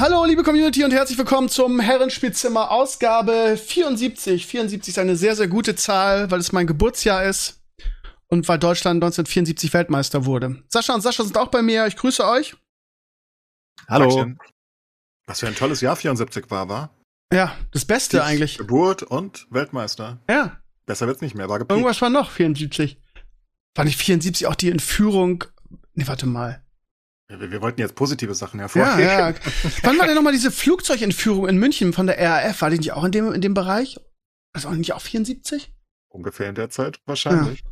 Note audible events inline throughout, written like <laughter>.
Hallo, liebe Community und herzlich willkommen zum Herrenspielzimmer Ausgabe 74. 74 ist eine sehr, sehr gute Zahl, weil es mein Geburtsjahr ist und weil Deutschland 1974 Weltmeister wurde. Sascha und Sascha sind auch bei mir. Ich grüße euch. Hallo. Dankeschön. Was für ein tolles Jahr 74 war, war? Ja, das Beste Ich, eigentlich. Geburt und Weltmeister. Ja, Besser wird's nicht mehr, war gepiekt. irgendwas war noch 74. War nicht 74 auch die Entführung? Nee, warte mal. Wir, wir wollten jetzt positive Sachen Ja, hervorheben. ja. Wann war denn nochmal diese Flugzeugentführung in München von der RAF? War die nicht auch in dem, in dem Bereich? Also auch nicht auch 74? Ungefähr in der Zeit wahrscheinlich.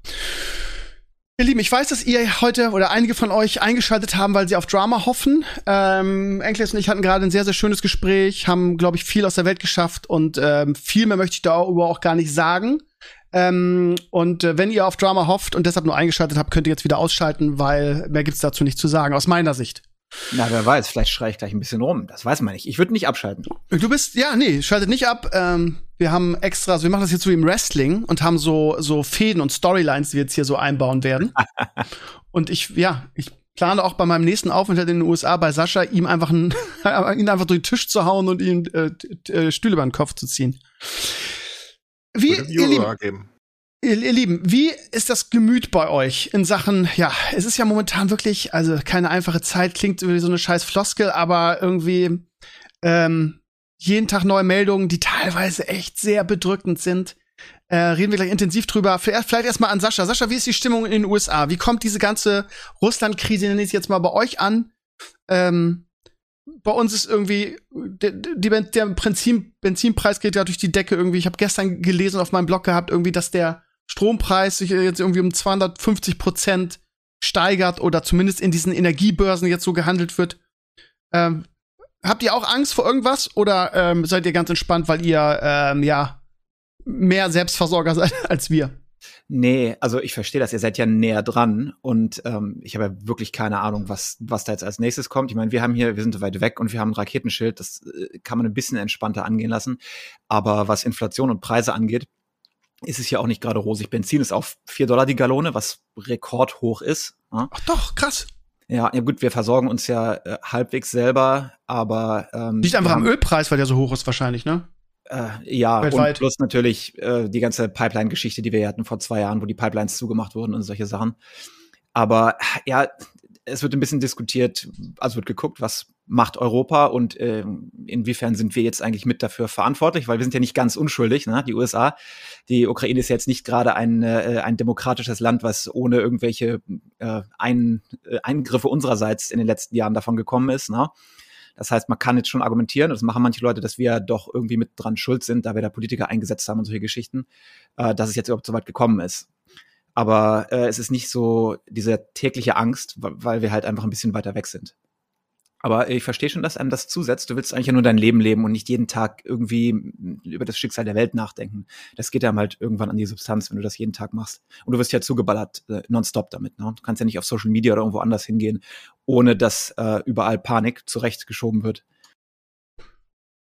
Ihr Lieben, ich weiß, dass ihr heute oder einige von euch eingeschaltet haben, weil sie auf Drama hoffen. Ähm, Enkles und ich hatten gerade ein sehr, sehr schönes Gespräch, haben, glaube ich, viel aus der Welt geschafft und ähm, viel mehr möchte ich darüber auch gar nicht sagen. Ähm, und äh, wenn ihr auf Drama hofft und deshalb nur eingeschaltet habt, könnt ihr jetzt wieder ausschalten, weil mehr gibt's dazu nicht zu sagen, aus meiner Sicht. Na, wer weiß, vielleicht schreie ich gleich ein bisschen rum. Das weiß man nicht. Ich würde nicht abschalten. Du bist, ja, nee, schaltet nicht ab. Ähm, wir haben extra, also wir machen das jetzt so wie im Wrestling und haben so, so Fäden und Storylines, die wir jetzt hier so einbauen werden. <laughs> und ich, ja, ich plane auch bei meinem nächsten Aufenthalt in den USA bei Sascha, ihm einfach einen, <laughs> ihn einfach durch den Tisch zu hauen und ihm äh, äh, Stühle über den Kopf zu ziehen. Wie, ihr Lieben. Ihr, ihr Lieben, wie ist das Gemüt bei euch in Sachen, ja, es ist ja momentan wirklich, also keine einfache Zeit, klingt wie so eine scheiß Floskel, aber irgendwie ähm, jeden Tag neue Meldungen, die teilweise echt sehr bedrückend sind. Äh, reden wir gleich intensiv drüber. Vielleicht, vielleicht erstmal an Sascha. Sascha, wie ist die Stimmung in den USA? Wie kommt diese ganze Russland-Krise, nenne ich es jetzt mal, bei euch an? Ähm, bei uns ist irgendwie der, der, der Benzin, Benzinpreis geht ja durch die Decke irgendwie. Ich habe gestern gelesen auf meinem Blog gehabt, irgendwie, dass der Strompreis sich jetzt irgendwie um 250 Prozent steigert oder zumindest in diesen Energiebörsen jetzt so gehandelt wird. Ähm, habt ihr auch Angst vor irgendwas oder ähm, seid ihr ganz entspannt, weil ihr ähm, ja mehr Selbstversorger <laughs> seid als wir? Nee, also ich verstehe das. Ihr seid ja näher dran und ähm, ich habe ja wirklich keine Ahnung, was, was da jetzt als nächstes kommt. Ich meine, wir haben hier, wir sind so weit weg und wir haben ein Raketenschild. Das äh, kann man ein bisschen entspannter angehen lassen. Aber was Inflation und Preise angeht, ist es ja auch nicht gerade rosig. Benzin ist auf vier Dollar die Gallone, was rekordhoch ist. Ja? Ach doch, krass. Ja, ja gut, wir versorgen uns ja äh, halbwegs selber, aber ähm, Liegt einfach am Ölpreis, weil der so hoch ist wahrscheinlich, ne? Äh, ja, Weltweit. und plus natürlich äh, die ganze Pipeline-Geschichte, die wir hatten vor zwei Jahren, wo die Pipelines zugemacht wurden und solche Sachen. Aber ja, es wird ein bisschen diskutiert, also wird geguckt, was macht Europa und ähm, inwiefern sind wir jetzt eigentlich mit dafür verantwortlich, weil wir sind ja nicht ganz unschuldig, ne? die USA. Die Ukraine ist jetzt nicht gerade ein, äh, ein demokratisches Land, was ohne irgendwelche äh, ein, äh, Eingriffe unsererseits in den letzten Jahren davon gekommen ist. Ne? Das heißt, man kann jetzt schon argumentieren, das machen manche Leute, dass wir doch irgendwie mit dran schuld sind, da wir da Politiker eingesetzt haben und solche Geschichten, äh, dass es jetzt überhaupt so weit gekommen ist. Aber äh, es ist nicht so diese tägliche Angst, weil wir halt einfach ein bisschen weiter weg sind. Aber ich verstehe schon, dass einem das zusetzt. Du willst eigentlich ja nur dein Leben leben und nicht jeden Tag irgendwie mm, über das Schicksal der Welt nachdenken. Das geht einem halt irgendwann an die Substanz, wenn du das jeden Tag machst. Und du wirst ja zugeballert äh, nonstop damit. Ne? Du kannst ja nicht auf Social Media oder irgendwo anders hingehen, ohne dass äh, überall Panik zurechtgeschoben wird.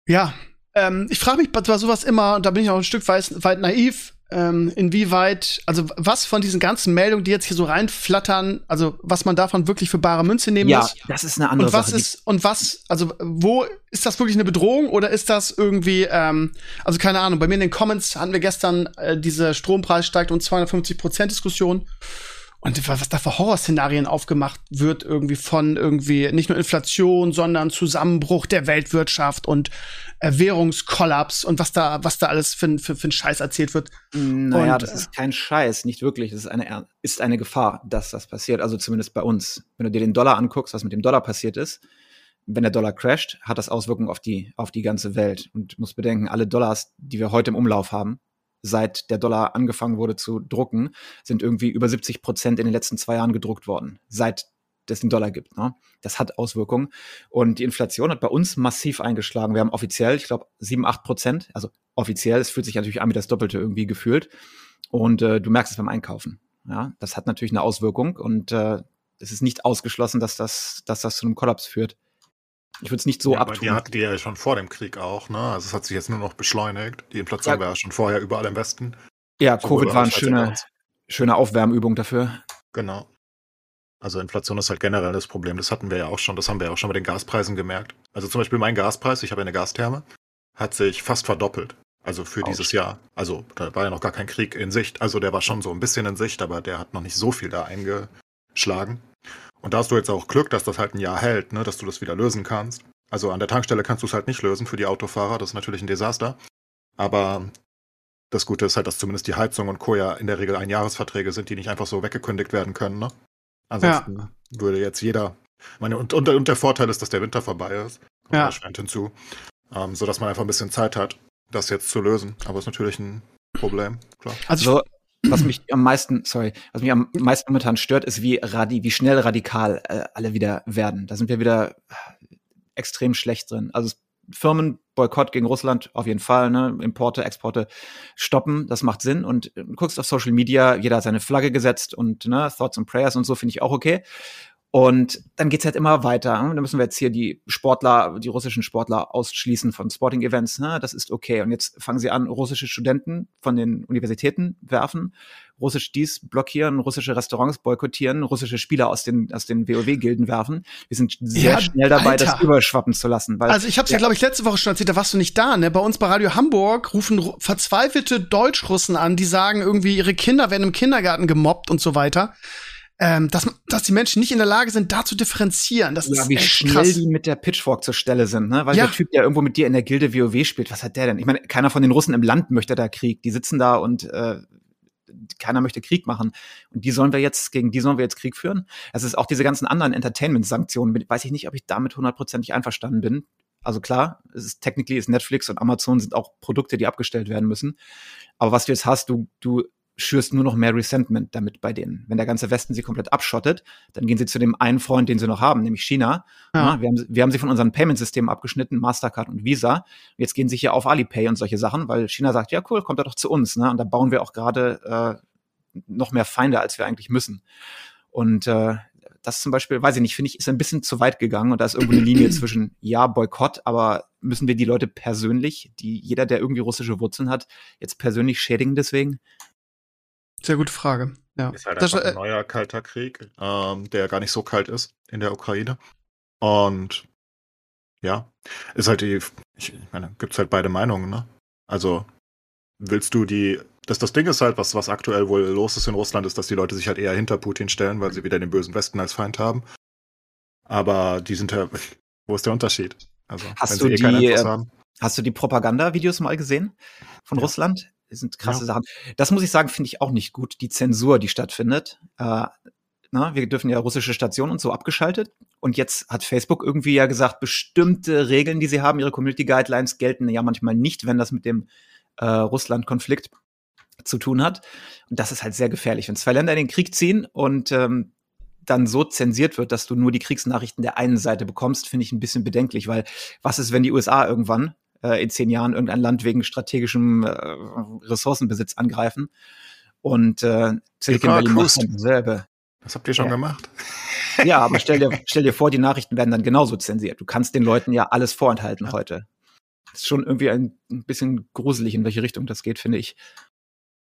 Ja, ähm, ich frage mich bei sowas immer, und da bin ich auch ein Stück weit, weit naiv, ähm, inwieweit, also was von diesen ganzen Meldungen, die jetzt hier so reinflattern, also was man davon wirklich für bare Münze nehmen Ja, muss. das ist eine andere Und was Sache. ist, und was, also wo ist das wirklich eine Bedrohung oder ist das irgendwie, ähm, also keine Ahnung, bei mir in den Comments hatten wir gestern äh, diese Strompreis steigt um 250 Prozent Diskussion. Und was da für Horrorszenarien aufgemacht wird, irgendwie von irgendwie nicht nur Inflation, sondern Zusammenbruch der Weltwirtschaft und äh, Währungskollaps und was da, was da alles für, für, für ein Scheiß erzählt wird. Naja, Und, das äh, ist kein Scheiß, nicht wirklich. Das ist eine, ist eine Gefahr, dass das passiert. Also zumindest bei uns. Wenn du dir den Dollar anguckst, was mit dem Dollar passiert ist, wenn der Dollar crasht, hat das Auswirkungen auf die, auf die ganze Welt. Und du musst bedenken, alle Dollars, die wir heute im Umlauf haben, seit der Dollar angefangen wurde zu drucken, sind irgendwie über 70 Prozent in den letzten zwei Jahren gedruckt worden. Seit es den Dollar gibt. Ne? Das hat Auswirkungen. Und die Inflation hat bei uns massiv eingeschlagen. Wir haben offiziell, ich glaube, 7, 8 Prozent, also offiziell. Es fühlt sich natürlich an wie das Doppelte irgendwie gefühlt. Und äh, du merkst es beim Einkaufen. Ja, das hat natürlich eine Auswirkung und äh, es ist nicht ausgeschlossen, dass das, dass das zu einem Kollaps führt. Ich würde es nicht so ja, abtun. Die hatten die ja schon vor dem Krieg auch, ne? Also es hat sich jetzt nur noch beschleunigt. Die Inflation Ja. war ja schon vorher überall im Westen. Ja, Sowohl Covid war eine schöne, schöne Aufwärmübung dafür. Genau. Also Inflation ist halt generell das Problem. Das hatten wir ja auch schon. Das haben wir ja auch schon bei den Gaspreisen gemerkt. Also zum Beispiel mein Gaspreis, ich habe eine Gastherme, hat sich fast verdoppelt. Also für Autsch. dieses Jahr. Also da war ja noch gar kein Krieg in Sicht. Also der war schon so ein bisschen in Sicht, aber der hat noch nicht so viel da eingeschlagen. Und da hast du jetzt auch Glück, dass das halt ein Jahr hält, ne? dass du das wieder lösen kannst. Also an der Tankstelle kannst du es halt nicht lösen für die Autofahrer. Das ist natürlich ein Desaster. Aber das Gute ist halt, dass zumindest die Heizung und Co. ja in der Regel Einjahresverträge sind, die nicht einfach so weggekündigt werden können. Ne? Ansonsten würde jetzt jeder. Meine, und, und, und der Vorteil ist, dass der Winter vorbei ist. Kommt Ja. erschwerend hinzu. Ähm, so dass man einfach ein bisschen Zeit hat, das jetzt zu lösen. Aber ist natürlich ein Problem, klar. Also Also, was mich am meisten, sorry, was mich am meisten momentan stört, ist, wie, radi wie schnell radikal äh, alle wieder werden. Da sind wir wieder äh, extrem schlecht drin. Also Firmenboykott gegen Russland auf jeden Fall, ne? Importe, Exporte stoppen, das macht Sinn. Und äh, du guckst auf Social Media, jeder hat seine Flagge gesetzt und ne, Thoughts and Prayers und so finde ich auch okay. Und dann geht's halt immer weiter. Ne? Da müssen wir jetzt hier die Sportler, die russischen Sportler ausschließen von Sporting-Events. Ne? Das ist okay. Und jetzt fangen sie an, russische Studenten von den Universitäten werfen, russisch dies blockieren, russische Restaurants boykottieren, russische Spieler aus den, aus den WoW-Gilden werfen. Wir sind sehr Ja, schnell dabei, Alter. das überschwappen zu lassen. Weil Also ich habe es ja, glaube ich, letzte Woche schon erzählt, da warst du nicht da, ne? Bei uns bei Radio Hamburg rufen ru- verzweifelte Deutschrussen an, die sagen irgendwie, ihre Kinder werden im Kindergarten gemobbt und so weiter. Ähm, dass, dass die Menschen nicht in der Lage sind, da zu differenzieren. Das ja, ist wie echt schnell krass. die mit der Pitchfork zur Stelle sind, ne? Weil Ja. der Typ, der irgendwo mit dir in der Gilde WoW spielt, was hat der denn? Ich meine, keiner von den Russen im Land möchte da Krieg. Die sitzen da und äh, keiner möchte Krieg machen. Und die sollen wir jetzt, gegen die sollen wir jetzt Krieg führen? Es ist auch diese ganzen anderen Entertainment-Sanktionen, weiß ich nicht, ob ich damit hundertprozentig einverstanden bin. Also klar, es ist technically ist Netflix und Amazon sind auch Produkte, die abgestellt werden müssen. Aber was du jetzt hast, du, du schürst nur noch mehr Resentment damit bei denen. Wenn der ganze Westen sie komplett abschottet, dann gehen sie zu dem einen Freund, den sie noch haben, nämlich China. Ja. Ja, wir, haben, wir haben sie von unseren Payment-Systemen abgeschnitten, Mastercard und Visa. Jetzt gehen sie hier auf Alipay und solche Sachen, weil China sagt, ja cool, kommt er doch zu uns. Ne? Und da bauen wir auch gerade äh, noch mehr Feinde, als wir eigentlich müssen. Und äh, das zum Beispiel, weiß ich nicht, finde ich, ist ein bisschen zu weit gegangen und da ist irgendwo eine Linie <clears throat> zwischen, ja, Boykott, aber müssen wir die Leute persönlich, die jeder, der irgendwie russische Wurzeln hat, jetzt persönlich schädigen deswegen? Sehr gute Frage. Ja. Ist halt Das, einfach ein äh, neuer kalter Krieg, ähm, der gar nicht so kalt ist in der Ukraine. Und ja, ist halt die, ich meine, gibt's halt beide Meinungen, ne? Also willst du die, das, das Ding ist halt, was, was aktuell wohl los ist in Russland, ist, dass die Leute sich halt eher hinter Putin stellen, weil sie wieder den bösen Westen als Feind haben. Aber die sind ja, wo ist der Unterschied? Also, Hast wenn du sie eh keinen die, Einfluss äh, haben. Hast du die Propagandavideos mal gesehen von Ja. Russland? Das sind krasse Ja. Sachen. Das muss ich sagen, finde ich auch nicht gut. Die Zensur, die stattfindet. Äh, na, wir dürfen ja russische Stationen und so abgeschaltet. Und jetzt hat Facebook irgendwie ja gesagt, bestimmte Regeln, die sie haben, ihre Community Guidelines gelten ja manchmal nicht, wenn das mit dem äh, Russland-Konflikt zu tun hat. Und das ist halt sehr gefährlich. Wenn zwei Länder in den Krieg ziehen und ähm, dann so zensiert wird, dass du nur die Kriegsnachrichten der einen Seite bekommst, finde ich ein bisschen bedenklich, weil was ist, wenn die USA irgendwann äh, in zehn Jahren irgendein Land wegen strategischem äh, Ressourcenbesitz angreifen und äh, Silicon Ja, Valley macht dann dasselbe. Das habt ihr schon ja. gemacht? <laughs> Ja, aber stell dir, <laughs> stell dir vor, die Nachrichten werden dann genauso zensiert. Du kannst den Leuten ja alles vorenthalten heute. Das ist schon irgendwie ein bisschen gruselig, in welche Richtung das geht, finde ich.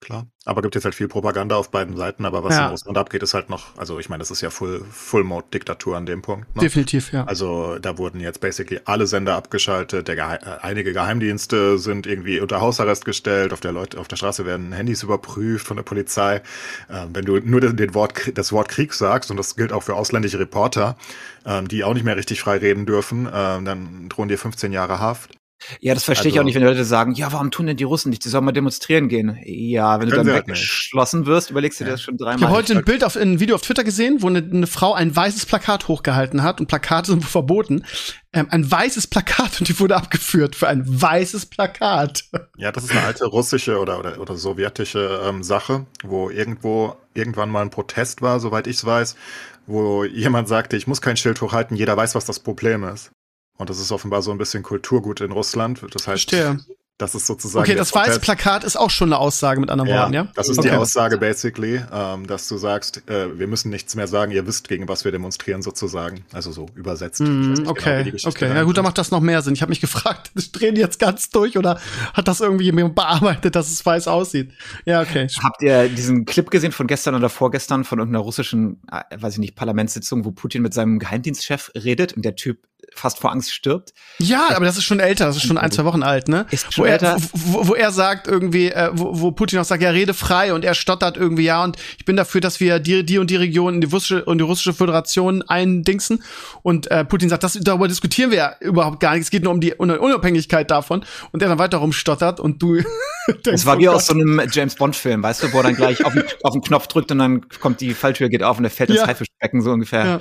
Klar. Aber gibt jetzt halt viel Propaganda auf beiden Seiten, aber was Ja. in Russland abgeht, ist halt noch, also ich meine, das ist ja Full, Full-Mode-Diktatur an dem Punkt. Ne? Definitiv, ja. Also da wurden jetzt basically alle Sender abgeschaltet, Gehe äh, einige Geheimdienste sind irgendwie unter Hausarrest gestellt, auf der Leute, auf der Straße werden Handys überprüft von der Polizei. Ähm, wenn du nur den, Wort, das Wort Krieg sagst, und das gilt auch für ausländische Reporter, ähm, die auch nicht mehr richtig frei reden dürfen, ähm, dann drohen dir 15 Jahre Haft. Ja, das verstehe ich Also- auch nicht, wenn Leute sagen, ja, warum tun denn die Russen nicht? Die sollen mal demonstrieren gehen. Ja, wenn du dann halt weggeschlossen wirst, überlegst du dir Ja. das schon Ich dreimal. habe heute ein Bild auf ein Video auf Twitter gesehen, wo eine, eine Frau ein weißes Plakat hochgehalten hat und Plakate sind <laughs> verboten. Ähm, ein weißes Plakat und die wurde abgeführt für ein weißes Plakat. <laughs> Ja, das ist eine alte russische oder, oder, oder sowjetische ähm, Sache, wo irgendwo irgendwann mal ein Protest war, soweit ich es weiß, wo jemand sagte, ich muss kein Schild hochhalten, jeder weiß, was das Problem ist. Und das ist offenbar so ein bisschen Kulturgut in Russland. Das heißt, Verstehe. Das ist sozusagen. Okay, das weiße Plakat ist auch schon eine Aussage mit anderen ja, Worten, ja? Das ist okay. die Aussage basically, ähm, dass du sagst, äh, wir müssen nichts mehr sagen, ihr wisst, gegen was wir demonstrieren sozusagen. Also so übersetzt. Mm, okay, genau, okay. Ja gut, da macht das noch mehr Sinn. Ich habe mich <laughs> gefragt, drehen die jetzt ganz durch oder hat das irgendwie jemand bearbeitet, dass es weiß aussieht? Ja, okay. Habt ihr diesen Clip gesehen von gestern oder vorgestern von irgendeiner russischen, äh, weiß ich nicht, Parlamentssitzung, wo Putin mit seinem Geheimdienstchef redet und der Typ fast vor Angst stirbt. Ja, aber das ist schon älter, das ist schon ein, zwei Wochen alt, ne? Ist schon wo, älter. Er, wo, wo er sagt irgendwie, äh, wo, wo Putin auch sagt, ja, rede frei und er stottert irgendwie, ja, und ich bin dafür, dass wir die, die und die Region in die russische und die russische Föderation eindingsen. Und äh, Putin sagt, das, darüber diskutieren wir ja überhaupt gar nicht. Es geht nur um die Unabhängigkeit davon. Und er dann weiter rumstottert und du. <laughs> Das war wie aus so einem James Bond-Film, weißt du, wo er dann gleich auf den, auf den Knopf drückt und dann kommt die Falltür, geht auf und er fällt ins Ja. Haifischbecken, so ungefähr. Ja.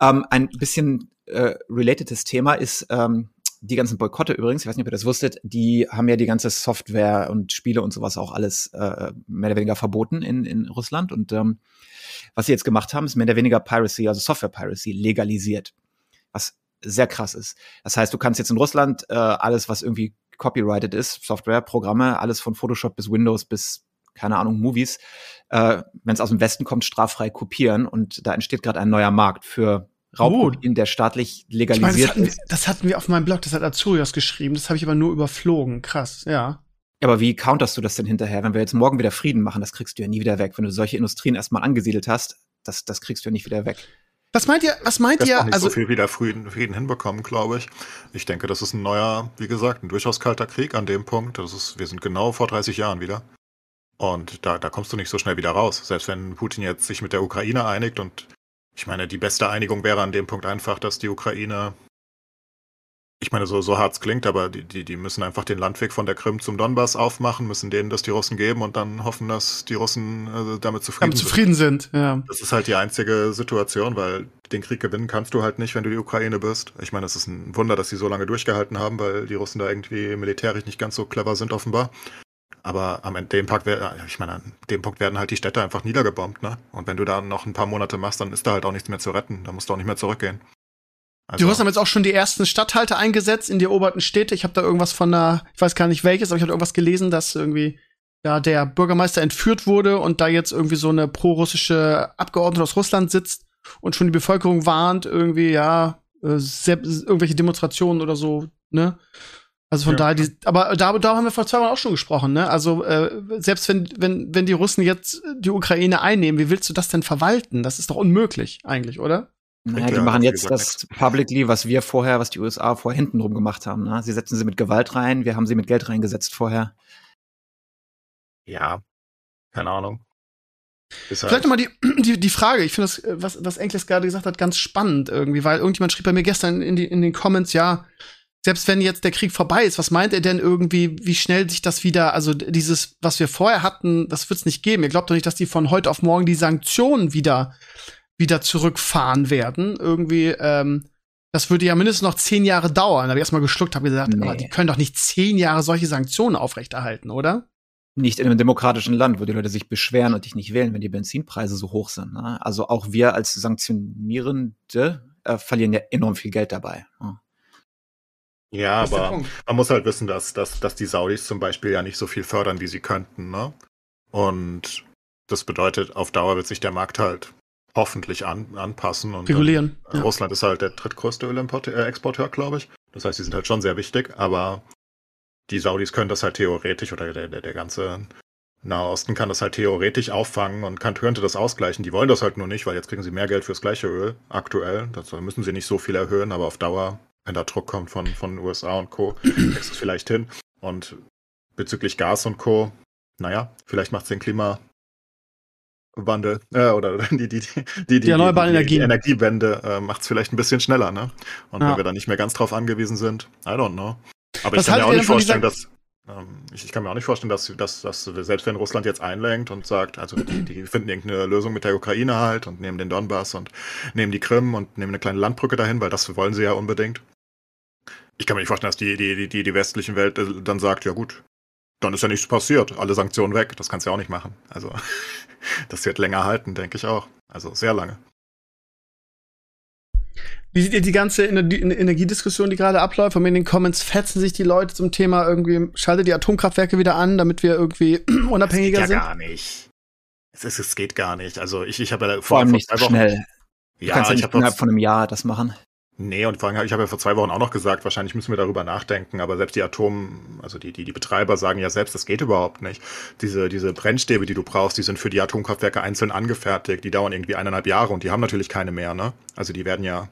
Ähm, ein bisschen äh, relatedes Thema ist ähm, die ganzen Boykotte übrigens, ich weiß nicht, ob ihr das wusstet, die haben ja die ganze Software und Spiele und sowas auch alles äh, mehr oder weniger verboten in, in Russland. Und ähm, was sie jetzt gemacht haben, ist mehr oder weniger Piracy, also Software Piracy, legalisiert. Was sehr krass ist. Das heißt, du kannst jetzt in Russland äh, alles, was irgendwie copyrighted ist, Software, Programme, alles von Photoshop bis Windows bis, keine Ahnung, Movies, äh, wenn es aus dem Westen kommt, straffrei kopieren. Und da entsteht gerade ein neuer Markt für Raubkopien, der staatlich Ich meine, das legalisiert hatten, wir, ist. das hatten wir auf meinem Blog, das hat Azurios geschrieben, das habe ich aber nur überflogen. Krass, ja. Aber wie counterst du das denn hinterher, wenn wir jetzt morgen wieder Frieden machen? Das kriegst du ja nie wieder weg. Wenn du solche Industrien erstmal angesiedelt hast, das, das kriegst du ja nicht wieder weg. Was meint ihr, was meint ihr, auch nicht also so viel wieder Frieden, Frieden hinbekommen, glaube ich. Ich denke, das ist ein neuer, wie gesagt, ein durchaus kalter Krieg an dem Punkt. Das ist, wir sind genau vor 30 Jahren wieder. Und da, da kommst du nicht so schnell wieder raus. Selbst wenn Putin jetzt sich mit der Ukraine einigt und ich meine, die beste Einigung wäre an dem Punkt einfach, dass die Ukraine, ich meine, so, so hart es klingt, aber die, die, die müssen einfach den Landweg von der Krim zum Donbass aufmachen, müssen denen das die Russen geben und dann hoffen, dass die Russen äh, damit zufrieden damit sind. zufrieden sind, ja. Das ist halt die einzige Situation, weil den Krieg gewinnen kannst du halt nicht, wenn du die Ukraine bist. Ich meine, es ist ein Wunder, dass sie so lange durchgehalten haben, weil die Russen da irgendwie militärisch nicht ganz so clever sind, offenbar. Aber am Ende, dem Punkt, ich meine, an dem Punkt werden halt die Städte einfach niedergebombt, ne? Und wenn du da noch ein paar Monate machst, dann ist da halt auch nichts mehr zu retten. Da musst du auch nicht mehr zurückgehen. Die Also, Russen haben jetzt auch schon die ersten Stadthalter eingesetzt in die eroberten Städte. Ich habe da irgendwas von einer, ich weiß gar nicht welches, aber ich habe irgendwas gelesen, dass irgendwie ja der Bürgermeister entführt wurde und da jetzt irgendwie so eine pro-russische Abgeordnete aus Russland sitzt und schon die Bevölkerung warnt, irgendwie ja äh, irgendwelche Demonstrationen oder so, ne? Also von Ja. daher, die, aber da, da haben wir vor zwei Wochen auch schon gesprochen, ne? Also äh, selbst wenn, wenn, wenn die Russen jetzt die Ukraine einnehmen, wie willst du das denn verwalten? Das ist doch unmöglich eigentlich, oder? Naja, die machen jetzt das publicly, was wir vorher, was die USA vorher hinten drum gemacht haben. Ne? Sie setzen sie mit Gewalt rein, wir haben sie mit Geld reingesetzt vorher. ja, keine Ahnung. Ist Vielleicht nochmal die, <clears throat> die, die Frage, ich finde das, äh, was, was Enkles gerade gesagt hat, ganz spannend irgendwie, weil irgendjemand schrieb bei mir gestern in, die, in den Comments, ja, selbst wenn jetzt der Krieg vorbei ist, was meint er denn irgendwie, wie schnell sich das wieder, also dieses, was wir vorher hatten, das wird es nicht geben. Ihr glaubt doch nicht, dass die von heute auf morgen die Sanktionen wieder, wieder zurückfahren werden. Irgendwie, ähm, das würde ja mindestens noch zehn Jahre dauern. Da habe ich erstmal geschluckt, habe gesagt, Nee. aber die können doch nicht zehn Jahre solche Sanktionen aufrechterhalten, oder? Nicht in einem demokratischen Land, wo die Leute sich beschweren und dich nicht wählen, wenn die Benzinpreise so hoch sind. Ne? Also auch wir als Sanktionierende äh, verlieren ja enorm viel Geld dabei. ne? Ja, aber man muss halt wissen, dass, dass, dass die Saudis zum Beispiel ja nicht so viel fördern, wie sie könnten, ne? Und das bedeutet, auf Dauer wird sich der Markt halt hoffentlich an, anpassen. Und Regulieren. Dann, äh, Ja. Russland ist halt der drittgrößte Ölexporteur, äh, glaube ich. Das heißt, die sind halt schon sehr wichtig, aber die Saudis können das halt theoretisch, oder der, der, der ganze Nahe Osten kann das halt theoretisch auffangen und kann, könnte das ausgleichen. Die wollen das halt nur nicht, weil jetzt kriegen sie mehr Geld fürs gleiche Öl aktuell. Das müssen sie nicht so viel erhöhen, aber auf Dauer, wenn da Druck kommt von, von USA und Co., kriegst du es vielleicht hin. Und bezüglich Gas und Co., naja, vielleicht macht es den Klimawandel äh, oder die, die, die, die, Die erneuerbaren die, Energien. Die Energiewende äh, macht es vielleicht ein bisschen schneller, ne? Und Ja. wenn wir da nicht mehr ganz drauf angewiesen sind, I don't know. Aber Was ich kann mir auch nicht vorstellen, dass ähm, ich, ich kann mir auch nicht vorstellen, dass, dass, dass selbst wenn Russland jetzt einlenkt und sagt, also die, die finden irgendeine Lösung mit der Ukraine halt und nehmen den Donbass und nehmen die Krim und nehmen eine kleine Landbrücke dahin, weil das wollen sie ja unbedingt. Ich kann mir nicht vorstellen, dass die, die, die, die, westlichen Welt äh, dann sagt, ja gut, dann ist ja nichts passiert, alle Sanktionen weg. Das kannst du ja auch nicht machen. Also <laughs> das wird länger halten, denke ich auch. Also sehr lange. Wie seht ihr die ganze Ener Energiediskussion, die gerade abläuft? Und in den Comments fetzen sich die Leute zum Thema irgendwie, schaltet die Atomkraftwerke wieder an, damit wir irgendwie <clears throat> unabhängiger das geht sind? Ja, gar nicht. Es, ist, es geht gar nicht. Also ich, ich habe ja vor allem nicht so schnell. Du Ja, kannst ja ich nicht habe innerhalb von einem Jahr das machen. Nee, und vor allem, ich habe ja vor zwei Wochen auch noch gesagt, wahrscheinlich müssen wir darüber nachdenken, aber selbst die Atom, also die, die, die Betreiber sagen ja selbst, das geht überhaupt nicht. Diese, diese Brennstäbe, die du brauchst, die sind für die Atomkraftwerke einzeln angefertigt, die dauern irgendwie eineinhalb Jahre und die haben natürlich keine mehr, ne? Also die werden ja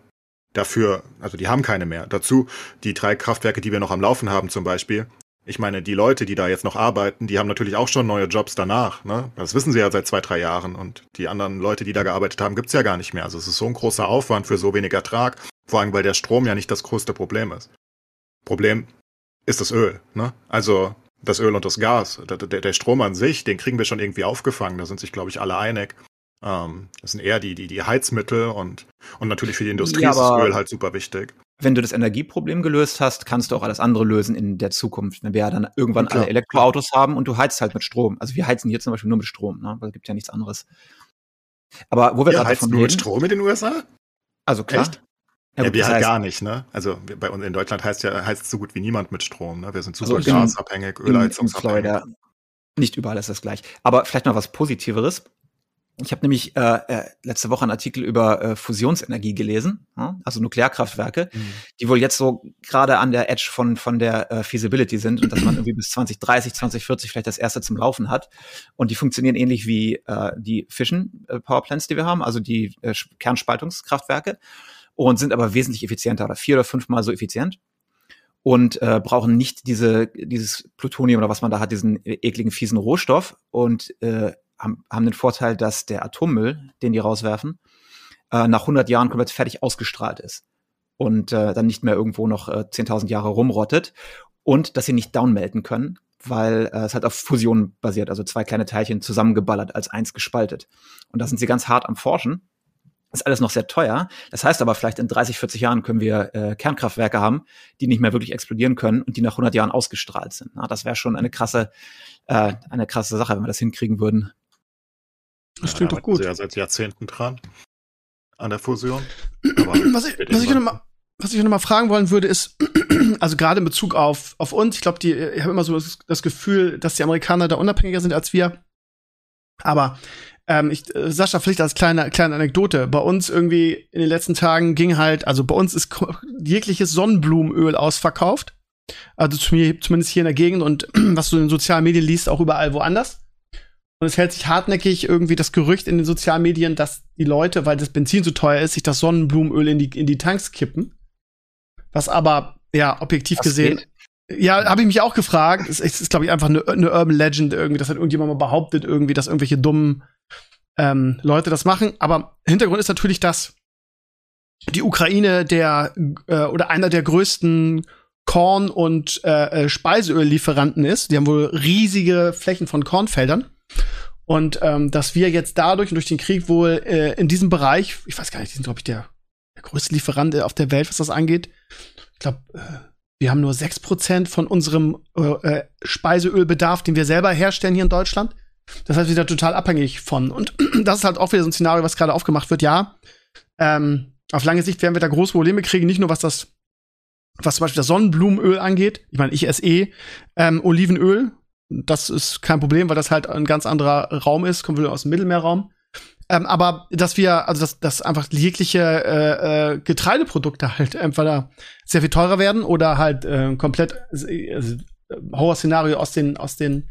dafür, also die haben keine mehr. Dazu die drei Kraftwerke, die wir noch am Laufen haben zum Beispiel. Ich meine, die Leute, die da jetzt noch arbeiten, die haben natürlich auch schon neue Jobs danach. Ne? Das wissen sie ja seit zwei, drei Jahren. Und die anderen Leute, die da gearbeitet haben, gibt's ja gar nicht mehr. Also es ist so ein großer Aufwand für so wenig Ertrag. Vor allem, weil der Strom ja nicht das größte Problem ist. Problem ist das Öl. Ne? Also das Öl und das Gas. Der, der, der Strom an sich, den kriegen wir schon irgendwie aufgefangen. Da sind sich, glaube ich, alle einig. Ähm, das sind eher die, die, die Heizmittel und, und natürlich für die Industrie Ja, ist das Öl halt super wichtig. Wenn du das Energieproblem gelöst hast, kannst du auch alles andere lösen in der Zukunft. Wenn wir ja dann irgendwann alle Elektroautos haben und du heizt halt mit Strom. Also wir heizen hier zum Beispiel nur mit Strom, ne? weil es gibt ja nichts anderes. Aber wo wir Ihr gerade heizt nur mit Strom in den USA? also klar. Echt? Ja, Ja, wir halt heißt, gar nicht, ne? Also bei uns in Deutschland heißt ja heißt so gut wie niemand mit Strom, ne? Wir sind super Also gasabhängig, in, in Ölheizungsabhängig. Florida. Nicht überall ist das gleich. Aber vielleicht noch was Positiveres. Ich habe nämlich äh, äh, letzte Woche einen Artikel über äh, Fusionsenergie gelesen, ja? also Nuklearkraftwerke, Mhm. die wohl jetzt so gerade an der Edge von, von der äh, Feasibility sind und dass man irgendwie bis 2030, 2040 vielleicht das erste zum Laufen hat. Und die funktionieren ähnlich wie äh, die Fission äh, Powerplants, die wir haben, also die äh, Kernspaltungskraftwerke und sind aber wesentlich effizienter oder vier oder fünfmal so effizient und äh, brauchen nicht diese dieses Plutonium oder was man da hat, diesen ekligen fiesen Rohstoff und äh, haben, haben den Vorteil, dass der Atommüll, den die rauswerfen, äh, nach 100 Jahren komplett fertig ausgestrahlt ist und äh, dann nicht mehr irgendwo noch äh, 10.000 Jahre rumrottet und dass sie nicht downmelten können, weil äh, es halt auf Fusion basiert, also zwei kleine Teilchen zusammengeballert als eins gespaltet. Und da sind sie ganz hart am Forschen. Ist alles noch sehr teuer. Das heißt aber, vielleicht in 30, 40 Jahren können wir äh, Kernkraftwerke haben, die nicht mehr wirklich explodieren können und die nach 100 Jahren ausgestrahlt sind. Na, das wäre schon eine krasse, äh, eine krasse Sache, wenn wir das hinkriegen würden. Das Ja, klingt da doch gut. sie ja seit Jahrzehnten dran an der Fusion. <clears throat> Was ich, was ich noch mal, was ich noch mal fragen wollen würde, ist, <clears throat> also gerade in Bezug auf, auf uns, ich glaube, die, ich habe immer so das Gefühl, dass die Amerikaner da unabhängiger sind als wir. Aber ähm, ich, äh, Sascha, vielleicht als kleine, kleine Anekdote. Bei uns irgendwie in den letzten Tagen ging halt, also bei uns ist jegliches Sonnenblumenöl ausverkauft. Also zumindest hier in der Gegend und <clears throat> was du in den sozialen Medien liest, auch überall woanders. Und es hält sich hartnäckig irgendwie das Gerücht in den sozialen Medien, dass die Leute, weil das Benzin so teuer ist, sich das Sonnenblumenöl in die, in die Tanks kippen. Was aber, ja, objektiv Das gesehen. geht. Ja, habe ich mich auch gefragt. Es ist, ist glaube ich, einfach eine, eine Urban Legend irgendwie, dass halt irgendjemand mal behauptet, irgendwie, dass irgendwelche dummen ähm, Leute das machen. Aber Hintergrund ist natürlich, dass die Ukraine der äh, oder einer der größten Korn- und äh, äh, Speiseöllieferanten ist. Die haben wohl riesige Flächen von Kornfeldern. Und ähm, dass wir jetzt dadurch und durch den Krieg wohl äh, in diesem Bereich, ich weiß gar nicht, die sind, glaube ich, der, der größte Lieferant auf der Welt, was das angeht. Ich glaube, äh, wir haben nur 6% von unserem äh, äh, Speiseölbedarf, den wir selber herstellen hier in Deutschland. Das heißt, wir da total abhängig von. Und <clears throat> das ist halt auch wieder so ein Szenario, was gerade aufgemacht wird. Ja, ähm, auf lange Sicht werden wir da große Probleme kriegen, nicht nur was das, was zum Beispiel das Sonnenblumenöl angeht. Ich meine, ich esse eh ähm, Olivenöl. Das ist kein Problem, weil das halt ein ganz anderer Raum ist, kommt wieder aus dem Mittelmeerraum. Ähm, aber dass wir, also dass, dass einfach jegliche äh, äh, Getreideprodukte halt entweder sehr viel teurer werden oder halt äh, komplett also, äh, Horrorszenario aus den aus den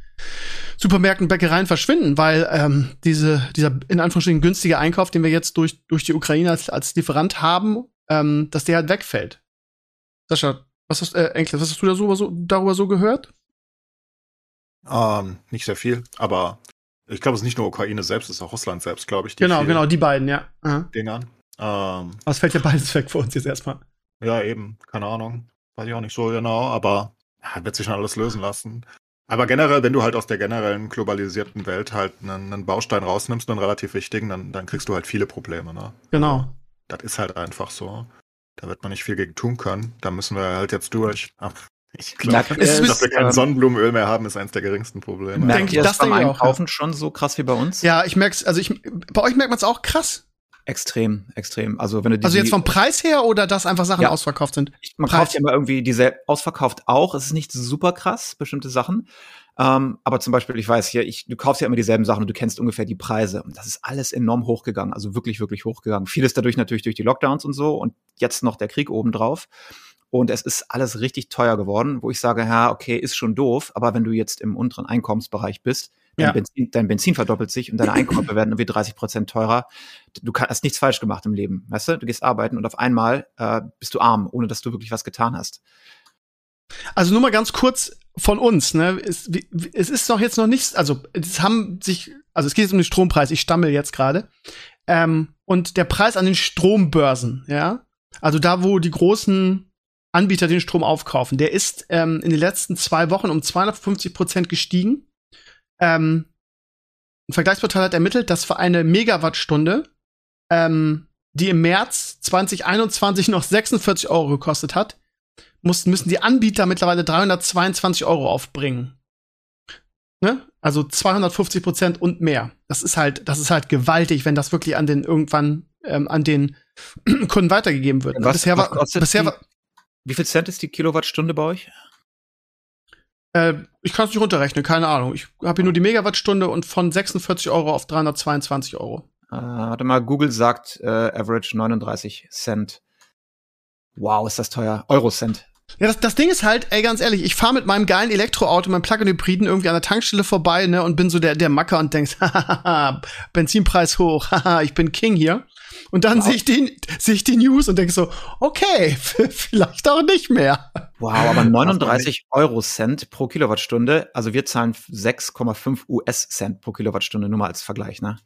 Supermärkten, Bäckereien verschwinden, weil ähm, diese dieser in Anführungsstrichen günstige Einkauf, den wir jetzt durch durch die Ukraine als, als Lieferant haben, ähm, dass der halt wegfällt. Sascha, was hast äh, Enkel, was hast du da so, darüber so gehört? Ähm, nicht sehr viel, aber ich glaube, es ist nicht nur Ukraine selbst, es ist auch Russland selbst, glaube ich. Genau, genau, die beiden, ja. Aha. Dingern. Ähm, es fällt ja beides weg für uns jetzt erstmal. ja, eben, keine Ahnung. Weiß ich auch nicht so genau, aber ja, wird sich schon alles lösen lassen. Aber generell, wenn du halt aus der generellen globalisierten Welt halt einen, einen Baustein rausnimmst, einen relativ wichtigen, dann, dann kriegst du halt viele Probleme, ne? Genau. Das ist halt einfach so. Da wird man nicht viel gegen tun können. Da müssen wir halt jetzt durch. Ach, ich glaube, Es <laughs> dass wir es, kein ähm, Sonnenblumenöl mehr haben, ist eines der geringsten Probleme. Denk- Merkt ihr das beim denke ich auch, Einkaufen schon so krass wie bei uns? Ja, ich merk's, also ich, bei euch merkt man es auch krass. Extrem, extrem. Also wenn du die, Also jetzt vom Preis her oder dass einfach Sachen Ja. ausverkauft sind? man Preis. kauft ja immer irgendwie diese ausverkauft auch. Es ist nicht super krass, bestimmte Sachen. Ähm, aber zum Beispiel, ich weiß hier, ich, du kaufst ja immer dieselben Sachen und du kennst ungefähr die Preise. Und das ist alles enorm hochgegangen, also wirklich, wirklich hochgegangen. Vieles dadurch natürlich durch die Lockdowns und so und jetzt noch der Krieg obendrauf. Und es ist alles richtig teuer geworden, wo ich sage, ja, okay, ist schon doof, aber wenn du jetzt im unteren Einkommensbereich bist, dein, Ja. Benzin, dein Benzin verdoppelt sich und deine <laughs> Einkäufe werden irgendwie 30 Prozent teurer. Du hast nichts falsch gemacht im Leben, weißt du? Du gehst arbeiten und auf einmal äh, bist du arm, ohne dass du wirklich was getan hast. Also nur mal ganz kurz von uns, ne? Es, es ist doch jetzt noch nichts, also es haben sich, also es geht jetzt um den Strompreis, ich stammel jetzt gerade. Ähm, und der Preis an den Strombörsen, ja, also da, wo die großen Anbieter den Strom aufkaufen, der ist ähm, in den letzten zwei Wochen um 250 Prozent gestiegen. Ähm, ein Vergleichsportal hat ermittelt, dass für eine Megawattstunde, ähm, die im März 2021 noch 46 Euro gekostet hat, mussten, müssen die Anbieter mittlerweile 322 Euro aufbringen. Ne? Also 250 Prozent und mehr. Das ist halt, das ist halt gewaltig, wenn das wirklich an den irgendwann ähm, an den <clears throat> Kunden weitergegeben wird. Was- bisher was war, bisher die- war, Wie viel Cent ist die Kilowattstunde bei euch? Äh, ich kann es nicht runterrechnen, keine Ahnung. Ich habe hier nur die Megawattstunde und von 46 Euro auf 322 Euro. Äh, warte mal, Google sagt äh, Average 39 Cent. Wow, ist das teuer. Euro-Cent. Ja, das, das Ding ist halt, ey, ganz ehrlich, ich fahre mit meinem geilen Elektroauto, meinem Plug-in-Hybriden irgendwie an der Tankstelle vorbei, ne, und bin so der, der Macker und denkst, <laughs> hahaha, Benzinpreis hoch, <laughs> haha, ich bin King hier. Und dann Wow. sehe ich die, sehe ich die News und denk so, okay, <laughs> vielleicht auch nicht mehr. Wow, aber 39 Euro-Cent pro Kilowattstunde. Also wir zahlen 6,5 US-Cent pro Kilowattstunde, nur mal als Vergleich, ne?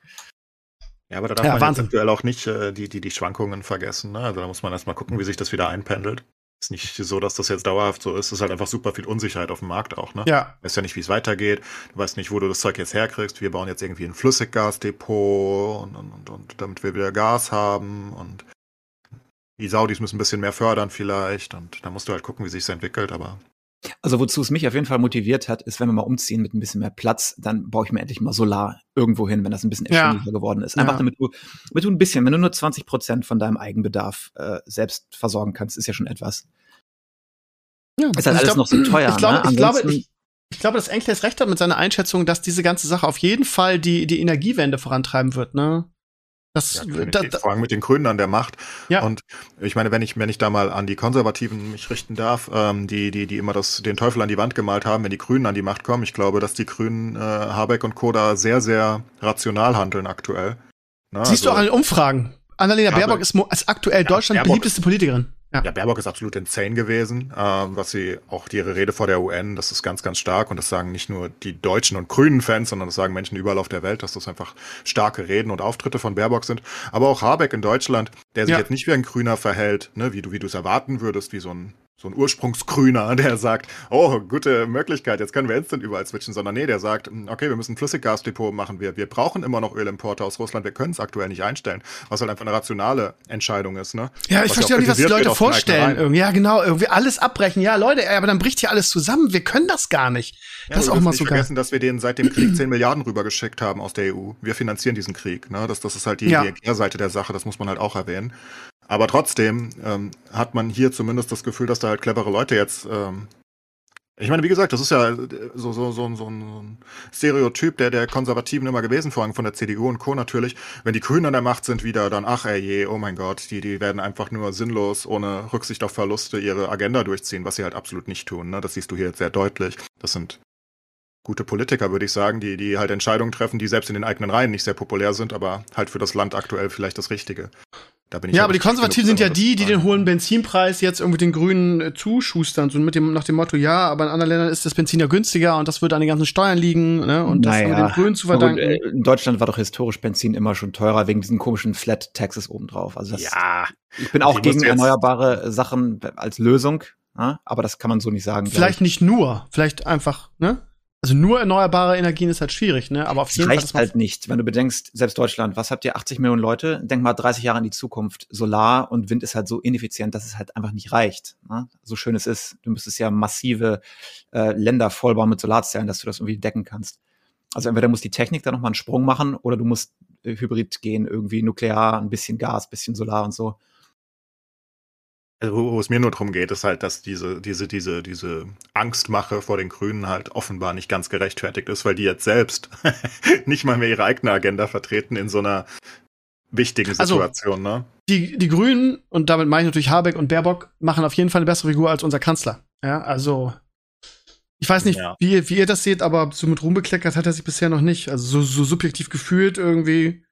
Ja, aber da darf Ja, man Wahnsinn. aktuell auch nicht äh, die, die, die Schwankungen vergessen. Ne? Also da muss man erstmal gucken, wie sich das wieder einpendelt. Ist nicht so, dass das jetzt dauerhaft so ist. Es ist halt einfach super viel Unsicherheit auf dem Markt auch. Ne? Ja. Du weißt ja nicht, wie es weitergeht. Du weißt nicht, wo du das Zeug jetzt herkriegst. Wir bauen jetzt irgendwie ein Flüssiggasdepot und, und, und, und damit wir wieder Gas haben und die Saudis müssen ein bisschen mehr fördern vielleicht und da musst du halt gucken, wie sich entwickelt, aber Also wozu es mich auf jeden Fall motiviert hat, ist, wenn wir mal umziehen mit ein bisschen mehr Platz, dann baue ich mir endlich mal Solar irgendwo hin, wenn das ein bisschen Ja. erschwinglicher geworden ist. Einfach Ja. damit du, damit du ein bisschen, wenn du nur 20 Prozent von deinem Eigenbedarf äh, selbst versorgen kannst, ist ja schon etwas. ja. Ist halt alles noch so teuer. Ich glaube, ne? ich, glaube, ich, ich glaube, dass Enkles recht hat mit seiner Einschätzung, dass diese ganze Sache auf jeden Fall die, die Energiewende vorantreiben wird, ne? Das, ja, da, da, vor allem mit den Grünen an der Macht. Ja. Und ich meine, wenn ich, wenn ich da mal an die Konservativen mich richten darf, ähm, die, die, die immer das, den Teufel an die Wand gemalt haben, wenn die Grünen an die Macht kommen, ich glaube, dass die Grünen, äh, Habeck und Co. da sehr, sehr rational handeln aktuell. Ne, siehst du auch also- an den Umfragen. Annalena Aber- Baerbock ist, ist aktuell Ja, Deutschlands Baerbock- beliebteste Politikerin. Ja. Ja, Baerbock ist absolut insane gewesen, ähm, was sie auch ihre Rede vor der UN, das ist ganz, ganz stark und das sagen nicht nur die deutschen und grünen Fans, sondern das sagen Menschen überall auf der Welt, dass das einfach starke Reden und Auftritte von Baerbock sind. Aber auch Habeck in Deutschland, der sich Ja. jetzt nicht wie ein Grüner verhält, ne, wie du wie du es erwarten würdest, wie so ein so ein Ursprungsgrüner, der sagt, oh, gute Möglichkeit, jetzt können wir instant überall switchen, sondern nee, der sagt, hm, okay, wir müssen ein Flüssiggasdepot machen, wir, wir brauchen immer noch Ölimporte aus Russland, wir können es aktuell nicht einstellen, was halt einfach eine rationale Entscheidung ist, ne? Ja, ich Was verstehe auch nicht, was die Leute vorstellen. Ja, genau, irgendwie alles abbrechen. Ja, Leute, aber dann bricht hier alles zusammen. Wir können das gar nicht. Ja, das ist auch mal so vergessen, dass wir denen seit dem Krieg 10 Milliarden rübergeschickt haben aus der EU. Wir finanzieren diesen Krieg. Ne? Das, das ist halt die, Ja. die Kehrseite der Sache, das muss man halt auch erwähnen. Aber trotzdem ähm, hat man hier zumindest das Gefühl, dass da halt clevere Leute jetzt. Ähm, ich meine, wie gesagt, das ist ja äh, so, so, so, so ein Stereotyp der, der Konservativen immer gewesen, vor allem von der CDU und Co. natürlich. Wenn die Grünen an der Macht sind wieder, dann ach ey je, oh mein Gott, die, die werden einfach nur sinnlos, ohne Rücksicht auf Verluste, ihre Agenda durchziehen, was sie halt absolut nicht tun. Ne? Das siehst du hier jetzt sehr deutlich. Das sind gute Politiker, würde ich sagen, die, die halt Entscheidungen treffen, die selbst in den eigenen Reihen nicht sehr populär sind, aber halt für das Land aktuell vielleicht das Richtige. Da bin ich Ja, aber die Konservativen sind ja die, die den hohen Benzinpreis jetzt irgendwie den Grünen äh, zuschustern, so mit dem, nach dem Motto, ja, aber in anderen Ländern ist das Benzin ja günstiger und das wird an den ganzen Steuern liegen, ne, und das haben wir den Grünen zu verdanken. äh, in Deutschland war doch historisch Benzin immer schon teurer wegen diesen komischen Flat Taxes obendrauf. Also das, Ja, ich bin auch gegen erneuerbare Sachen als Lösung, ja? aber das kann man so nicht sagen. Vielleicht nicht nur, vielleicht einfach, ne? Also nur erneuerbare Energien ist halt schwierig, ne? Aber auf jeden Fall, reicht dass man halt nicht, wenn du bedenkst, selbst Deutschland, was habt ihr, 80 Millionen Leute? Denk mal 30 Jahre in die Zukunft. Solar und Wind ist halt so ineffizient, dass es halt einfach nicht reicht. Ne? So schön es ist. Du müsstest ja massive äh, Länder vollbauen mit Solarzellen, dass du das irgendwie decken kannst. Also entweder muss die Technik da nochmal einen Sprung machen oder du musst äh, Hybrid gehen, irgendwie nuklear, ein bisschen Gas, ein bisschen Solar und so. Also, wo, es mir nur darum geht, ist halt, dass diese, diese, diese, diese Angstmache vor den Grünen halt offenbar nicht ganz gerechtfertigt ist, weil die jetzt selbst <laughs> nicht mal mehr ihre eigene Agenda vertreten in so einer wichtigen Also, Situation, ne? Die, die Grünen, und damit meine ich natürlich Habeck und Baerbock, machen auf jeden Fall eine bessere Figur als unser Kanzler. Ja, also ich weiß nicht, Ja. wie, wie ihr das seht, aber so mit Ruhm bekleckert hat er sich bisher noch nicht. Also so, so subjektiv gefühlt irgendwie.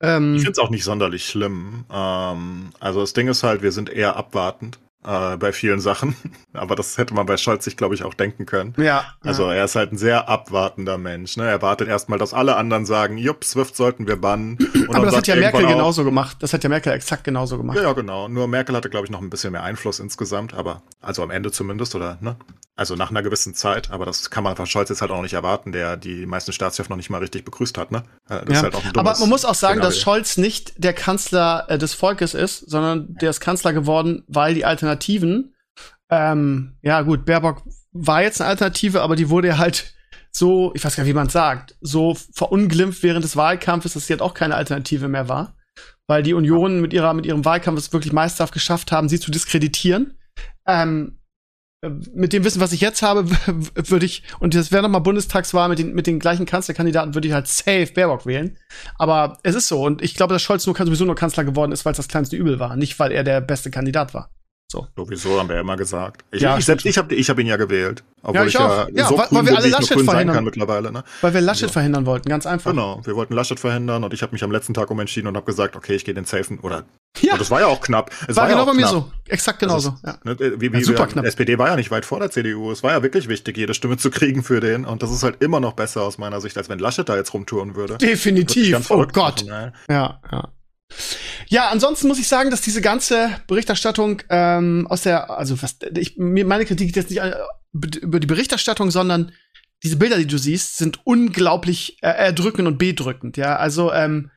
Ähm, Ich finde es auch nicht sonderlich schlimm. Ähm, also das Ding ist halt, wir sind eher abwartend äh, bei vielen Sachen. <laughs> Aber das hätte man bei Scholz sich, glaube ich, auch denken können. ja, Also er ist halt ein sehr abwartender Mensch. Ne? Er wartet erstmal, dass alle anderen sagen, jupp, Swift sollten wir bannen. Und aber das hat ja er Merkel auch, genauso gemacht. Das hat ja Merkel exakt genauso gemacht. Ja, ja, genau. Nur Merkel hatte, glaube ich, noch ein bisschen mehr Einfluss insgesamt, aber also am Ende zumindest, oder ne? Also nach einer gewissen Zeit, aber das kann man von Scholz jetzt halt auch nicht erwarten, der die meisten Staatschefs noch nicht mal richtig begrüßt hat, ne? Äh, Das Ja. ist halt auch ein Aber man muss auch sagen, dass Szenario. Scholz nicht der Kanzler äh, des Volkes ist, sondern der ist Kanzler geworden, weil die Alternativen, ähm, ja gut, Baerbock war jetzt eine Alternative, aber die wurde ja halt so, ich weiß gar nicht, wie man sagt, so verunglimpft während des Wahlkampfes, dass sie halt auch keine Alternative mehr war. Weil die Union mit ihrer, mit ihrem Wahlkampf es wirklich meisterhaft geschafft haben, sie zu diskreditieren. Ähm, äh, mit dem Wissen, was ich jetzt habe, <laughs> würde ich, und das wäre nochmal Bundestagswahl mit den, mit den gleichen Kanzlerkandidaten, würde ich halt safe Baerbock wählen. Aber es ist so. Und ich glaube, dass Scholz nur sowieso nur Kanzler geworden ist, weil es das kleinste Übel war. Nicht, weil er der beste Kandidat war. Sowieso haben wir ja immer gesagt. Ich, Ja, ich selbst, ich habe ich hab ihn ja gewählt. Obwohl Ja, ich ich, ja, auch. Ja, so weil- weil wir alle Laschet verhindern. kann mittlerweile, ne? Weil wir Laschet So. verhindern wollten, ganz einfach. Genau, wir wollten Laschet verhindern und ich habe mich am letzten Tag umentschieden und habe gesagt, okay, ich gehe den safen oder Ja, und das war ja auch knapp. Es war, war, ja genau auch bei mir so. Exakt genauso. Also ja. Ne, wie, wie Ja, super wir, knapp. SPD war ja nicht weit vor der CDU. Es war ja wirklich wichtig, jede Stimme zu kriegen für den. Und das ist halt immer noch besser aus meiner Sicht, als wenn Laschet da jetzt rumtouren würde. Definitiv. Oh Gott. machen. Ja, ja. Ja, ansonsten muss ich sagen, dass diese ganze Berichterstattung ähm, aus der, also was, ich, meine Kritik geht jetzt nicht äh, über die Berichterstattung, sondern diese Bilder, die du siehst, sind unglaublich äh, erdrückend und bedrückend. Ja, also ähm,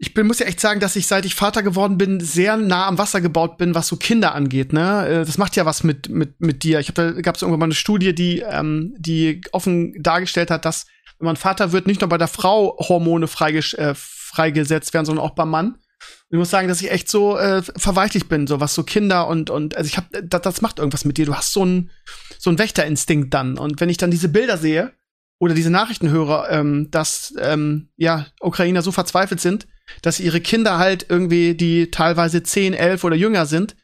ich bin, muss ja echt sagen, dass ich, seit ich Vater geworden bin, sehr nah am Wasser gebaut bin, was so Kinder angeht. Ne, Äh, das macht ja was mit mit mit dir. Ich habe da gab es irgendwann mal eine Studie, die ähm, die offen dargestellt hat, dass wenn man Vater wird, nicht nur bei der Frau Hormone freiges äh, freigesetzt werden, sondern auch beim Mann. Und ich muss sagen, dass ich echt so äh, verweichlicht bin, so was so Kinder und und also ich habe das, das macht irgendwas mit dir. Du hast so einen so einen Wächterinstinkt dann und wenn ich dann diese Bilder sehe oder diese Nachrichten höre, ähm, dass ähm, ja Ukrainer so verzweifelt sind, dass sie ihre Kinder halt irgendwie, die teilweise 10, 11 oder jünger sind,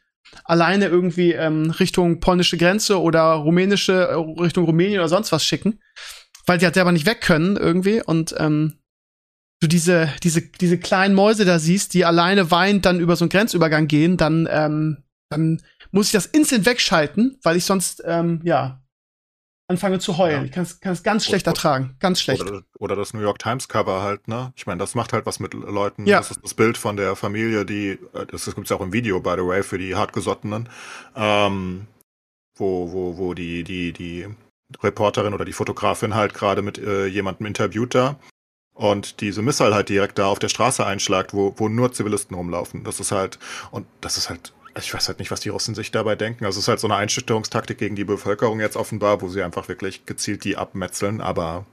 alleine irgendwie ähm, Richtung polnische Grenze oder rumänische, äh, Richtung Rumänien oder sonst was schicken, weil die halt selber nicht weg können irgendwie und ähm, du diese, diese, diese kleinen Mäuse da siehst, die alleine weinend dann über so einen Grenzübergang gehen, dann, ähm, dann muss ich das instant wegschalten, weil ich sonst, ähm, ja, anfange zu heulen. Ja. Ich kann es es ganz schlecht Oder- ertragen. Ganz schlecht. Oder, oder das New York Times Cover halt, ne? Ich meine, das macht halt was mit Leuten. Ja. Das ist das Bild von der Familie, die, äh, das gibt's ja auch im Video, by the way, für die hartgesottenen, ähm, wo, wo, wo die, die, die Reporterin oder die Fotografin halt gerade mit äh, jemandem interviewt da und diese Missile halt direkt da auf der Straße einschlagt, wo, wo nur Zivilisten rumlaufen. Das ist halt, und das ist halt, ich weiß halt nicht, was die Russen sich dabei denken. Also es ist halt so eine Einschüchterungstaktik gegen die Bevölkerung jetzt offenbar, wo sie einfach wirklich gezielt die abmetzeln, aber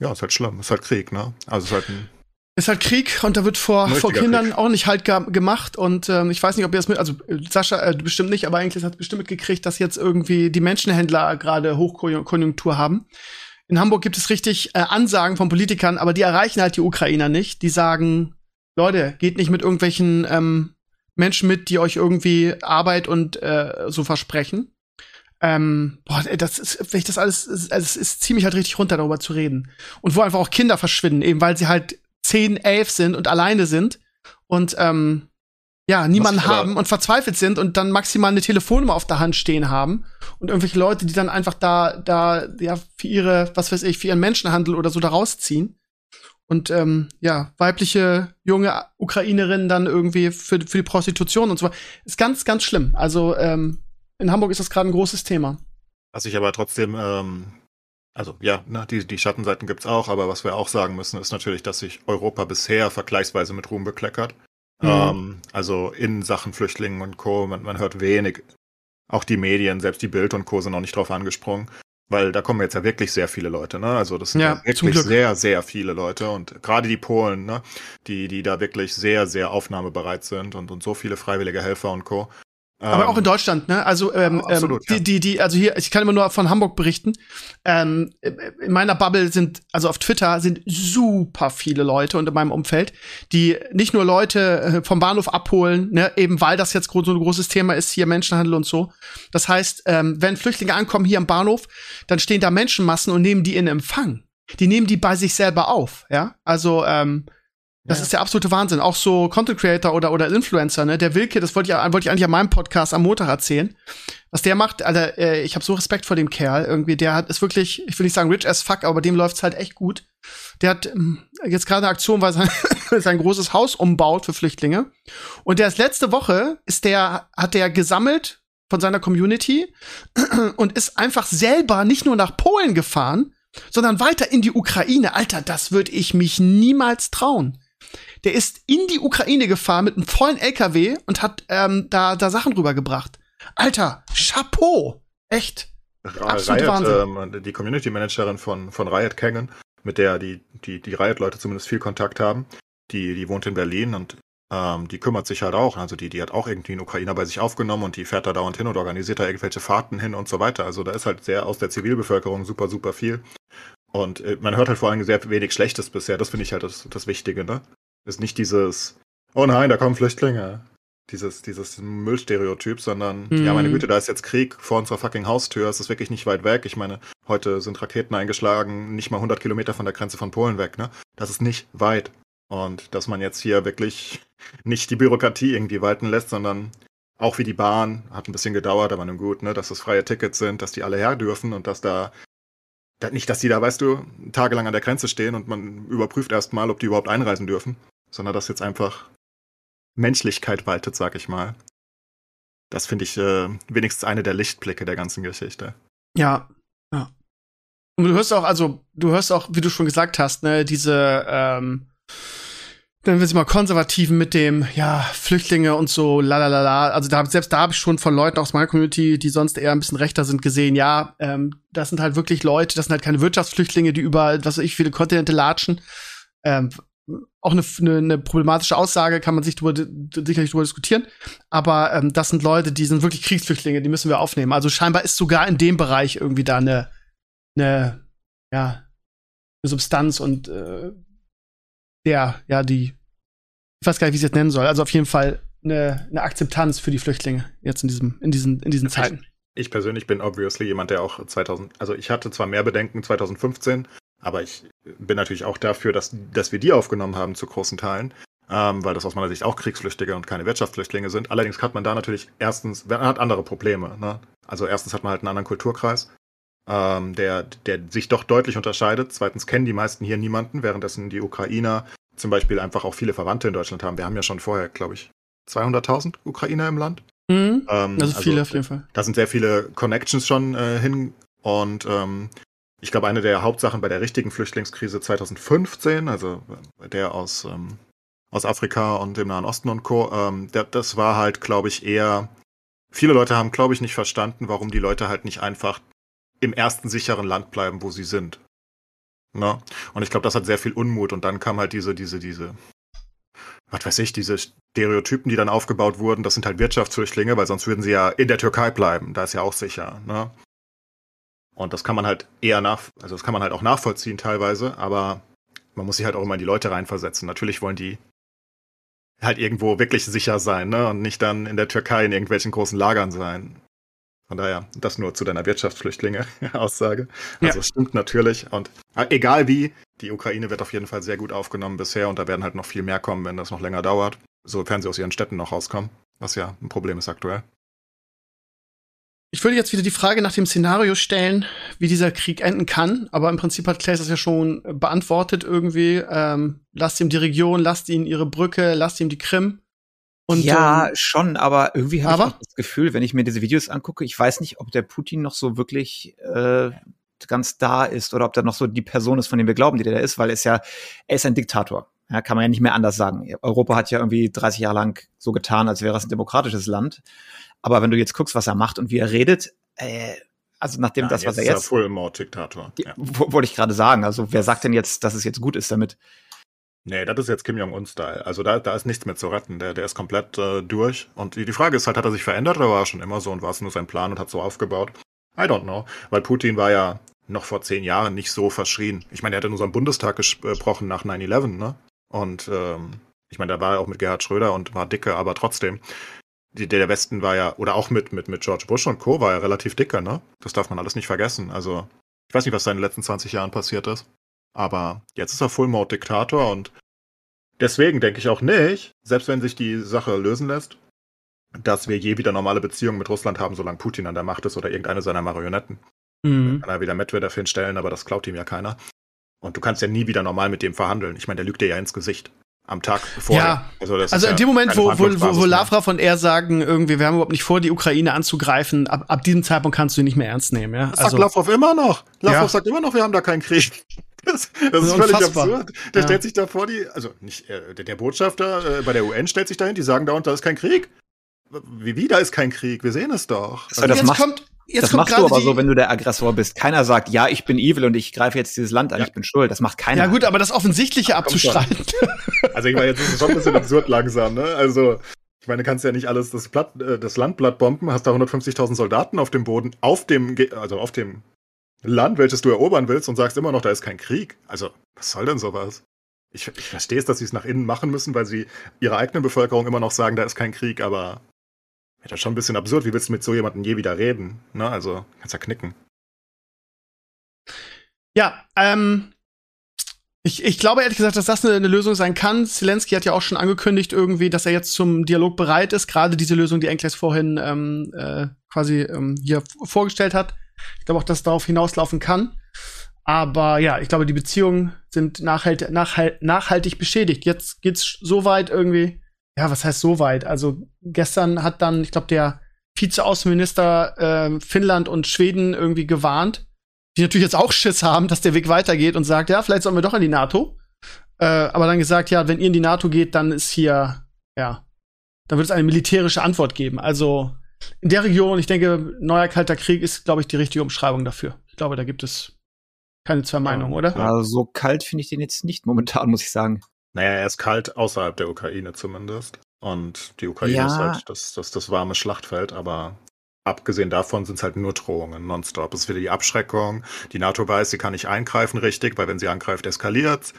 ja, ist halt schlimm, ist halt Krieg, ne? Also es ist halt ein, Ist halt Krieg und da wird vor, vor Kindern Krieg. auch nicht halt ge gemacht und ähm, ich weiß nicht, ob ihr das mit, also äh, Sascha äh, bestimmt nicht, aber eigentlich hat bestimmt mitgekriegt, dass jetzt irgendwie die Menschenhändler gerade Hochkonjunktur haben. In Hamburg gibt es richtig äh, Ansagen von Politikern, aber die erreichen halt die Ukrainer nicht. Die sagen, Leute, geht nicht mit irgendwelchen ähm, Menschen mit, die euch irgendwie Arbeit und äh, so versprechen. Ähm, boah, das ist, wenn ich das alles, also es ist ziemlich halt richtig runter, darüber zu reden. Und wo einfach auch Kinder verschwinden, eben weil sie halt 10, 11 sind und alleine sind und ähm, ja, niemanden haben und verzweifelt sind und dann maximal eine Telefonnummer auf der Hand stehen haben und irgendwelche Leute, die dann einfach da, da, ja, für ihre, was weiß ich, für ihren Menschenhandel oder so da rausziehen. Und ähm, ja, weibliche junge Ukrainerinnen dann irgendwie für, für die Prostitution und so. Ist ganz, ganz schlimm. Also ähm, in Hamburg ist das gerade ein großes Thema. was ich aber trotzdem, ähm, also ja, ne, die, die Schattenseiten gibt's auch, aber was wir auch sagen müssen, ist natürlich, dass sich Europa bisher vergleichsweise mit Ruhm bekleckert. Mhm. Ähm, also in Sachen Flüchtlingen und Co. Man, man hört wenig. Auch die Medien, selbst die Bild und Co. sind noch nicht drauf angesprungen. Weil da kommen jetzt ja wirklich sehr viele Leute, ne? Also das sind Ja, ja, wirklich sehr, sehr viele Leute und gerade die Polen, ne? Die, die da wirklich sehr, sehr aufnahmebereit sind und, und so viele freiwillige Helfer und Co. Aber Ähm, auch in Deutschland, ne? Also ähm, Ja, absolut, ähm, die, die, die, also hier, ich kann immer nur von Hamburg berichten. Ähm, in meiner Bubble sind, also auf Twitter sind super viele Leute und in meinem Umfeld, die nicht nur Leute äh, vom Bahnhof abholen, ne, eben weil das jetzt so ein großes Thema ist, hier Menschenhandel und so. Das heißt, ähm, wenn Flüchtlinge ankommen hier am Bahnhof, dann stehen da Menschenmassen und nehmen die in Empfang. Die nehmen die bei sich selber auf, ja. Also ähm, das Ja. ist der absolute Wahnsinn. Auch so Content Creator oder, oder Influencer, ne? Der Wilke, das wollte ich, wollte ich eigentlich an meinem Podcast am Montag erzählen. Was der macht, Alter, äh, ich habe so Respekt vor dem Kerl. Irgendwie, der hat, ist wirklich, ich will nicht sagen rich as fuck, aber bei dem läuft's halt echt gut. Der hat ähm, jetzt gerade eine Aktion, weil sein, <laughs> sein großes Haus umbaut für Flüchtlinge. Und der ist letzte Woche, ist der, hat der gesammelt von seiner Community <clears throat> und ist einfach selber nicht nur nach Polen gefahren, sondern weiter in die Ukraine. Alter, das würde ich mich niemals trauen. Der ist in die Ukraine gefahren mit einem vollen LKW und hat ähm, da, da Sachen rübergebracht. Alter, Chapeau! Echt. absolut Riot, Wahnsinn. ähm, die Community Managerin von, von Riot Kangen, mit der die, die, die Riot-Leute zumindest viel Kontakt haben, die, die wohnt in Berlin und ähm, die kümmert sich halt auch. Also die, die hat auch irgendwie einen Ukrainer bei sich aufgenommen und die fährt da dauernd hin und organisiert da irgendwelche Fahrten hin und so weiter. Also da ist halt sehr aus der Zivilbevölkerung super, super viel. Und äh, man hört halt vor allem sehr wenig Schlechtes bisher. Das finde ich halt das, das Wichtige, ne? Ist nicht dieses, oh nein, da kommen Flüchtlinge. Dieses, dieses Müllstereotyp, sondern, Mhm. ja, meine Güte, da ist jetzt Krieg vor unserer fucking Haustür. Es ist wirklich nicht weit weg. Ich meine, heute sind Raketen eingeschlagen, nicht mal 100 Kilometer von der Grenze von Polen weg, ne? Das ist nicht weit. Und dass man jetzt hier wirklich nicht die Bürokratie irgendwie walten lässt, sondern auch wie die Bahn, hat ein bisschen gedauert, aber nun gut, ne, dass es freie Tickets sind, dass die alle her dürfen und dass da, da nicht, dass die da, weißt du, tagelang an der Grenze stehen und man überprüft erstmal, ob die überhaupt einreisen dürfen, sondern dass jetzt einfach Menschlichkeit waltet, sag ich mal. Das finde ich äh, wenigstens eine der Lichtblicke der ganzen Geschichte. Ja, ja. Und du hörst auch, also, du hörst auch, wie du schon gesagt hast, ne, diese, ähm, dann wir sie mal Konservativen mit dem, ja, Flüchtlinge und so, lalalala. Also da, selbst da habe ich schon von Leuten aus meiner Community, die sonst eher ein bisschen rechter sind, gesehen, ja, ähm, das sind halt wirklich Leute, das sind halt keine Wirtschaftsflüchtlinge, die über, was weiß ich, viele Kontinente latschen. Ähm, auch eine, eine, eine problematische Aussage, kann man sich drüber, sicherlich drüber diskutieren. Aber ähm, das sind Leute, die sind wirklich Kriegsflüchtlinge, die müssen wir aufnehmen. Also scheinbar ist sogar in dem Bereich irgendwie da eine, eine ja, Substanz und äh, der, ja, die, ich weiß gar nicht, wie ich es jetzt nennen soll. Also auf jeden Fall eine, eine Akzeptanz für die Flüchtlinge jetzt in diesem, in diesen, in diesen Zeiten. Ich persönlich bin obviously jemand, der auch 2000, also ich hatte zwar mehr Bedenken 2015, aber ich bin natürlich auch dafür, dass, dass wir die aufgenommen haben zu großen Teilen, ähm, weil das aus meiner Sicht auch Kriegsflüchtlinge und keine Wirtschaftsflüchtlinge sind. Allerdings hat man da natürlich erstens, man hat andere Probleme. Ne? Also erstens hat man halt einen anderen Kulturkreis, ähm, der, der sich doch deutlich unterscheidet. Zweitens kennen die meisten hier niemanden, währenddessen die Ukrainer zum Beispiel einfach auch viele Verwandte in Deutschland haben. Wir haben ja schon vorher, glaube ich, 200.000 Ukrainer im Land. Mhm. Ähm, Also viele auf jeden Fall. da sind sehr viele Connections schon äh, hin und ähm, ich glaube, eine der Hauptsachen bei der richtigen Flüchtlingskrise 2015, also äh, der aus, ähm, aus Afrika und dem Nahen Osten und Co., ähm, der, das war halt, glaube ich, eher, viele Leute haben, glaube ich, nicht verstanden, warum die Leute halt nicht einfach im ersten sicheren Land bleiben, wo sie sind. Ne? Und ich glaube, das hat sehr viel Unmut und dann kam halt diese, diese, diese, was weiß ich, diese Stereotypen, die dann aufgebaut wurden, das sind halt Wirtschaftsflüchtlinge, weil sonst würden sie ja in der Türkei bleiben. Da ist ja auch sicher. Ne? Und das kann man halt eher nach, also das kann man halt auch nachvollziehen teilweise, aber man muss sich halt auch immer in die Leute reinversetzen. Natürlich wollen die halt irgendwo wirklich sicher sein, ne? Und nicht dann in der Türkei in irgendwelchen großen Lagern sein. Von daher, das nur zu deiner Wirtschaftsflüchtlinge-Aussage. Also Ja. stimmt natürlich. Und äh, egal wie, die Ukraine wird auf jeden Fall sehr gut aufgenommen bisher und da werden halt noch viel mehr kommen, wenn das noch länger dauert. Sofern sie aus ihren Städten noch rauskommen, was ja ein Problem ist aktuell. Ich würde jetzt wieder die Frage nach dem Szenario stellen, wie dieser Krieg enden kann. Aber im Prinzip hat Claes das ja schon beantwortet irgendwie. Ähm, lasst ihm die Region, lasst ihn ihre Brücke, lasst ihm die Krim. Und, ja, ähm, schon, aber irgendwie habe ich auch das Gefühl, wenn ich mir diese Videos angucke, ich weiß nicht, ob der Putin noch so wirklich äh, ganz da ist oder ob der noch so die Person ist, von dem wir glauben, die der da ist, weil er ist ja, er ist ein Diktator. Ja, kann man ja nicht mehr anders sagen. Europa hat ja irgendwie 30 Jahre lang so getan, als wäre es ein demokratisches Land. Aber wenn du jetzt guckst, was er macht und wie er redet, äh, Also nachdem Nein, das, was er ist er jetzt, Full-Mode-Diktator. die- Ja. wo- wollte ich gerade sagen. Also wer sagt denn jetzt, dass es jetzt gut ist damit? Nee, das ist jetzt Kim Jong-un-Style. Also da, da ist nichts mehr zu retten. Der, der ist komplett äh, durch. Und die, die Frage ist halt, hat er sich verändert oder war er schon immer so und war es nur sein Plan und hat so aufgebaut? I don't know. Weil Putin war ja noch vor zehn Jahren nicht so verschrien. Ich meine, er hat in unserem Bundestag gesprochen nach 9-11, ne? Und ähm, ich meine, da war er auch mit Gerhard Schröder und war dicke, aber trotzdem. Die, der Westen war ja, oder auch mit, mit, mit George Bush und Co. war ja relativ dicke, ne? Das darf man alles nicht vergessen. Also, ich weiß nicht, was da in den letzten 20 Jahren passiert ist. Aber jetzt ist er Full-Mode-Diktator und deswegen denke ich auch nicht, selbst wenn sich die Sache lösen lässt, dass wir je wieder normale Beziehungen mit Russland haben, solange Putin an der Macht ist oder irgendeine seiner Marionetten. Mhm. Kann er wieder Medvedev hinstellen, aber das klaut ihm ja keiner. Und du kannst ja nie wieder normal mit dem verhandeln. Ich meine, der lügt dir ja ins Gesicht. Am Tag vorher. Ja. Also, Also in ja dem Moment, wo, wo, wo, wo. Lavrov und er sagen, irgendwie, wir haben überhaupt nicht vor, die Ukraine anzugreifen, ab, ab diesem Zeitpunkt kannst du ihn nicht mehr ernst nehmen, ja. Das sagt Lavrov immer noch. Lavrov Also Ja. sagt immer noch, wir haben da keinen Krieg. Das, das ist ist völlig unfassbar. absurd. Der Ja. stellt sich da vor, die, also nicht, äh, der, der Botschafter äh, bei der UN stellt sich dahin, die sagen dauernd, da ist kein Krieg. Wie, wie, da ist kein Krieg? Wir sehen es doch. So, das jetzt macht- kommt, jetzt das kommt machst du aber die, so, wenn du der Aggressor bist. Keiner sagt, ja, ich bin evil und ich greife jetzt dieses Land an, Ja. ich bin schuld. Das macht keiner. Ja gut, aber das Offensichtliche abzustreiten. <laughs> Also ich meine, jetzt ist es schon ein bisschen absurd langsam, ne? Also, ich meine, du kannst ja nicht alles das, Blatt, äh, das Land Blatt bomben, hast da 150.000 Soldaten auf dem Boden, auf dem, Ge- also auf dem Land, welches du erobern willst und sagst immer noch, da ist kein Krieg. Also, was soll denn sowas? Ich, ich verstehe es, dass sie es nach innen machen müssen, weil sie ihrer eigenen Bevölkerung immer noch sagen, da ist kein Krieg, aber ja, das schon ein bisschen absurd. Wie willst du mit so jemandem je wieder reden? Ne? Also, kannst ja knicken. Ja, ähm, ich, ich glaube ehrlich gesagt, dass das eine, eine Lösung sein kann. Zelensky hat ja auch schon angekündigt irgendwie, dass er jetzt zum Dialog bereit ist. Gerade diese Lösung, die Enkles vorhin ähm, äh, quasi ähm, hier vorgestellt hat. Ich glaube auch, dass es darauf hinauslaufen kann. Aber ja, ich glaube, die Beziehungen sind nachhalt, nachhalt, nachhaltig beschädigt. Jetzt geht's so weit irgendwie. Ja, was heißt so weit? Also gestern hat dann, ich glaube, der Vizeaußenminister ähm, Finnland und Schweden irgendwie gewarnt, die natürlich jetzt auch Schiss haben, dass der Weg weitergeht und sagt, ja, vielleicht sollen wir doch in die NATO. Äh, aber dann gesagt, ja, wenn ihr in die NATO geht, dann ist hier, ja, dann wird es eine militärische Antwort geben. Also in der Region, ich denke, neuer kalter Krieg ist, glaube ich, die richtige Umschreibung dafür. Ich glaube, da gibt es keine zwei Meinungen, oder? Also so kalt finde ich den jetzt nicht momentan, muss ich sagen. Naja, er ist kalt außerhalb der Ukraine zumindest. Und die Ukraine Ja. ist halt das, das, das warme Schlachtfeld, aber abgesehen davon sind es halt nur Drohungen nonstop. Es ist wieder die Abschreckung. Die NATO weiß, sie kann nicht eingreifen richtig, weil wenn sie angreift, eskaliert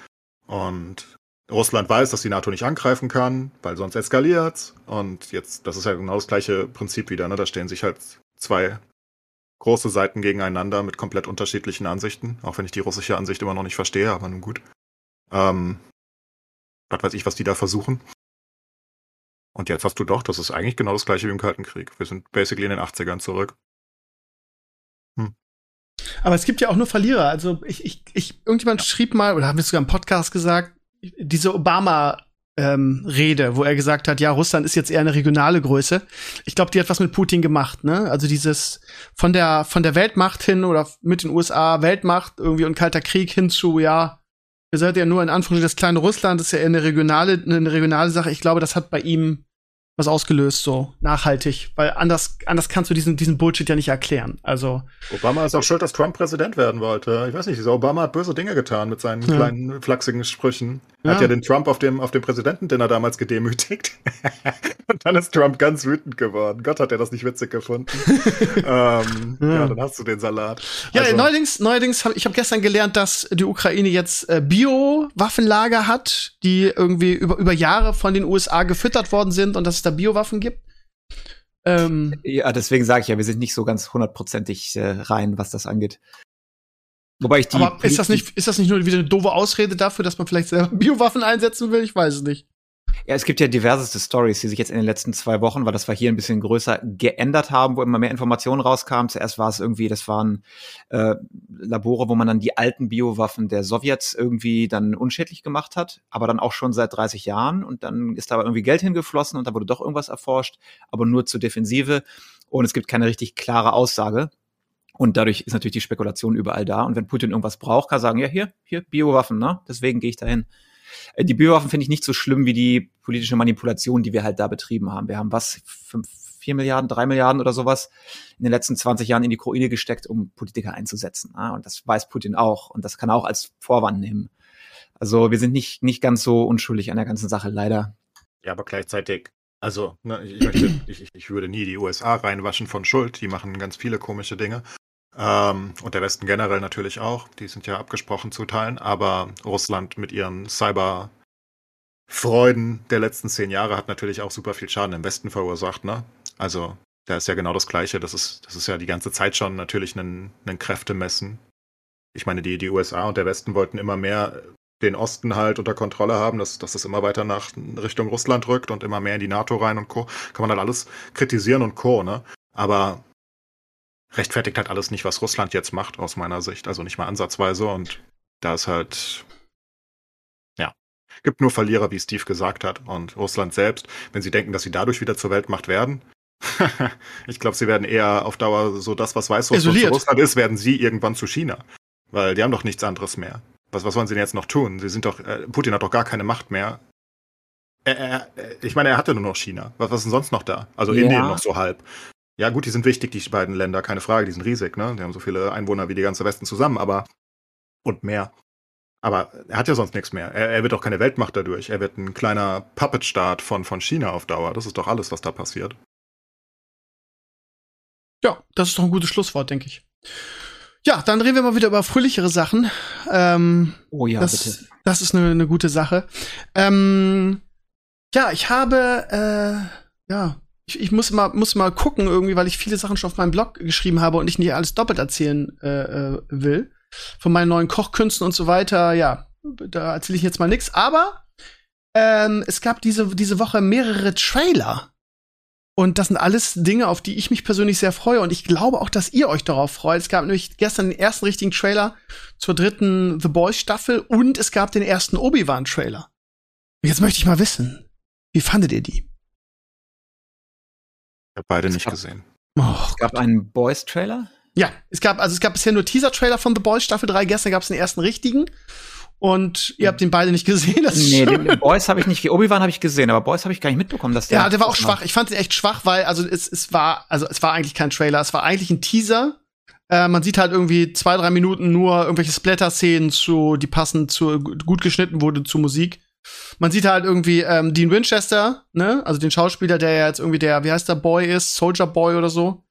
Und Russland weiß, dass die NATO nicht angreifen kann, weil sonst eskaliert's. Und jetzt, das ist ja genau das gleiche Prinzip wieder, ne? Da stehen sich halt zwei große Seiten gegeneinander mit komplett unterschiedlichen Ansichten, auch wenn ich die russische Ansicht immer noch nicht verstehe, aber nun gut. Ähm, was weiß ich, was die da versuchen. Und jetzt hast du doch, das ist eigentlich genau das gleiche wie im Kalten Krieg. Wir sind basically in den 80ern zurück. Aber es gibt ja auch nur Verlierer. Also ich, ich, ich irgendjemand schrieb mal, oder haben wir sogar im Podcast gesagt, diese Obama ähm, Rede, wo er gesagt hat, ja, Russland ist jetzt eher eine regionale Größe. Ich glaube, die hat was mit Putin gemacht, ne? Also dieses von der von der Weltmacht hin oder mit den USA Weltmacht irgendwie und kalter Krieg hin zu, ja, ihr seid ja nur in Anführungszeichen das kleine Russland, das ist ja eher eine regionale eine regionale Sache. Ich glaube, das hat bei ihm was ausgelöst, so nachhaltig, weil anders anders kannst du diesen diesen Bullshit ja nicht erklären. Also Obama ist auch schuld, dass Trump Präsident werden wollte. Ich weiß nicht, dieser Obama hat böse Dinge getan mit seinen Ja. kleinen flachsigen Sprüchen. Er Ja. hat ja den Trump auf dem, auf dem Präsidentendinner damals gedemütigt. <laughs> Und dann ist Trump ganz wütend geworden. Gott hat er das nicht witzig gefunden. <laughs> ähm, Ja. ja. dann hast du den Salat. Ja, Also, neuerdings, neuerdings hab, ich habe gestern gelernt, dass die Ukraine jetzt äh, Bio-Waffenlager hat, die irgendwie über, über Jahre von den USA gefüttert worden sind und dass es da Biowaffen gibt. Ähm, Ja, deswegen sage ich ja, wir sind nicht so ganz hundertprozentig äh, rein, was das angeht. Wobei ich die. aber ist das nicht, ist das nicht nur wieder eine doofe Ausrede dafür, dass man vielleicht selber <laughs> Biowaffen einsetzen will? Ich weiß es nicht. Ja, es gibt ja diverseste Stories, die sich jetzt in den letzten zwei Wochen, weil das war hier ein bisschen größer, geändert haben, wo immer mehr Informationen rauskamen. Zuerst war es irgendwie, das waren äh, Labore, wo man dann die alten Biowaffen der Sowjets irgendwie dann unschädlich gemacht hat, aber dann auch schon seit 30 Jahren. Und dann ist da aber irgendwie Geld hingeflossen und da wurde doch irgendwas erforscht, aber nur zur Defensive. Und es gibt keine richtig klare Aussage. Und dadurch ist natürlich die Spekulation überall da. Und wenn Putin irgendwas braucht, kann er sagen, ja, hier, hier, Biowaffen, ne? Deswegen gehe ich dahin. Äh, Die Biowaffen finde ich nicht so schlimm wie die politische Manipulation, die wir halt da betrieben haben. Wir haben was, fünf, vier Milliarden, drei Milliarden oder sowas in den letzten 20 Jahren in die Ukraine gesteckt, um Politiker einzusetzen. Ja, und das weiß Putin auch. Und das kann er auch als Vorwand nehmen. Also wir sind nicht, nicht ganz so unschuldig an der ganzen Sache, leider. Ja, aber gleichzeitig, also ne, ich, möchte, ich, ich würde nie die USA reinwaschen von Schuld. Die machen ganz viele komische Dinge. Ähm, und der Westen generell natürlich auch. Die sind ja abgesprochen zu teilen. Aber Russland mit ihren Cyber- Freuden der letzten zehn Jahre hat natürlich auch super viel Schaden im Westen verursacht, ne? Also, da ist ja genau das Gleiche. Das ist, das ist ja die ganze Zeit schon natürlich ein, ein Kräftemessen. Ich meine, die, die USA und der Westen wollten immer mehr den Osten halt unter Kontrolle haben, dass, dass das immer weiter nach Richtung Russland rückt und immer mehr in die NATO rein und Co. Kann man halt alles kritisieren und Co. Ne? Aber rechtfertigt halt alles nicht, was Russland jetzt macht, aus meiner Sicht. Also nicht mal ansatzweise. Und da ist halt, ja, gibt nur Verlierer, wie Steve gesagt hat. Und Russland selbst, wenn sie denken, dass sie dadurch wieder zur Weltmacht werden, <laughs> ich glaube, sie werden eher auf Dauer so das, was Weißrussland zu Russland ist, werden sie irgendwann zu China. Weil die haben doch nichts anderes mehr. Was, was wollen sie denn jetzt noch tun? Sie sind doch, äh, Putin hat doch gar keine Macht mehr. Er, er, ich meine, er hatte nur noch China. Was, was ist denn sonst noch da? Also ja. Indien noch so halb. Ja, gut, die sind wichtig, die beiden Länder, keine Frage, die sind riesig, ne? Die haben so viele Einwohner wie die ganze Westen zusammen, aber und mehr. Aber er hat ja sonst nichts mehr. Er, er wird auch keine Weltmacht dadurch. Er wird ein kleiner Puppetstaat von, von China auf Dauer. Das ist doch alles, was da passiert. Ja, das ist doch ein gutes Schlusswort, denke ich. Ja, dann reden wir mal wieder über fröhlichere Sachen. Ähm, oh ja, das, bitte. Das ist eine, eine gute Sache. Ähm, ja, ich habe, äh, ja, ich, ich, muss mal muss mal gucken irgendwie, weil ich viele Sachen schon auf meinem Blog geschrieben habe und ich nicht alles doppelt erzählen äh, äh will von meinen neuen Kochkünsten und so weiter. Ja, da erzähle ich jetzt mal nichts. Aber ähm, es gab diese diese Woche mehrere Trailer und das sind alles Dinge, auf die ich mich persönlich sehr freue. Und ich glaube auch, dass ihr euch darauf freut. Es gab nämlich gestern den ersten richtigen Trailer zur dritten The Boys Staffel und es gab den ersten Obi-Wan Trailer. Jetzt möchte ich mal wissen, wie fandet ihr die? Ich habe beide nicht gesehen. Oh, es gab Gott. einen Boys Trailer? Ja, es gab, also es gab bisher nur Teaser-Trailer von The Boys Staffel 3. Gestern gab es den ersten richtigen. Und ihr habt den beide nicht gesehen. Das nee, den, den Boys habe ich nicht, Obi-Wan habe ich gesehen, aber Boys habe ich gar nicht mitbekommen, dass der. Ja, der war auch schwach. Ich fand den echt schwach, weil, also es, es war, also es war eigentlich kein Trailer, es war eigentlich ein Teaser. Äh, man sieht halt irgendwie zwei, drei Minuten nur irgendwelche Splatter-Szenen zu, die passend zu, gut geschnitten wurde zur Musik. Man sieht halt irgendwie ähm, Dean Winchester, ne, also den Schauspieler, der ja jetzt irgendwie der, wie heißt der Boy ist, Soldier Boy oder so.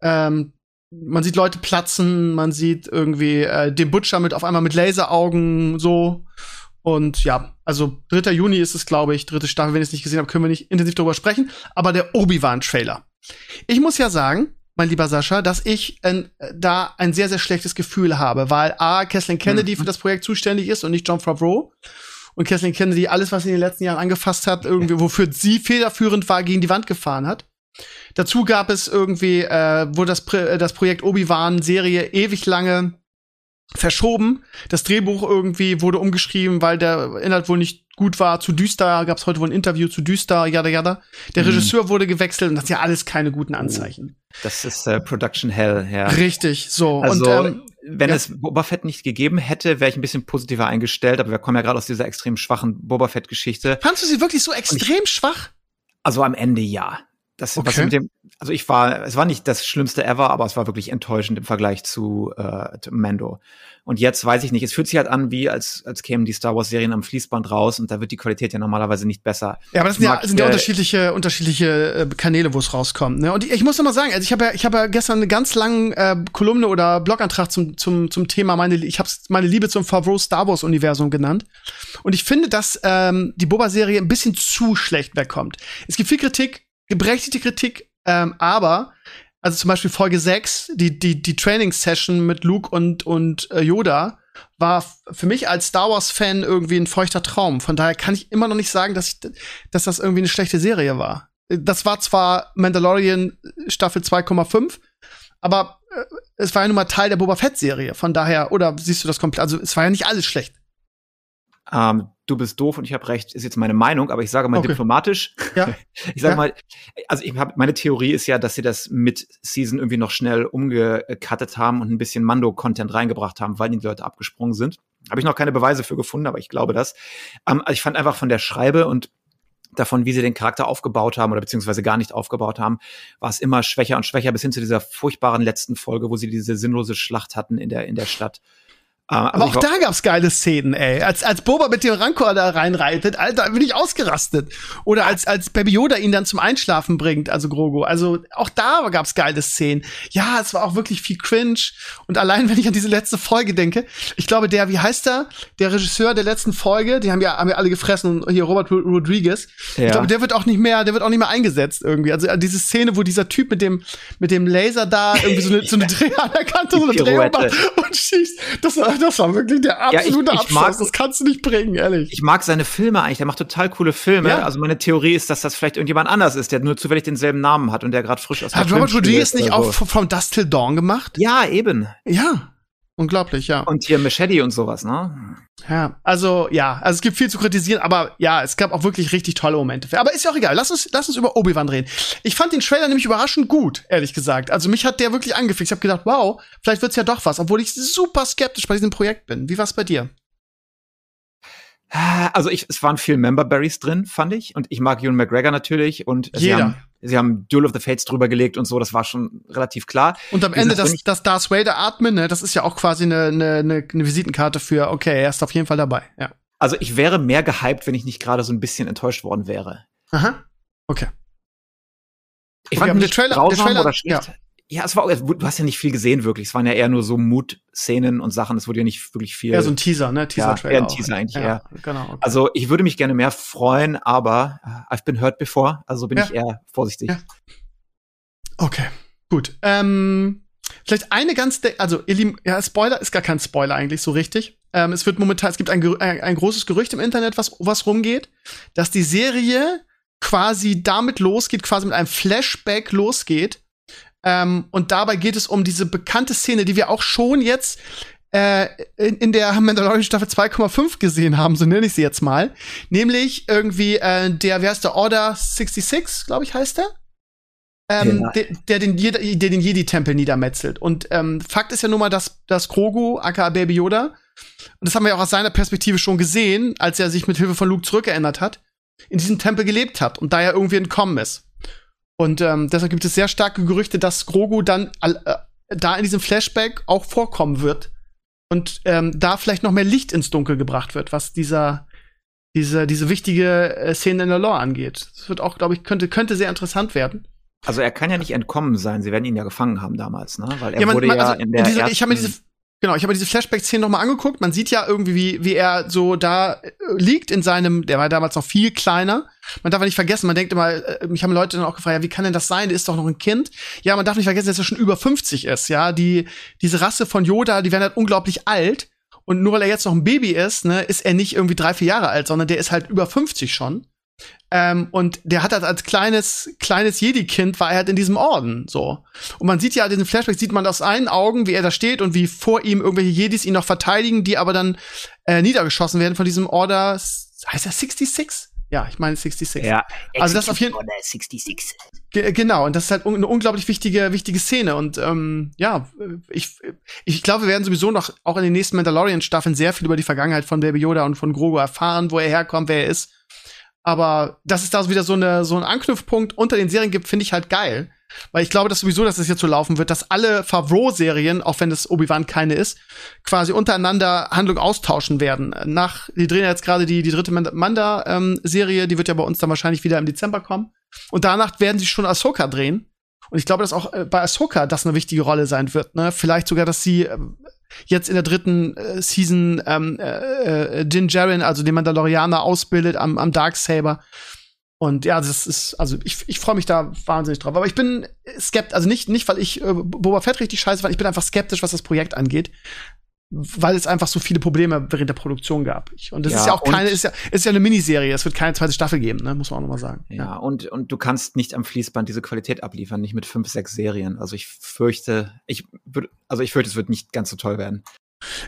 Ähm, man sieht Leute platzen, man sieht irgendwie äh, den Butcher mit auf einmal mit Laseraugen so. Und ja, also 3. Juni ist es, glaube ich, dritte Staffel. Wenn ich es nicht gesehen habe, können wir nicht intensiv darüber sprechen. Aber der Obi-Wan-Trailer. Ich muss ja sagen, mein lieber Sascha, dass ich äh, da ein sehr, sehr schlechtes Gefühl habe, weil A, Kathleen Kennedy mhm. für das Projekt zuständig ist und nicht John Favreau. Und Kathleen Kennedy alles, was sie in den letzten Jahren angefasst hat, irgendwie, wofür sie federführend war, gegen die Wand gefahren hat. Dazu gab es irgendwie, äh, wurde das, äh, das Projekt Obi-Wan-Serie ewig lange verschoben. Das Drehbuch irgendwie wurde umgeschrieben, weil der Inhalt wohl nicht gut war. Zu düster gab es heute wohl ein Interview zu düster, yada yada. Der mhm. Regisseur wurde gewechselt und das ist ja alles keine guten oh. Anzeichen. Das ist äh, Production Hell, ja. Richtig, so. Also, und, ähm, wenn ja. es Boba Fett nicht gegeben hätte, wäre ich ein bisschen positiver eingestellt, aber wir kommen ja gerade aus dieser extrem schwachen Boba Fett-Geschichte. Fandst du sie wirklich so extrem ich, schwach? Also am Ende ja. Das, okay. was mit dem, also ich war, es war nicht das Schlimmste ever, aber es war wirklich enttäuschend im Vergleich zu äh, Mando. Und jetzt weiß ich nicht, es fühlt sich halt an, wie als, als kämen die Star Wars Serien am Fließband raus und da wird die Qualität ja normalerweise nicht besser. Ja, aber das sind ja, sind ja unterschiedliche, unterschiedliche äh, Kanäle, wo es rauskommt. Ne? Und ich, ich muss noch mal sagen, also ich habe ja, ich habe ja gestern eine ganz lange äh, Kolumne oder Blogantrag zum, zum, zum Thema meine, ich habe meine Liebe zum Favreau Star Wars Universum genannt. Und ich finde, dass ähm, die Boba-Serie ein bisschen zu schlecht wegkommt. Es gibt viel Kritik, geberechtigte Kritik, ähm, aber also zum Beispiel Folge 6, die, die, die Training-Session mit Luke und, und äh, Yoda, war für mich als Star Wars-Fan irgendwie ein feuchter Traum. Von daher kann ich immer noch nicht sagen, dass, ich, dass das irgendwie eine schlechte Serie war. Das war zwar Mandalorian Staffel 2,5, aber äh, es war ja nun mal Teil der Boba Fett-Serie. Von daher, oder siehst du das komplett? Also es war ja nicht alles schlecht ähm, du bist doof und ich habe recht, ist jetzt meine Meinung, aber ich sage mal okay. diplomatisch. Ja. <laughs> Ich sage ja. mal, also ich habe meine Theorie ist ja, dass sie das mit Season irgendwie noch schnell umgekattet haben und ein bisschen Mando-Content reingebracht haben, weil die Leute abgesprungen sind. Habe ich noch keine Beweise für gefunden, aber ich glaube das. Ähm, also ich fand einfach von der Schreibe und davon, wie sie den Charakter aufgebaut haben oder beziehungsweise gar nicht aufgebaut haben, war es immer schwächer und schwächer bis hin zu dieser furchtbaren letzten Folge, wo sie diese sinnlose Schlacht hatten in der, in der Stadt. Äh, aber also auch da gab's geile Szenen, ey. Als, als Boba mit dem Rancor da reinreitet, Alter, bin ich ausgerastet. Oder als, als Baby Yoda ihn dann zum Einschlafen bringt, also Grogu. Also auch da gab's geile Szenen. Ja, es war auch wirklich viel cringe. Und allein, wenn ich an diese letzte Folge denke, ich glaube, der, wie heißt der? Der Regisseur der letzten Folge, die haben ja, haben ja alle gefressen, hier Robert Rodriguez. Ja. Ich glaube, der wird auch nicht mehr, der wird auch nicht mehr eingesetzt irgendwie. Also diese Szene, wo dieser Typ mit dem, mit dem Laser da irgendwie so eine, so eine <laughs> Dreh an der Kante, so eine Drehung macht und schießt. Das war <laughs> das war wirklich der absolute ja, ich, ich Abschluss. Mag, das kannst du nicht bringen, ehrlich. Ich mag seine Filme eigentlich. Der macht total coole Filme. Ja. Also meine Theorie ist, dass das vielleicht irgendjemand anders ist, der nur zufällig denselben Namen hat und der gerade frisch aus Hat Robert Rodriguez nicht auch so. From Dust Till Dawn gemacht? Ja, eben. Ja. Unglaublich, ja. Und hier Machete und sowas, ne? Ja, also ja, also es gibt viel zu kritisieren, aber ja, es gab auch wirklich richtig tolle Momente. Aber ist ja auch egal. Lass uns, lass uns über Obi-Wan reden. Ich fand den Trailer nämlich überraschend gut, ehrlich gesagt. Also mich hat der wirklich angefixt. Ich habe gedacht, wow, vielleicht wird's ja doch was, obwohl ich super skeptisch bei diesem Projekt bin. Wie war's bei dir? Also ich, es waren viel Member Berries drin, fand ich. Und ich mag Ewan McGregor natürlich. Und Jeder. Sie haben, sie haben Duel of the Fates drüber gelegt und so, das war schon relativ klar. Und am Ende das, das Darth Vader atmen, ne, das ist ja auch quasi eine, eine, eine Visitenkarte für, okay, er ist auf jeden Fall dabei, ja. Also ich wäre mehr gehypt, wenn ich nicht gerade so ein bisschen enttäuscht worden wäre. Aha. Okay. Ich okay, fand den Trailer, der Trailer, oder schlecht. Ja. Ja, es war, du hast ja nicht viel gesehen wirklich. Es waren ja eher nur so Mut-Szenen und Sachen. Es wurde ja nicht wirklich viel. Ja, so ein Teaser, ne? Teaser-Trailer. Ja, eher ein Teaser eigentlich ja, eher. Genau. Okay. Also ich würde mich gerne mehr freuen, aber äh, I've been hurt before, also bin ja. ich eher vorsichtig. Ja. Okay, gut. Ähm, vielleicht eine ganz, also ihr Lieben, ja, Spoiler ist gar kein Spoiler eigentlich so richtig. Ähm, es wird momentan, es gibt ein, ein, ein großes Gerücht im Internet, was, was rumgeht, dass die Serie quasi damit losgeht, quasi mit einem Flashback losgeht ähm, und dabei geht es um diese bekannte Szene, die wir auch schon jetzt äh, in, in der Mandalorian Staffel 2,5 gesehen haben, so nenne ich sie jetzt mal. Nämlich irgendwie äh, der, wer heißt der, Order 66, glaube ich, heißt der? Ähm, ja. der, der, den, der den Jedi-Tempel niedermetzelt. Und ähm, Fakt ist ja nun mal, dass, dass Grogu, aka Baby Yoda, und das haben wir ja auch aus seiner Perspektive schon gesehen, als er sich mit Hilfe von Luke zurückgeändert hat, in diesem Tempel gelebt hat und da ja irgendwie entkommen ist. Und ähm, deshalb gibt es sehr starke Gerüchte, dass Grogu dann äh, da in diesem Flashback auch vorkommen wird und ähm, da vielleicht noch mehr Licht ins Dunkel gebracht wird, was dieser diese diese wichtige äh, Szene in der Lore angeht. Das wird auch, glaube ich, könnte könnte sehr interessant werden. Also er kann ja nicht entkommen sein. Sie werden ihn ja gefangen haben damals, ne? Weil er ja, man, wurde man, also ja in der diese, ich habe mir diese Genau, ich habe diese Flashback-Szene nochmal angeguckt. Man sieht ja irgendwie, wie, wie er so da äh, liegt in seinem, der war damals noch viel kleiner. Man darf ja nicht vergessen, man denkt immer, äh, mich haben Leute dann auch gefragt, ja, wie kann denn das sein? Der ist doch noch ein Kind. Ja, man darf nicht vergessen, dass er schon über 50 ist, ja. Die, diese Rasse von Yoda, die werden halt unglaublich alt. Und nur weil er jetzt noch ein Baby ist, ne, ist er nicht irgendwie drei, vier Jahre alt, sondern der ist halt über 50 schon. Ähm, und der hat halt als kleines, kleines Jedi-Kind war er halt in diesem Orden, so. Und man sieht ja, in diesem Flashback sieht man aus seinen Augen, wie er da steht und wie vor ihm irgendwelche Jedis ihn noch verteidigen, die aber dann äh, niedergeschossen werden von diesem Order, heißt er 66? Ja, ich meine 66. Ja, also das auf jeden Fall. 66. Genau, und das ist halt eine unglaublich wichtige, wichtige Szene. Und ähm, ja, ich, ich glaube, wir werden sowieso noch auch in den nächsten Mandalorian-Staffeln sehr viel über die Vergangenheit von Baby Yoda und von Grogu erfahren, wo er herkommt, wer er ist. Aber dass es da wieder so, eine, so einen Anknüpfpunkt unter den Serien gibt, finde ich halt geil. Weil ich glaube, dass sowieso, dass es jetzt so laufen wird, dass alle Favreau-Serien, auch wenn es Obi-Wan keine ist, quasi untereinander Handlung austauschen werden. Nach, die drehen ja jetzt gerade die, die dritte Manda-Serie, ähm, die wird ja bei uns dann wahrscheinlich wieder im Dezember kommen. Und danach werden sie schon Ahsoka drehen. Und ich glaube, dass auch äh, bei Ahsoka das eine wichtige Rolle sein wird. Ne? Vielleicht sogar, dass sie äh, jetzt in der dritten äh, Season ähm, äh, äh, Din Djarin, also den Mandalorianer, ausbildet am, am Darksaber. Und ja, das ist, also ich, ich freue mich da wahnsinnig drauf. Aber ich bin skeptisch, also nicht, nicht, weil ich äh, Boba Fett richtig scheiße fand, ich bin einfach skeptisch, was das Projekt angeht weil es einfach so viele Probleme während der Produktion gab. Und das ja, ist ja auch keine, ist ja, ist ja eine Miniserie. Es wird keine zweite Staffel geben, ne? muss man auch nochmal sagen. Ja, ja, und, und du kannst nicht am Fließband diese Qualität abliefern, nicht mit fünf, sechs Serien. Also ich fürchte, ich würde, also ich fürchte, es wird nicht ganz so toll werden.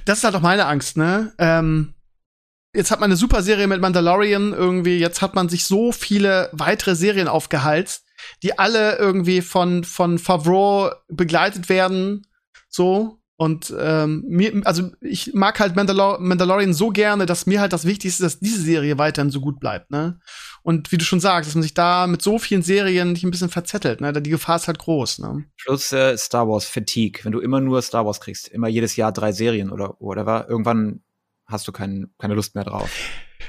Das ist halt auch meine Angst, ne? Ähm, jetzt hat man eine super Serie mit Mandalorian irgendwie, jetzt hat man sich so viele weitere Serien aufgehalst, die alle irgendwie von, von Favreau begleitet werden, so, und ähm, mir, also ich mag halt Mandalor Mandalorian so gerne, dass mir halt das Wichtigste ist, dass diese Serie weiterhin so gut bleibt, ne? Und wie du schon sagst, dass man sich da mit so vielen Serien nicht ein bisschen verzettelt, ne? Die Gefahr ist halt groß, ne? Plus äh, Star Wars Fatigue. Wenn du immer nur Star Wars kriegst, immer jedes Jahr drei Serien oder whatever, irgendwann hast du kein, keine Lust mehr drauf.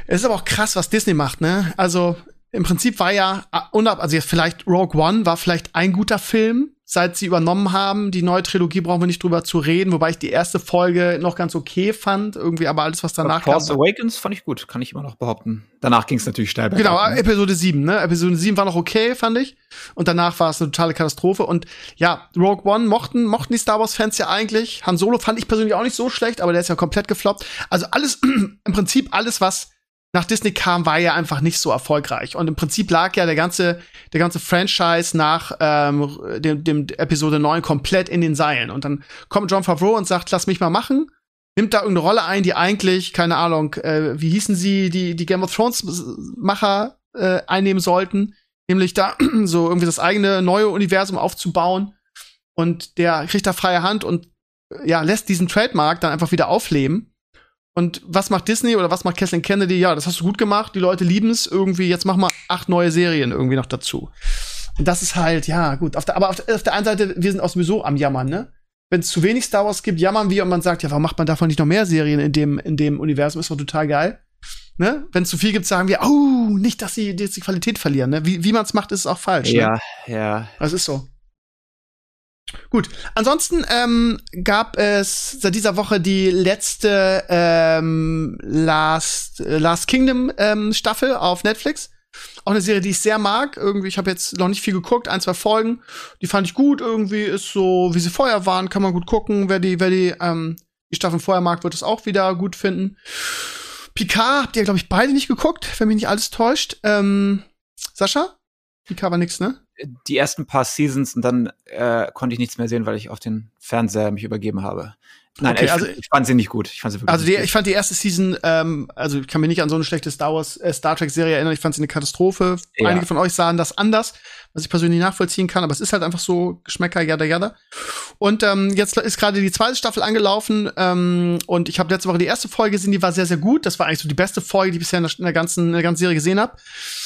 Es ist aber auch krass, was Disney macht, ne? Also im Prinzip war ja, also jetzt vielleicht Rogue One war vielleicht ein guter Film, seit sie übernommen haben. Die neue Trilogie brauchen wir nicht drüber zu reden, wobei ich die erste Folge noch ganz okay fand. Irgendwie, aber alles, was danach Force kam. Awakens fand ich gut, kann ich immer noch behaupten. Danach ging es natürlich steil Genau, ab, ne? Episode 7, ne? Episode 7 war noch okay, fand ich. Und danach war es eine totale Katastrophe. Und ja, Rogue One mochten, mochten die Star Wars-Fans ja eigentlich. Han Solo fand ich persönlich auch nicht so schlecht, aber der ist ja komplett gefloppt. Also alles, <clears throat> im Prinzip alles, was nach Disney kam, war ja einfach nicht so erfolgreich. Und im Prinzip lag ja der ganze, der ganze Franchise nach ähm, dem, dem Episode 9 komplett in den Seilen. Und dann kommt John Favreau und sagt, lass mich mal machen. Nimmt da irgendeine Rolle ein, die eigentlich, keine Ahnung, äh, wie hießen sie, die, die Game of Thrones Macher äh, einnehmen sollten. Nämlich da <clears throat> so irgendwie das eigene neue Universum aufzubauen. Und der kriegt da freie Hand und ja, lässt diesen Trademark dann einfach wieder aufleben und was macht Disney oder was macht Kathleen Kennedy? Ja, das hast du gut gemacht, die Leute lieben es irgendwie, jetzt mach mal acht neue Serien irgendwie noch dazu. Und das ist halt, ja, gut. Auf der, aber auf der, auf der einen Seite, wir sind auch sowieso am Jammern, ne? Wenn es zu wenig Star Wars gibt, jammern wir und man sagt, ja, warum macht man davon nicht noch mehr Serien in dem, in dem Universum? Ist doch total geil. Ne? Wenn es zu viel gibt, sagen wir, oh, nicht, dass sie jetzt die Qualität verlieren. Ne? Wie, wie man es macht, ist es auch falsch. Ja, ne? ja. Das ist so. Gut, ansonsten ähm, gab es seit dieser Woche die letzte ähm, Last, äh, Last Kingdom ähm, Staffel auf Netflix. Auch eine Serie, die ich sehr mag. Irgendwie, ich habe jetzt noch nicht viel geguckt, ein, zwei Folgen. Die fand ich gut. Irgendwie ist so, wie sie vorher waren, kann man gut gucken. Wer die, wer die, ähm, die Staffeln vorher mag, wird es auch wieder gut finden. Picard habt ihr, glaube ich, beide nicht geguckt, wenn mich nicht alles täuscht. Ähm, Sascha? Picard war nix, ne? Die ersten paar Seasons und dann äh, konnte ich nichts mehr sehen, weil ich auf den Fernseher mich übergeben habe. Nein, okay, ich, also, ich fand sie nicht gut. Ich fand sie wirklich also die, ich fand die erste Season, ähm, also ich kann mich nicht an so eine schlechte Star Wars, äh, Star Trek Serie erinnern. Ich fand sie eine Katastrophe. Ja. Einige von euch sahen das anders, was ich persönlich nachvollziehen kann, aber es ist halt einfach so Geschmäcker, jada jada. Und ähm, jetzt ist gerade die zweite Staffel angelaufen ähm, und ich habe letzte Woche die erste Folge gesehen, die war sehr sehr gut. Das war eigentlich so die beste Folge, die ich bisher in der, in der ganzen, in der ganzen Serie gesehen habe.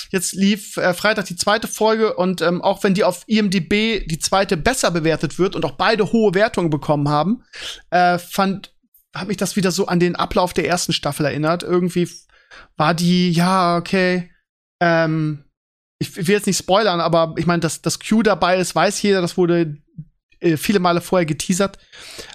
Jetzt lief äh, Freitag die zweite Folge und ähm, auch wenn die auf IMDb die zweite besser bewertet wird und auch beide hohe Wertungen bekommen haben, äh, fand habe mich das wieder so an den Ablauf der ersten Staffel erinnert. Irgendwie war die, ja, okay, ähm, ich will jetzt nicht spoilern, aber ich meine, dass das Q dabei ist, weiß jeder, das wurde äh, viele Male vorher geteasert.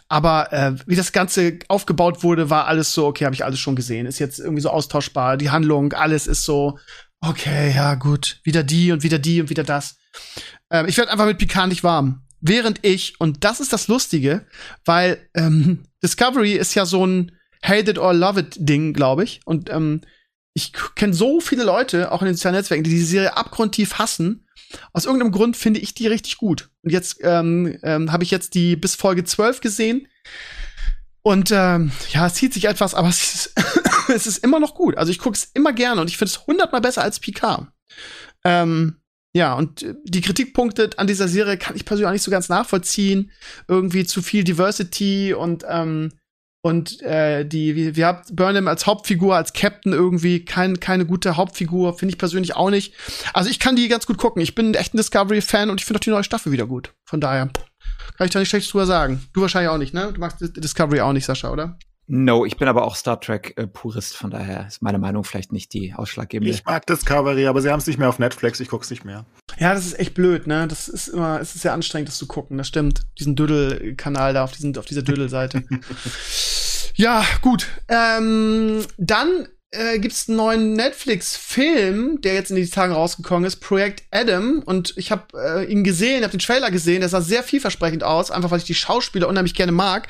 Aber äh, wie das Ganze aufgebaut wurde, war alles so, okay, habe ich alles schon gesehen. Ist jetzt irgendwie so austauschbar. Die Handlung, alles ist so, okay, ja, gut. Wieder die und wieder die und wieder das. Ähm, ich werde einfach mit Picard nicht warm. Während ich, und das ist das Lustige, weil ähm, <laughs> Discovery ist ja so ein Hate it or love it Ding, glaube ich. Und ähm, ich kenne so viele Leute, auch in den sozialen Netzwerken, die diese Serie abgrundtief hassen. Aus irgendeinem Grund finde ich die richtig gut. Und jetzt ähm, ähm, habe ich jetzt die bis Folge 12 gesehen. Und ähm, ja, es zieht sich etwas, aber es ist, <coughs> es ist immer noch gut. Also ich gucke es immer gerne und ich finde es hundertmal besser als Picard. Ähm, ja, und die Kritikpunkte an dieser Serie kann ich persönlich auch nicht so ganz nachvollziehen. Irgendwie zu viel Diversity und ähm, und äh, die, wie, wir habt Burnham als Hauptfigur, als Captain irgendwie kein, keine gute Hauptfigur, finde ich persönlich auch nicht. Also ich kann die ganz gut gucken. Ich bin echt ein Discovery-Fan und ich finde auch die neue Staffel wieder gut. Von daher kann ich da nicht schlecht drüber sagen. Du wahrscheinlich auch nicht, ne? Du magst Discovery auch nicht, Sascha, oder? No, ich bin aber auch Star Trek-Purist, äh, von daher ist meine Meinung vielleicht nicht die ausschlaggebende. Ich mag Discovery, aber sie haben es nicht mehr auf Netflix, ich guck's nicht mehr. Ja, das ist echt blöd, ne? Das ist immer, es ist sehr anstrengend, das zu gucken, das stimmt. Diesen Dödel-Kanal da auf, diesen, auf dieser Dödel-Seite. <laughs> ja, gut. Ähm, dann äh, gibt es einen neuen Netflix-Film, der jetzt in diesen Tagen rausgekommen ist, Projekt Adam. Und ich habe äh, ihn gesehen, habe den Trailer gesehen. Der sah sehr vielversprechend aus, einfach weil ich die Schauspieler unheimlich gerne mag.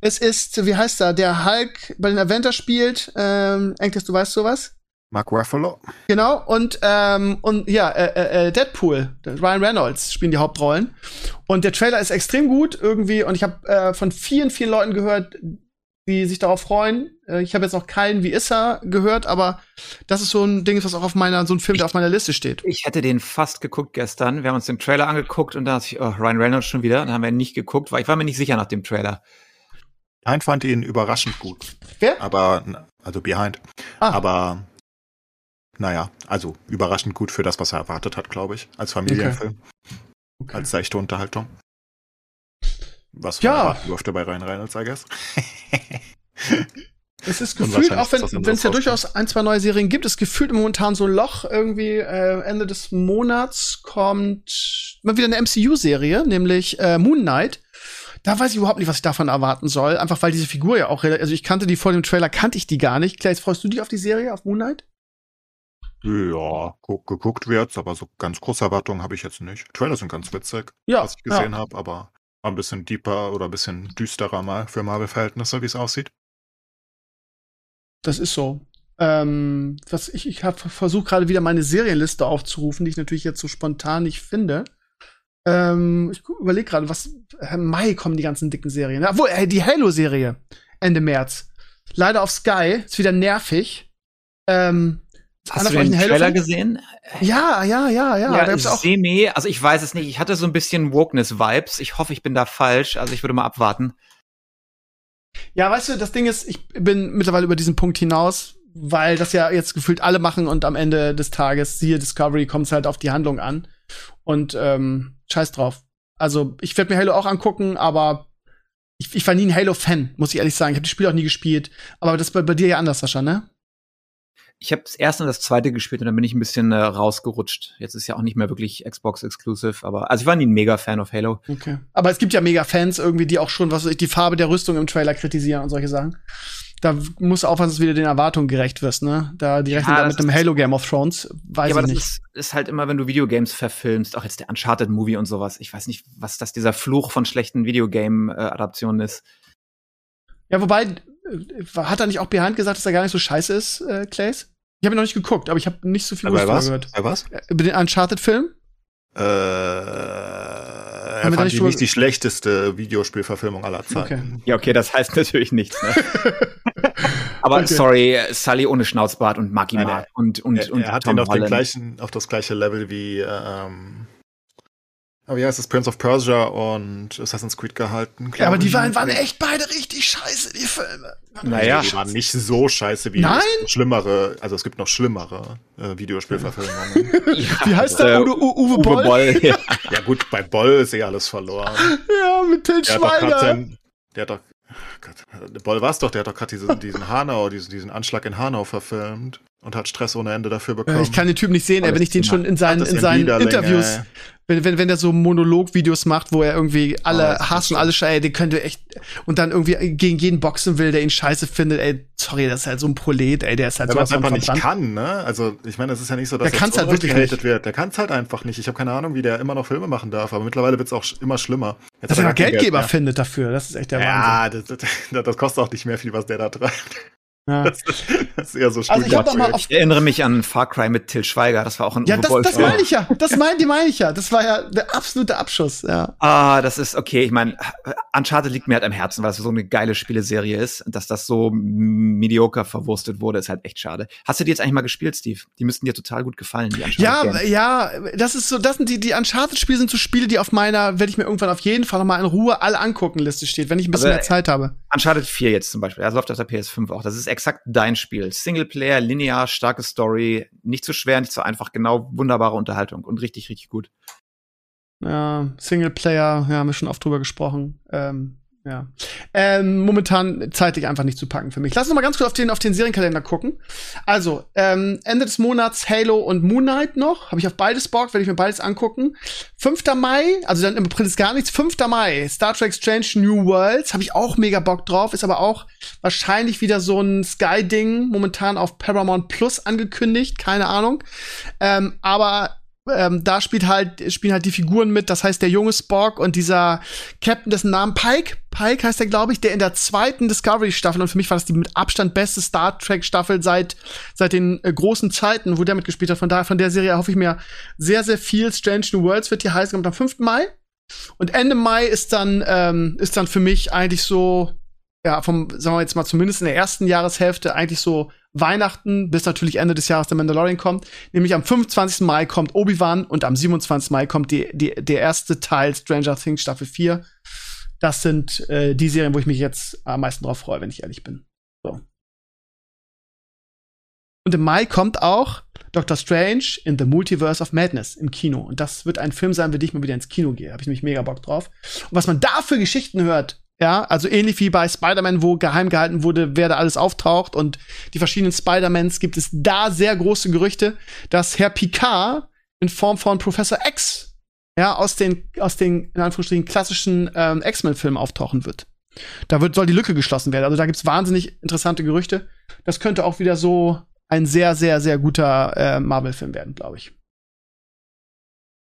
Es ist, wie heißt er, der Hulk bei den Avengers spielt. Ähm, Enkles, du weißt sowas? Mark Ruffalo. Genau, und, ähm, und ja, äh, äh, Deadpool, Ryan Reynolds spielen die Hauptrollen. Und der Trailer ist extrem gut irgendwie. Und ich habe äh, von vielen, vielen Leuten gehört, die sich darauf freuen. Äh, ich habe jetzt noch keinen wie Issa gehört, aber das ist so ein Ding, was auch auf meiner, so ein Film, der auf meiner Liste steht. Ich hätte den fast geguckt gestern. Wir haben uns den Trailer angeguckt und da dachte ich, oh, Ryan Reynolds schon wieder. Dann haben wir ihn nicht geguckt, weil ich war mir nicht sicher nach dem Trailer. Behind fand ihn überraschend gut. Wer? Aber, also Behind. Ah. Aber naja, also überraschend gut für das, was er erwartet hat, glaube ich, als Familienfilm. Okay. Als seichte Unterhaltung. Was ja. erwarten durfte bei Ryan Reynolds, I guess. <laughs> Es ist gefühlt, auch wenn es ja durchaus ein, zwei neue Serien gibt, ist gefühlt momentan so ein Loch. Irgendwie äh, Ende des Monats kommt mal wieder eine MCU-Serie, nämlich äh, Moon Knight. Da weiß ich überhaupt nicht, was ich davon erwarten soll. Einfach weil diese Figur ja auch, also ich kannte die vor dem Trailer, kannte ich die gar nicht. Claes, freust du dich auf die Serie, auf Moon Knight? Ja, geguckt wird's, aber so ganz große Erwartungen habe ich jetzt nicht. Trailer sind ganz witzig, ja, was ich gesehen ja. habe, aber ein bisschen deeper oder ein bisschen düsterer mal für Marvel-Verhältnisse, wie es aussieht. Das ist so. Ähm, was ich, ich habe versucht gerade wieder meine Serienliste aufzurufen, die ich natürlich jetzt so spontan nicht finde. Ähm, ich überlege gerade, was äh, Mai kommen die ganzen dicken Serien. Obwohl, äh, die Halo-Serie Ende März. Leider auf Sky, ist wieder nervig. Ähm, Hast du den Trailer gesehen? Ja, ja, ja, ja. Ja, auch semi, also ich weiß es nicht. Ich hatte so ein bisschen Wokeness-Vibes. Ich hoffe, ich bin da falsch. Also ich würde mal abwarten. Ja, weißt du, das Ding ist, ich bin mittlerweile über diesen Punkt hinaus, weil das ja jetzt gefühlt alle machen und am Ende des Tages, siehe Discovery, kommt es halt auf die Handlung an. Und ähm, scheiß drauf. Also, ich werde mir Halo auch angucken, aber ich, ich war nie ein Halo-Fan, muss ich ehrlich sagen. Ich habe das Spiel auch nie gespielt. Aber das ist bei, bei dir ja anders, Sascha, ne? Ich habe das erste und das zweite gespielt und dann bin ich ein bisschen äh, rausgerutscht. Jetzt ist ja auch nicht mehr wirklich Xbox exclusive, aber also ich war nie ein mega Fan of Halo. Okay. Aber es gibt ja mega Fans irgendwie, die auch schon was weiß ich, die Farbe der Rüstung im Trailer kritisieren und solche Sachen. Da musst du aufpassen, dass du wieder den Erwartungen gerecht wirst, ne? Da die rechnen ja, da mit einem Halo Game of Thrones, weiß ja, aber ich nicht. Ist, ist halt immer, wenn du Videogames verfilmst, auch jetzt der Uncharted Movie und sowas. Ich weiß nicht, was das dieser Fluch von schlechten Videogame Adaptionen ist. Ja, wobei äh, hat er nicht auch Behind gesagt, dass er gar nicht so scheiße ist, äh, Clays? Ich habe ihn noch nicht geguckt, aber ich habe nicht so viel Gutes darüber gehört. Bei was? Äh, über den Uncharted-Film? Äh, er fand die nicht die schlechteste Videospielverfilmung aller Zeiten. Okay. Ja, okay, das heißt natürlich nichts. Ne? <laughs> aber okay. sorry, Sully ohne Schnauzbart und Maggie Mark und und er, und er hat Tom ihn auf, den gleichen, auf das gleiche Level wie ähm, aber ja, es ist Prince of Persia und Assassin's Creed gehalten. Ja, aber die waren, waren echt beide richtig scheiße, die Filme. Naja. Die waren nicht so scheiße wie Nein? schlimmere, also es gibt noch schlimmere äh, Videospielverfilmungen. <laughs> ja, wie heißt der? Uwe, Uwe Boll? Uwe Boll ja. <laughs> ja. gut, bei Boll ist eh alles verloren. Ja, mit Til Schweiger. Der hat doch, Gott, Boll war's doch, der hat doch gerade diesen, diesen Hanau, diesen, diesen Anschlag in Hanau verfilmt und hat Stress ohne Ende dafür bekommen. Ich kann den Typ nicht sehen, ey, wenn ich den schon in seinen, in seinen Interviews, wenn, wenn, wenn der so Monolog-Videos macht, wo er irgendwie alle oh, hassen, alle scheiße, den könnte echt, und dann irgendwie gegen jeden boxen will, der ihn scheiße findet, ey, sorry, das ist halt so ein Prolet, ey, der ist halt so was einfach nicht kann, ne? Also, ich meine, es ist ja nicht so, dass der kann's halt wirklich nicht. wird. Der kann es halt einfach nicht. Ich habe keine Ahnung, wie der immer noch Filme machen darf, aber mittlerweile wird's auch immer schlimmer. Jetzt dass er Geldgeber Geld findet dafür, das ist echt der ja, Wahnsinn. Ja, das, das, <laughs> das kostet auch nicht mehr viel, was der da treibt. Ja. <laughs> Das, das, ist eher so also ich, hab mal auf ich erinnere mich an Far Cry mit Till Schweiger, das war auch ein Ja, das, das meine ich ja. Das meine die meine ich ja. Das war ja der absolute Abschuss, ja. Ah, das ist okay. Ich meine, Uncharted liegt mir halt am Herzen, weil es so eine geile Spieleserie ist. Dass das so mediocre verwurstet wurde, ist halt echt schade. Hast du die jetzt eigentlich mal gespielt, Steve? Die müssten dir total gut gefallen, die Uncharted. Ja, Games. ja, das ist so, das sind die, die Uncharted-Spiele sind so Spiele, die auf meiner, werde ich mir irgendwann auf jeden Fall noch mal in Ruhe alle angucken Liste steht, wenn ich ein bisschen also, mehr Zeit habe. Uncharted 4 jetzt zum Beispiel, das läuft auf der PS5 auch. Das ist exakt dein Spiel. Singleplayer, linear, starke Story, nicht zu schwer, nicht so einfach, genau, wunderbare Unterhaltung und richtig, richtig gut. Ja, Singleplayer, ja, haben wir schon oft drüber gesprochen. Ähm, ja. Ähm, momentan zeitlich einfach nicht zu packen für mich. Lass uns mal ganz kurz auf den, auf den Serienkalender gucken. Also, ähm, Ende des Monats Halo und Moon Knight noch. Habe ich auf beides Bock, werde ich mir beides angucken. 5. Mai, also dann im ist gar nichts. 5. Mai, Star Trek Strange New Worlds. Habe ich auch mega Bock drauf. Ist aber auch wahrscheinlich wieder so ein Sky-Ding. Momentan auf Paramount Plus angekündigt. Keine Ahnung. Ähm, aber ähm, da spielt halt, spielen halt die Figuren mit, das heißt der junge Spock und dieser Captain, dessen Namen Pike, Pike heißt er, glaube ich, der in der zweiten Discovery-Staffel, und für mich war das die mit Abstand beste Star Trek-Staffel seit, seit den äh, großen Zeiten, wo der mitgespielt hat. Von daher, von der Serie hoffe ich mir sehr, sehr viel. Strange New Worlds wird hier heißen, kommt am 5. Mai. Und Ende Mai ist dann, ähm, ist dann für mich eigentlich so, ja, vom, sagen wir jetzt mal, zumindest in der ersten Jahreshälfte eigentlich so Weihnachten bis natürlich Ende des Jahres der Mandalorian kommt. Nämlich am 25. Mai kommt Obi-Wan und am 27. Mai kommt die, die, der erste Teil Stranger Things Staffel 4. Das sind äh, die Serien, wo ich mich jetzt am meisten drauf freue, wenn ich ehrlich bin. So. Und im Mai kommt auch Doctor Strange in the Multiverse of Madness im Kino. Und das wird ein Film sein, den ich mal wieder ins Kino gehe. Habe ich nämlich mega Bock drauf. Und was man da für Geschichten hört, ja, also ähnlich wie bei Spider-Man, wo geheim gehalten wurde, wer da alles auftaucht und die verschiedenen Spider-Mans, gibt es da sehr große Gerüchte, dass Herr Picard in Form von Professor X, ja, aus den, aus den, in Anführungsstrichen, klassischen ähm, X-Men-Filmen auftauchen wird. Da wird, soll die Lücke geschlossen werden. Also da gibt's wahnsinnig interessante Gerüchte. Das könnte auch wieder so ein sehr, sehr, sehr guter äh, Marvel-Film werden, glaube ich.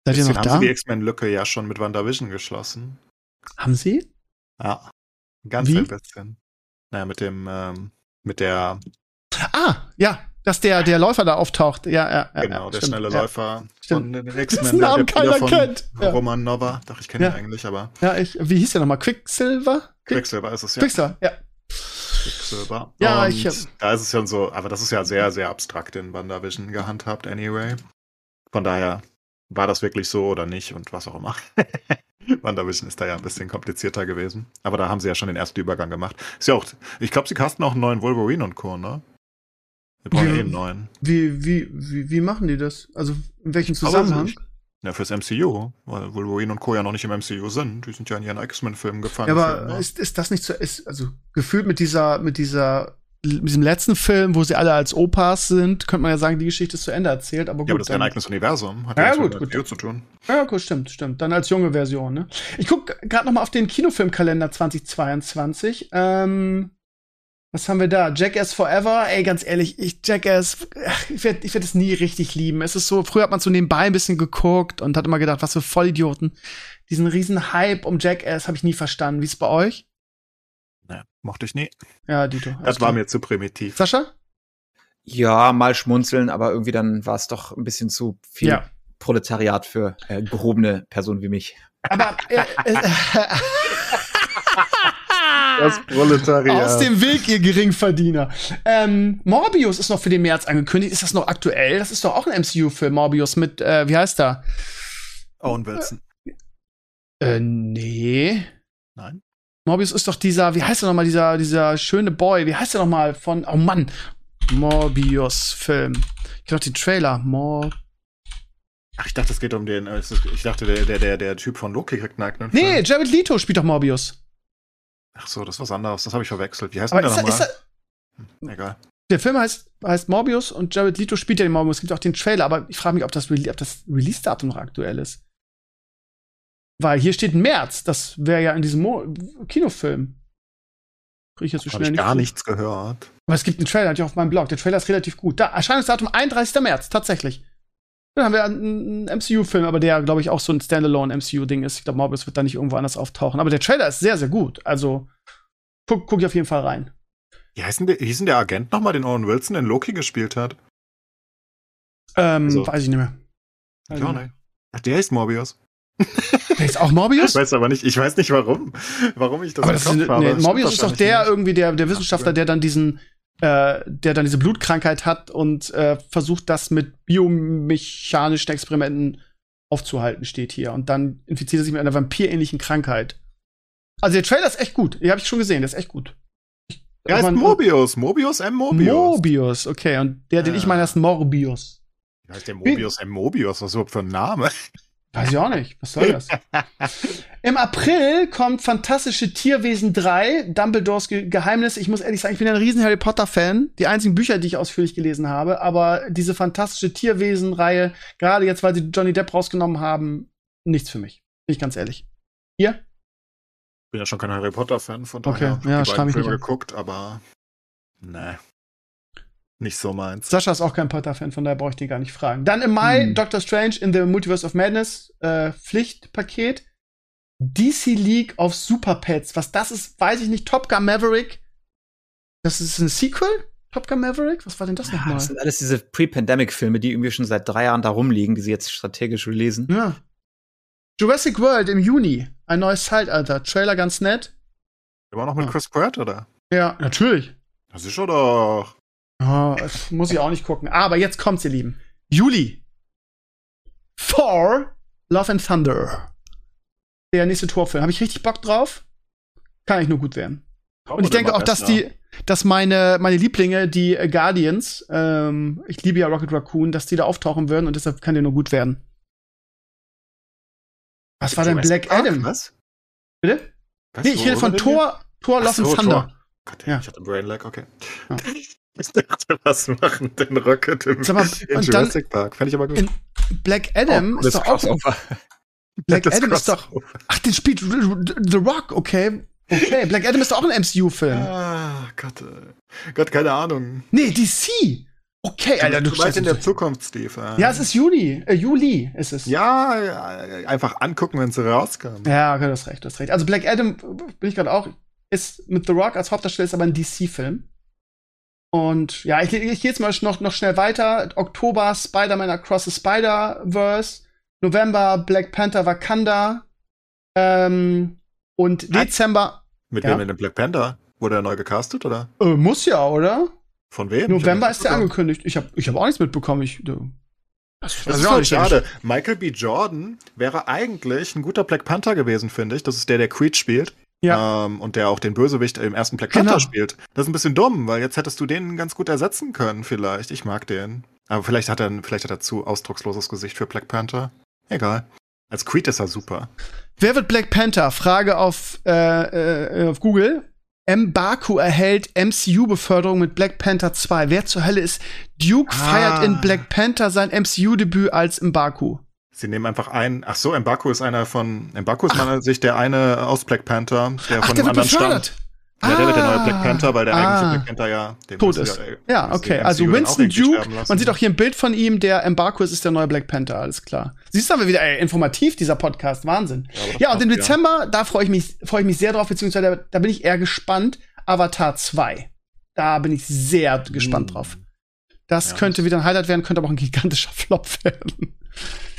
Seid ihr noch haben da? Sie die X-Men-Lücke ja schon mit WandaVision geschlossen. Haben sie? Ja. Ganz Wie? ein bisschen. Naja, mit dem, ähm, mit der. Ah, ja, dass der, der Läufer da auftaucht. Ja, ja, ja Genau, der schnelle ja. Läufer von den X-Men. <laughs> Namen der keiner kennt. Ja. Roman Nova. Doch, ich kenne ihn eigentlich, aber. Ja, ich, wie hieß der nochmal? Quicksilver? Quicksilver ist es, ja. Quicksilver, ja. Quicksilver. Ja, Und ich. Da ist es ja so, aber das ist ja sehr, sehr abstrakt in WandaVision gehandhabt, anyway. Von daher war das wirklich so oder nicht und was auch immer. <laughs> WandaVision ist da ja ein bisschen komplizierter gewesen. Aber da haben sie ja schon den ersten Übergang gemacht. Ist ja auch, ich glaube, sie casten auch einen neuen Wolverine und Co., ne? Wir brauchen wie, eh einen neuen. Wie, wie, wie, wie machen die das? Also in welchem Zusammenhang? Ja, fürs MCU, weil Wolverine und Co. ja noch nicht im MCU sind. Die sind ja in ihren X-Men-Filmen gefangen. Ja, aber ne? ist, ist das nicht so, ist, also gefühlt mit dieser, mit dieser mit diesem letzten Film, wo sie alle als Opas sind, könnte man ja sagen, die Geschichte ist zu Ende erzählt. Aber gut, ja, aber das ist ein eigenes Universum. Hat ja, ja gut, gut. zu tun. Ja, gut, stimmt, stimmt. Dann als junge Version, ne? Ich gucke gerade noch mal auf den Kinofilmkalender 2022. Ähm, was haben wir da? Jackass Forever. Ey, ganz ehrlich, ich Jackass, ich werde ich werd es nie richtig lieben. Es ist so, früher hat man so nebenbei ein bisschen geguckt und hat immer gedacht, was für Vollidioten. Diesen riesen Hype um Jackass habe ich nie verstanden. Wie ist es bei euch? Naja, mochte ich nie. Ja, Dito. Das war mir zu primitiv. Sascha? Ja, mal schmunzeln, aber irgendwie dann war es doch ein bisschen zu viel ja. Proletariat für äh, gehobene Personen wie mich. Aber äh, <laughs> äh, das Proletariat. Aus dem Weg, ihr Geringverdiener. Ähm, Morbius ist noch für den März angekündigt. Ist das noch aktuell? Das ist doch auch ein MCU-Film, Morbius mit, äh, wie heißt er? Owen Wilson. Äh, nee. Nein. Morbius ist doch dieser, wie heißt er nochmal, dieser, dieser schöne Boy, wie heißt er nochmal von, oh Mann, Morbius-Film. Ich glaube, den Trailer, Mor Ach, ich dachte, es geht um den, äh, ich dachte, der, der, der, der Typ von Loki kriegt einen eigenen Nee, Film. Jared Leto spielt doch Morbius. Ach so, das ist was anderes, das habe ich verwechselt. Wie heißt Aber der nochmal? Hm, egal. Der Film heißt, heißt Morbius und Jared Leto spielt ja den Morbius. Es gibt auch den Trailer, aber ich frage mich, ob das, ob das Release-Datum noch aktuell ist. Weil hier steht März. Das wäre ja in diesem Mo Kinofilm. Kriege ich jetzt so schnell ich gar nichts gehört. Aber es gibt einen Trailer, natürlich auf meinem Blog. Der Trailer ist relativ gut. Da, Erscheinungsdatum 31. März, tatsächlich. Dann haben wir einen MCU-Film, aber der, glaube ich, auch so ein Standalone-MCU-Ding ist. Ich glaube, Morbius wird da nicht irgendwo anders auftauchen. Aber der Trailer ist sehr, sehr gut. Also, guck, guck ich auf jeden Fall rein. Wie heißt denn der, hieß denn der Agent nochmal, den Owen Wilson in Loki gespielt hat? Ähm, also, weiß ich nicht mehr. Ich auch nicht. Ach, der ist Morbius. <laughs> Der ist auch Morbius? Ich weiß aber nicht, ich weiß nicht warum, warum ich das, aber das ist, habe. Nee, Morbius ist doch der nicht. irgendwie, der, der Wissenschaftler, der dann diesen, äh, der dann diese Blutkrankheit hat und äh, versucht, das mit biomechanischen Experimenten aufzuhalten, steht hier. Und dann infiziert er sich mit einer vampirähnlichen Krankheit. Also der Trailer ist echt gut. Den habe ich schon gesehen, der ist echt gut. Er heißt Mobius. Mobius M. Mobius. Mobius, okay. Und der, den ja. ich meine, heißt Morbius. Wie heißt der Mobius M. Mobius? Was ist überhaupt für ein Name? Weiß ich auch nicht. Was soll das? <laughs> Im April kommt Fantastische Tierwesen 3, Dumbledores Ge Geheimnis. Ich muss ehrlich sagen, ich bin ein riesen Harry Potter-Fan. Die einzigen Bücher, die ich ausführlich gelesen habe. Aber diese Fantastische Tierwesen-Reihe, gerade jetzt, weil sie Johnny Depp rausgenommen haben, nichts für mich. Bin ich ganz ehrlich. Ihr? Bin ja schon kein Harry Potter-Fan, von daher okay. ja, die beiden Filme geguckt, aber nee nicht so meins. Sascha ist auch kein Potter-Fan, von daher brauche ich den gar nicht fragen. Dann im Mai hm. Doctor Strange in the Multiverse of Madness äh, Pflichtpaket. DC League of Super Pets. Was das ist, weiß ich nicht. Top Gun Maverick. Das ist ein Sequel? Top Gun Maverick? Was war denn das ja, nochmal? Das sind alles diese Pre-Pandemic-Filme, die irgendwie schon seit drei Jahren da rumliegen, die sie jetzt strategisch releasen. Ja. Jurassic World im Juni. Ein neues Zeitalter. Trailer ganz nett. Immer noch mit Chris Pratt, oder? Ja, natürlich. Das ist schon doch. Oh, muss ich auch nicht gucken. Aber jetzt kommt's, ihr Lieben. Juli. Thor, Love and Thunder. Der nächste Torfilm. Habe ich richtig Bock drauf? Kann ich nur gut werden. Und ich denke auch, dass die, dass meine, meine Lieblinge, die äh, Guardians, ähm, ich liebe ja Rocket Raccoon, dass die da auftauchen würden und deshalb kann der nur gut werden. Was war denn Black? Adam? Was? Bitte? Was? Nee, ich rede von? Thor, Thor Love and Thunder. Thor. Gott, Ja. ich hatte Brain Lag, okay. Ja. <laughs> Ich dachte, was machen denn Rocket im Sag mal, in und dann- Jurassic Park? Fände ich aber gut. Black Adam das ist doch auch. <laughs> Black <laughs> Adam ist doch. Ach, den spielt The Rock, okay. Okay, Black Adam ist doch auch ein MCU-Film. Ah, Gott. äh, Gott, keine Ahnung. Nee, DC. Okay, Alter, du du meinst in der. Zukunft, Steve. äh. Ja, es ist Juni. Äh, Juli ist es. Ja, einfach angucken, wenn sie rauskommen. Ja, okay, du hast recht, du hast recht. Also Black Adam, äh, bin ich gerade auch, ist mit The Rock als Hauptdarsteller, ist aber ein DC-Film. Und ja, ich, ich gehe jetzt mal noch, noch schnell weiter. Oktober Spider-Man Across the Spider-Verse. November Black Panther Wakanda. Ähm, und Was? Dezember. Mit Ja. wem in dem Black Panther? Wurde er neu gecastet, oder? Äh, muss ja, oder? Von wem? November ist der angekündigt. Ich habe ich hab auch nichts mitbekommen. Ich, du- das, Das ist auch schade. Michael B. Jordan wäre eigentlich ein guter Black Panther gewesen, finde ich. Das ist der, der Creed spielt. Ja. Ähm, und der auch den Bösewicht im ersten Black Genau. Panther spielt. Das ist ein bisschen dumm, weil jetzt hättest du den ganz gut ersetzen können, vielleicht. Ich mag den. Aber vielleicht hat er, vielleicht hat er zu ausdrucksloses Gesicht für Black Panther. Egal. Als Creed ist er super. Wer wird Black Panther? Frage auf, äh, äh, auf Google. Mbaku erhält MCU-Beförderung mit Black Panther 2. Wer zur Hölle ist Duke Ah. feiert in Black Panther sein MCU-Debüt als Mbaku? Sie nehmen einfach einen. Ach so, Mbaku ist einer von. Mbaku ist meiner Sicht der eine aus Black Panther, der Ach, von der einem anderen stammt. Ja, der wird der neue Ah. Black Panther, weil der Ah. eigentliche Black Panther ja Tot ist. Ja, müssen okay. Also Winston Duke, man sieht auch hier ein Bild von ihm, der Mbaku ist, ist der neue Black Panther, alles klar. Siehst du aber wieder, ey, informativ, dieser Podcast, Wahnsinn. das Ja, und im Dezember, da freue ich mich, freue ich mich sehr drauf, beziehungsweise da, da bin ich eher gespannt. Avatar 2. Da bin ich sehr gespannt Hm. drauf. Das Ja, könnte wieder ein Highlight werden, könnte aber auch ein gigantischer <laughs> Flop werden.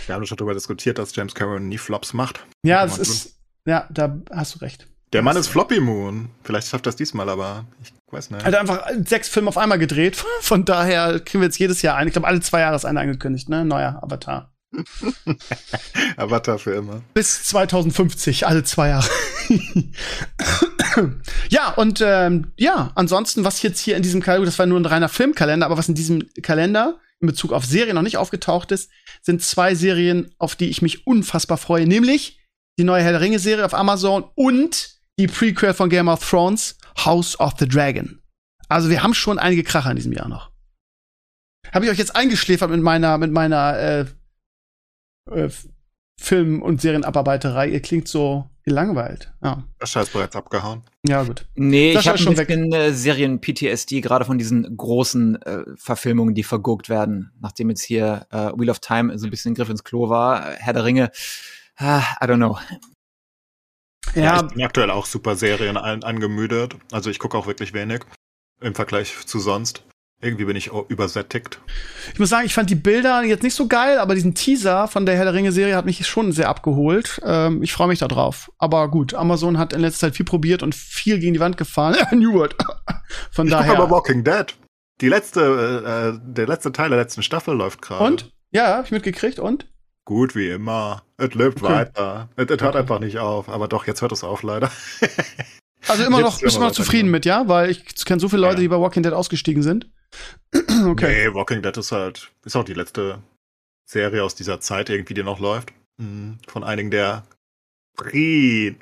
Wir haben schon darüber diskutiert, dass James Cameron nie Flops macht. Ja, das ist, ja, da hast du recht. Der Mann ist Floppy Moon. Vielleicht schafft er es diesmal, aber ich weiß nicht. Er hat einfach sechs Filme auf einmal gedreht. <laughs> Von daher kriegen wir jetzt jedes Jahr einen. Ich glaube, alle zwei Jahre ist einer angekündigt, ne? Neuer Avatar. <laughs> Avatar für immer. Bis 2050, alle zwei Jahre. <laughs> ja, und ähm, ja, ansonsten, was jetzt hier in diesem Kalender, das war nur ein reiner Filmkalender, aber was in diesem Kalender in Bezug auf Serien noch nicht aufgetaucht ist, sind zwei Serien, auf die ich mich unfassbar freue, nämlich die neue Herr der Ringe-Serie auf Amazon und die Prequel von Game of Thrones, House of the Dragon. Also wir haben schon einige Kracher in diesem Jahr noch. Habe ich euch jetzt eingeschläfert mit meiner, mit meiner äh, äh, Film- und Serienabarbeiterei. Ihr klingt so gelangweilt. Ja, Der Scheiß bereits abgehauen. ja gut. Nee, Sascha ich habe ist schon bisschen äh, Serien-PTSD, gerade von diesen großen äh, Verfilmungen, die verguckt werden. Nachdem jetzt hier äh, Wheel of Time so ein bisschen ein Griff ins Klo war, äh, Herr der Ringe, ah, I don't know. Ja, ich bin aktuell auch super Serien an, angemüdet. Also ich gucke auch wirklich wenig im Vergleich zu sonst. Irgendwie bin ich übersättigt. ich muss sagen, ich fand die Bilder jetzt nicht so geil, aber diesen Teaser von der Herr der Ringe-Serie hat mich schon sehr abgeholt. Ähm, ich freue mich da drauf. Aber gut, Amazon hat in letzter Zeit viel probiert und viel gegen die Wand gefahren. <laughs> New World. <laughs> Von Ich daher. aber Walking Dead. Die letzte, äh, der letzte Teil der letzten Staffel läuft gerade. und? Ja, hab ich mitgekriegt. Und? Gut wie immer. Es lebt Okay. weiter. Es hört einfach nicht auf. Aber doch, jetzt hört es auf, leider. Also immer noch, bist du immer noch zufrieden genau. mit, ja? Weil ich kenne so viele Leute, Ja. die bei Walking Dead ausgestiegen sind. <clears throat> okay. Nee, Walking Dead ist halt, ist auch die letzte Serie aus dieser Zeit irgendwie, die noch läuft. Mhm. Von einigen der Free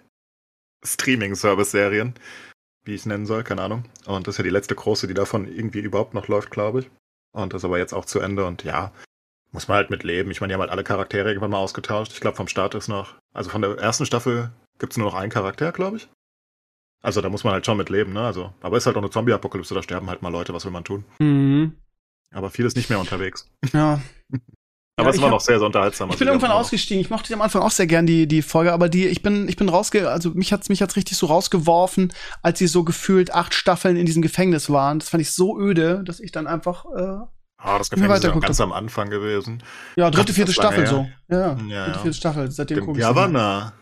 Streaming-Service-Serien, wie ich es nennen soll, keine Ahnung. Und das ist ja die letzte große, die davon irgendwie überhaupt noch läuft, glaube ich. Und das ist aber jetzt auch zu Ende und ja, muss man halt mit leben. Ich meine, die haben halt alle Charaktere irgendwann mal ausgetauscht. Ich glaube, vom Start ist noch, also von der ersten Staffel gibt's nur noch einen Charakter, glaube ich. Also da muss man halt schon mit leben, ne? Also, aber ist halt auch eine Zombie-Apokalypse, da sterben halt mal Leute, was will man tun? Mhm. Aber viel ist nicht mehr unterwegs. Ja. <laughs> Aber Ja, es war hab- noch sehr, sehr unterhaltsam. Ich bin irgendwann ausgestiegen. Ich mochte die am Anfang auch sehr gern, die, die Folge, aber die, ich bin, ich bin rausge, also mich hat's, mich hat's richtig so rausgeworfen, als sie so gefühlt acht Staffeln in diesem Gefängnis waren. Das fand ich so öde, dass ich dann einfach, äh, Ah, das Nicht mehr Gefängnis ist ja ganz am Anfang gewesen. ja, dritte, vierte das Staffel so. Ja, Ja, dritte, ja. vierte Staffel. Seitdem Dem guck ich. Governor.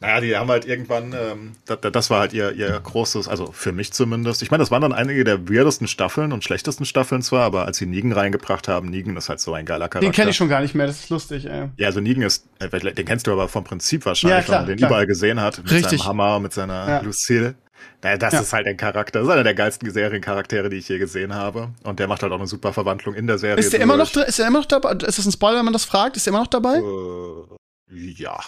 Naja, die haben halt irgendwann, ähm, das, das war halt ihr, ihr großes, also für mich zumindest. Ich meine, das waren dann einige der weirdesten Staffeln und schlechtesten Staffeln zwar, aber als sie Negan reingebracht haben, Negan ist halt so ein geiler Charakter. Den kenne ich schon gar nicht mehr, das ist lustig, ey. Ja, also Negan ist, äh, den kennst du aber vom Prinzip wahrscheinlich, Ja, klar, wenn man den klar. überall gesehen hat. Mit Richtig. seinem Hammer, mit seiner Ja. Lucille. Naja, das Ja. ist halt ein Charakter. Das ist einer der geilsten Seriencharaktere, die ich je gesehen habe. Und der macht halt auch eine super Verwandlung in der Serie. Ist der immer noch, ist der immer noch dabei? Ist das ein Spoiler, wenn man das fragt? Ist der immer noch dabei? Äh, ja.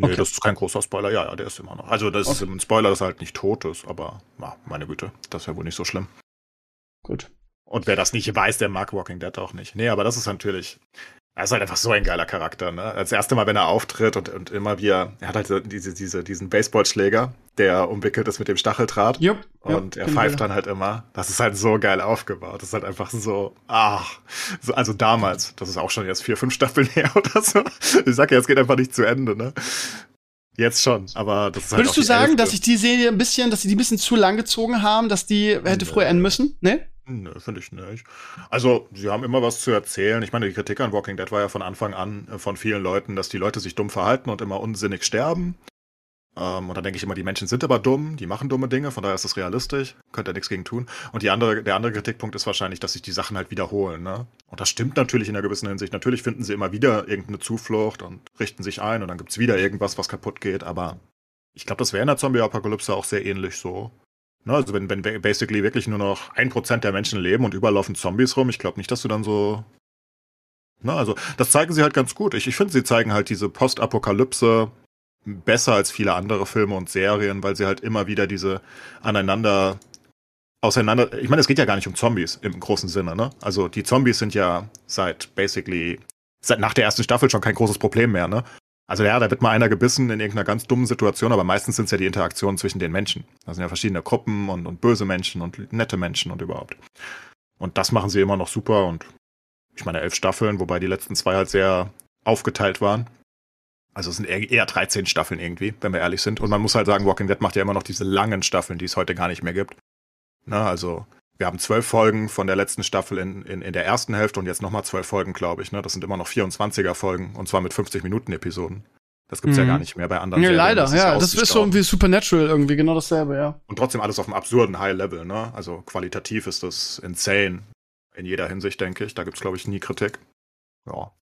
Nee, Okay. das ist kein großer Spoiler. Ja, ja, der ist immer noch. Also, das ist Okay. ein Spoiler, dass er halt nicht tot ist, aber na, meine Güte, das wäre wohl nicht so schlimm. Gut. Und wer das nicht weiß, der mag Walking Dead auch nicht. Nee, aber das ist natürlich. Er ist halt einfach so ein geiler Charakter, ne? Das erste Mal, wenn er auftritt und, und immer wieder, er hat halt diese, diese, diesen Baseballschläger, der umwickelt ist mit dem Stacheldraht. Jupp. Und er pfeift dann halt immer. Das ist halt so geil aufgebaut. Das ist halt einfach so, ach. So, also damals, das ist auch schon jetzt vier, fünf Staffeln <laughs> her oder so. Ich sag ja, es geht einfach nicht zu Ende, ne? Jetzt schon, aber das ist halt Würdest du sagen, Elfte. dass sich die Serie ein bisschen, dass sie die ein bisschen zu lang gezogen haben, dass die hätte früher enden müssen? Ne? Nö, finde ich nicht. Also, sie haben immer was zu erzählen. Ich meine, die Kritik an Walking Dead war ja von Anfang an äh, von vielen Leuten, dass die Leute sich dumm verhalten und immer unsinnig sterben. Ähm, und dann denke ich immer, die Menschen sind aber dumm, die machen dumme Dinge, von daher ist das realistisch, könnt ihr nichts gegen tun. Und die andere, der andere Kritikpunkt ist wahrscheinlich, dass sich die Sachen halt wiederholen. Ne? Und das stimmt natürlich in einer gewissen Hinsicht. Natürlich finden sie immer wieder irgendeine Zuflucht und richten sich ein und dann gibt's wieder irgendwas, was kaputt geht. Aber ich glaube, das wäre in der Zombie-Apokalypse auch sehr ähnlich so. Ne, also wenn, wenn ba- basically wirklich nur noch ein Prozent der Menschen leben und überall laufen Zombies rum, ich glaube nicht, dass du dann so. Na, also das zeigen sie halt ganz gut. Ich, ich finde, sie zeigen halt diese Postapokalypse besser als viele andere Filme und Serien, weil sie halt immer wieder diese aneinander auseinander. Ich meine, es geht ja gar nicht um Zombies im großen Sinne, ne? Also die Zombies sind ja seit basically seit nach der ersten Staffel schon kein großes Problem mehr, ne? Also ja, da wird mal einer gebissen in irgendeiner ganz dummen Situation, aber meistens sind es ja die Interaktionen zwischen den Menschen. Da sind ja verschiedene Gruppen und, und böse Menschen und nette Menschen und überhaupt. Und das machen sie immer noch super und ich meine elf Staffeln, wobei die letzten zwei halt sehr aufgeteilt waren. Also es sind eher, eher 13 Staffeln irgendwie, wenn wir ehrlich sind. Und man muss halt sagen, Walking Dead macht ja immer noch diese langen Staffeln, die es heute gar nicht mehr gibt. Na, also wir haben zwölf Folgen von der letzten Staffel in, in, in der ersten Hälfte und jetzt nochmal zwölf Folgen, glaube ich. Ne? Das sind immer noch 24er Folgen und zwar mit 50 Minuten Episoden. Das gibt's ja Mhm. gar nicht mehr bei anderen Ja, Serien. leider, ist ja. Das ist so ausgestorben. wie Supernatural irgendwie, genau dasselbe, ja. Und trotzdem alles auf einem absurden High-Level, ne? Also qualitativ ist das insane. In jeder Hinsicht, denke ich. Da gibt's, glaube ich, nie Kritik. Ja.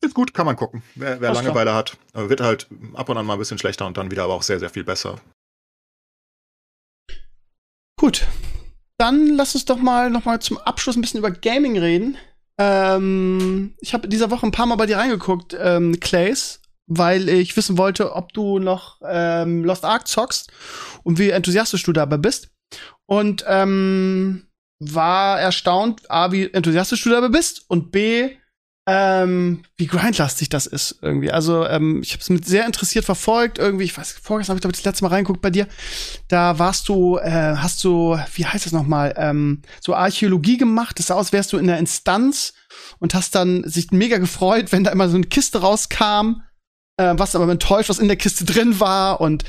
Ist gut, kann man gucken. Wer, wer Alles klar. Langeweile hat, äh, wird halt ab und an mal ein bisschen schlechter und dann wieder aber auch sehr, sehr viel besser. Gut. Dann lass uns doch mal noch mal zum Abschluss ein bisschen über Gaming reden. Ähm, ich habe dieser Woche ein paar Mal bei dir reingeguckt, ähm, Clays, weil ich wissen wollte, ob du noch ähm, Lost Ark zockst und wie enthusiastisch du dabei bist. Und ähm, war erstaunt, A, wie enthusiastisch du dabei bist und B, ähm, wie grindlastig das ist irgendwie. Also ähm, ich habe es mit sehr interessiert verfolgt. Irgendwie, ich weiß, vorgestern habe ich glaube ich das letzte Mal reingeguckt bei dir. Da warst du, äh, hast du, wie heißt das nochmal, ähm, so Archäologie gemacht. Das sah aus, wärst du in der Instanz und hast dann sich mega gefreut, wenn da immer so eine Kiste rauskam. Äh, was aber enttäuscht, was in der Kiste drin war. Und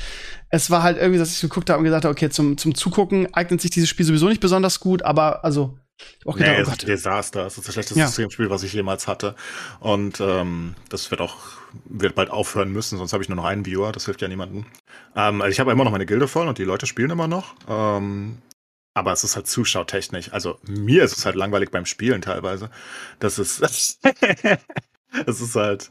es war halt irgendwie, dass ich geguckt habe und gesagt habe, okay, zum, zum Zugucken eignet sich dieses Spiel sowieso nicht besonders gut, aber also, auch gedacht, nee, oh es ist Gott. ein Desaster. Es ist das schlechteste Ja. Streamspiel, was ich jemals hatte. Und ähm, das wird auch wird bald aufhören müssen, sonst habe ich nur noch einen Viewer. Das hilft ja niemandem. Ähm, also ich habe immer noch meine Gilde voll und die Leute spielen immer noch. Ähm, aber es ist halt zuschautechnisch. Also mir ist es halt langweilig beim Spielen teilweise. Das ist <laughs> es ist halt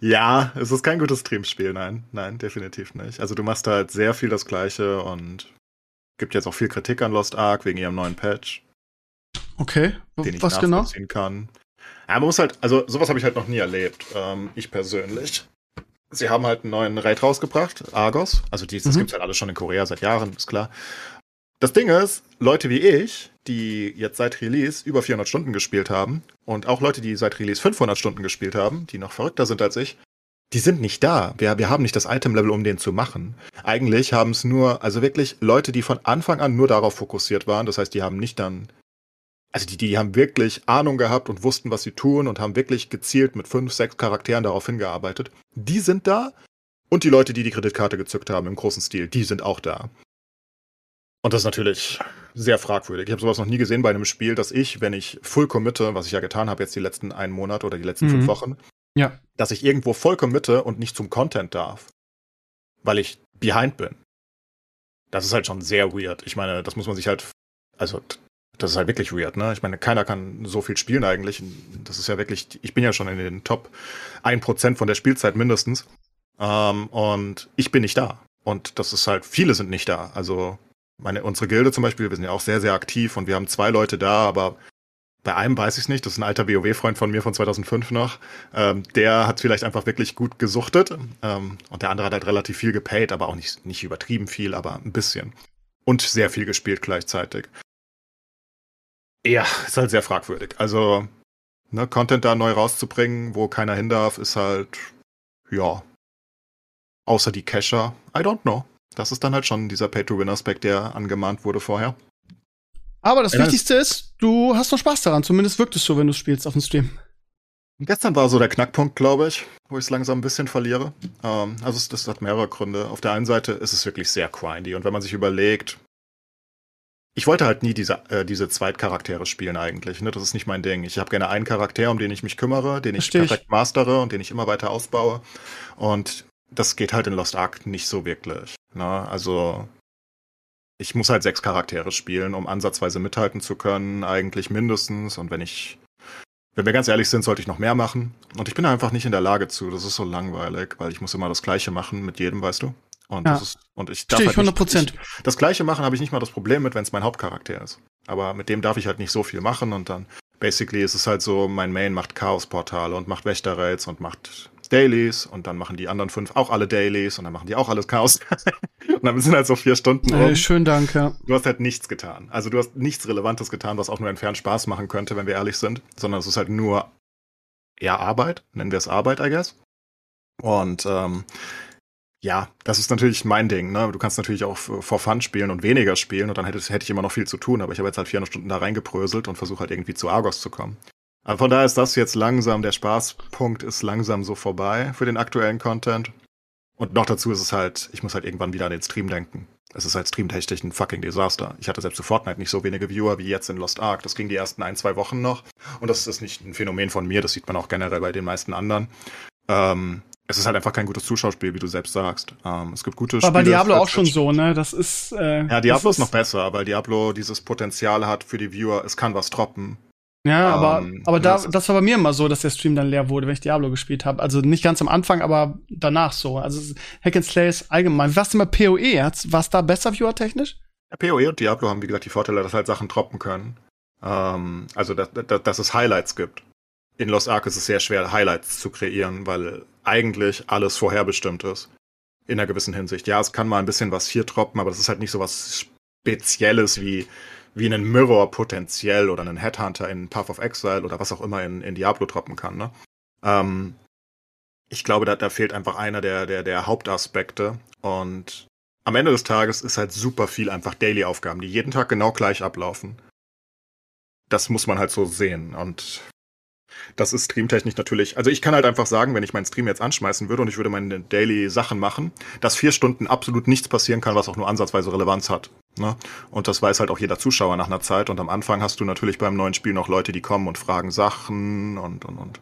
ja, es ist kein gutes Streamspiel, nein, nein, definitiv nicht. Also du machst halt sehr viel das Gleiche und gibt jetzt auch viel Kritik an Lost Ark wegen ihrem neuen Patch Okay, den ich was genau? kann. Ja, man muss halt, also sowas habe ich halt noch nie erlebt, ähm, ich persönlich. Sie haben halt einen neuen Raid rausgebracht, Argos. Also die, das Mhm. gibt's halt alles schon in Korea seit Jahren, ist klar. Das Ding ist, Leute wie ich, die jetzt seit Release über 400 Stunden gespielt haben und auch Leute, die seit Release 500 Stunden gespielt haben, die noch verrückter sind als ich, die sind nicht da. Wir, wir haben nicht das Item-Level, um den zu machen. Eigentlich haben es nur, also wirklich Leute, die von Anfang an nur darauf fokussiert waren. Das heißt, die haben nicht dann also die, die haben wirklich Ahnung gehabt und wussten, was sie tun und haben wirklich gezielt mit fünf, sechs Charakteren darauf hingearbeitet. Die sind da und die Leute, die die Kreditkarte gezückt haben im großen Stil, die sind auch da. Und das ist natürlich sehr fragwürdig. Ich habe sowas noch nie gesehen bei einem Spiel, dass ich, wenn ich full committe, was ich ja getan habe jetzt die letzten einen Monat oder die letzten Mhm. fünf Wochen, Ja. dass ich irgendwo voll committe und nicht zum Content darf, weil ich behind bin. Das ist halt schon sehr weird. Ich meine, das muss man sich halt, also das ist halt wirklich weird, ne? Ich meine, keiner kann so viel spielen eigentlich. Das ist ja wirklich, ich bin ja schon in den Top 1% von der Spielzeit mindestens. Ähm, und ich bin nicht da. Und das ist halt, viele sind nicht da. Also meine, unsere Gilde zum Beispiel, wir sind ja auch sehr, sehr aktiv und wir haben zwei Leute da, aber bei einem weiß ich es nicht, das ist ein alter WoW-Freund von mir von 2005 noch. Ähm, der hat vielleicht einfach wirklich gut gesuchtet ähm, und der andere hat halt relativ viel gepaid, aber auch nicht, nicht übertrieben viel, aber ein bisschen. Und sehr viel gespielt gleichzeitig. Ja, ist halt sehr fragwürdig. Also, ne, Content da neu rauszubringen, wo keiner hin darf, ist halt, ja, außer die Cacher, I don't know. Das ist dann halt schon dieser Pay-to-Win-Aspekt, der angemahnt wurde vorher. Aber das ja, Wichtigste ist, du hast noch Spaß daran. Zumindest wirkt es so, wenn du spielst auf dem Stream. Gestern war so der Knackpunkt, glaube ich, wo ich es langsam ein bisschen verliere. Ähm, also es, das hat mehrere Gründe. Auf der einen Seite ist es wirklich sehr grindy und wenn man sich überlegt, ich wollte halt nie diese, äh, diese Zweitcharaktere spielen eigentlich. Ne? Das ist nicht mein Ding. Ich habe gerne einen Charakter, um den ich mich kümmere, den ich Versteh perfekt mastere und den ich immer weiter ausbaue. Und das geht halt in Lost Ark nicht so wirklich. Ne? Also ich muss halt sechs Charaktere spielen, um ansatzweise mithalten zu können, eigentlich mindestens. Und wenn ich, wenn wir ganz ehrlich sind, sollte ich noch mehr machen. Und ich bin einfach nicht in der Lage zu. Das ist so langweilig, weil ich muss immer das Gleiche machen mit jedem, weißt du? Und, ja. das ist, und ich darf halt 100 Prozent. Das Gleiche machen habe ich nicht mal das Problem mit, wenn es mein Hauptcharakter ist. Aber mit dem darf ich halt nicht so viel machen und dann basically ist es halt so, mein Main macht Chaos-Portale und macht Wächter-Raids und macht Dailies und dann machen die anderen fünf auch alle Dailies und dann machen die auch alles Chaos. <laughs> und dann sind halt so vier Stunden rum. Äh, schönen Dank, ja. Du hast halt nichts getan. Also du hast nichts Relevantes getan, was auch nur entfernt Spaß machen könnte, wenn wir ehrlich sind, sondern es ist halt nur eher Arbeit, nennen wir es Arbeit, I guess. Und ähm, ja, das ist natürlich mein Ding. Ne? Du kannst natürlich auch for Fun spielen und weniger spielen und dann hätte, hätte ich immer noch viel zu tun, aber ich habe jetzt halt 400 Stunden da reingepröselt und versuche halt irgendwie zu Argos zu kommen. Aber von daher ist das jetzt langsam, der Spaßpunkt ist langsam so vorbei für den aktuellen Content. Und noch dazu ist es halt, ich muss halt irgendwann wieder an den Stream denken. Es ist halt streamtechnisch ein fucking Desaster. Ich hatte selbst zu Fortnite nicht so wenige Viewer wie jetzt in Lost Ark. Das ging die ersten ein, zwei Wochen noch. Und das ist nicht ein Phänomen von mir, das sieht man auch generell bei den meisten anderen. Ähm, es ist halt einfach kein gutes Zuschauerspiel, wie du selbst sagst. Ähm, es gibt gute Spiele. Aber bei Diablo auch schon so, ne? Das ist. Äh, ja, Diablo ist noch besser, weil Diablo dieses Potenzial hat für die Viewer, es kann was droppen. Ja, aber, ähm, aber da, das war bei mir immer so, dass der Stream dann leer wurde, wenn ich Diablo gespielt habe. Also nicht ganz am Anfang, aber danach so. Also Hack and Slay ist allgemein. Was immer PoE? War es da besser viewer-technisch? Ja, PoE und Diablo haben, wie gesagt, die Vorteile, dass halt Sachen droppen können. Ähm, also, dass, dass, dass es Highlights gibt. In Lost Ark ist es sehr schwer, Highlights zu kreieren, weil eigentlich alles vorherbestimmt ist. In einer gewissen Hinsicht. Ja, es kann mal ein bisschen was hier droppen, aber das ist halt nicht so was Spezielles wie wie einen Mirror potenziell oder einen Headhunter in Path of Exile oder was auch immer in, in Diablo droppen kann. Ne? Ähm, ich glaube, da, da fehlt einfach einer der, der, der Hauptaspekte. Und am Ende des Tages ist halt super viel einfach Daily-Aufgaben, die jeden Tag genau gleich ablaufen. Das muss man halt so sehen. Und das ist streamtechnisch natürlich. Also ich kann halt einfach sagen, wenn ich meinen Stream jetzt anschmeißen würde und ich würde meine Daily Sachen machen, dass vier Stunden absolut nichts passieren kann, was auch nur ansatzweise Relevanz hat. Ne? Und das weiß halt auch jeder Zuschauer nach einer Zeit. Und am Anfang hast du natürlich beim neuen Spiel noch Leute, die kommen und fragen Sachen und und und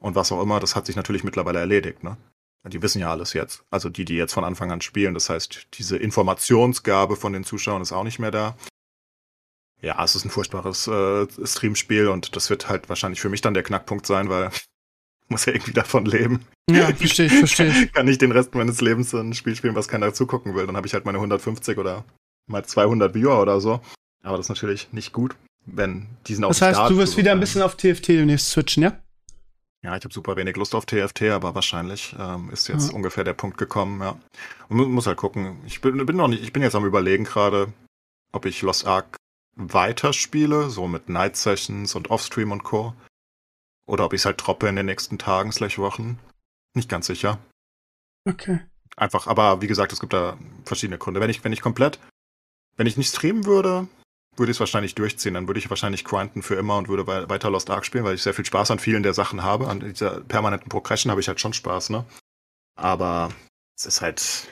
und was auch immer. Das hat sich natürlich mittlerweile erledigt. Ne? Die wissen ja alles jetzt. Also die, die jetzt von Anfang an spielen. Das heißt, diese Informationsgabe von den Zuschauern ist auch nicht mehr da. Ja, es ist ein furchtbares äh, Streamspiel und das wird halt wahrscheinlich für mich dann der Knackpunkt sein, weil ich <laughs> muss ja irgendwie davon leben. Ja, verstehe ich, verstehe ich. Kann ich den Rest meines Lebens ein Spiel spielen, was keiner zugucken will, dann habe ich halt meine 150 oder mal 200 Viewer oder so. Aber das ist natürlich nicht gut, wenn die sind auch Das heißt, du wirst wieder ein bisschen auf TFT demnächst switchen, ja? Ja, ich habe super wenig Lust auf TFT, aber wahrscheinlich ähm, ist jetzt ja. ungefähr der Punkt gekommen, ja. Und muss halt gucken. Ich bin, bin noch nicht, ich bin jetzt am überlegen gerade, ob ich Lost Ark weiterspiele, so mit Night Sessions und Offstream und Co. Oder ob ich es halt droppe in den nächsten Tagen, slash Wochen. Nicht ganz sicher. Okay. Einfach, aber wie gesagt, es gibt da verschiedene Gründe. Wenn ich, wenn ich komplett, wenn ich nicht streamen würde, würde ich es wahrscheinlich durchziehen. Dann würde ich wahrscheinlich grinden für immer und würde weiter Lost Ark spielen, weil ich sehr viel Spaß an vielen der Sachen habe. An dieser permanenten Progression habe ich halt schon Spaß, ne? Aber es ist halt,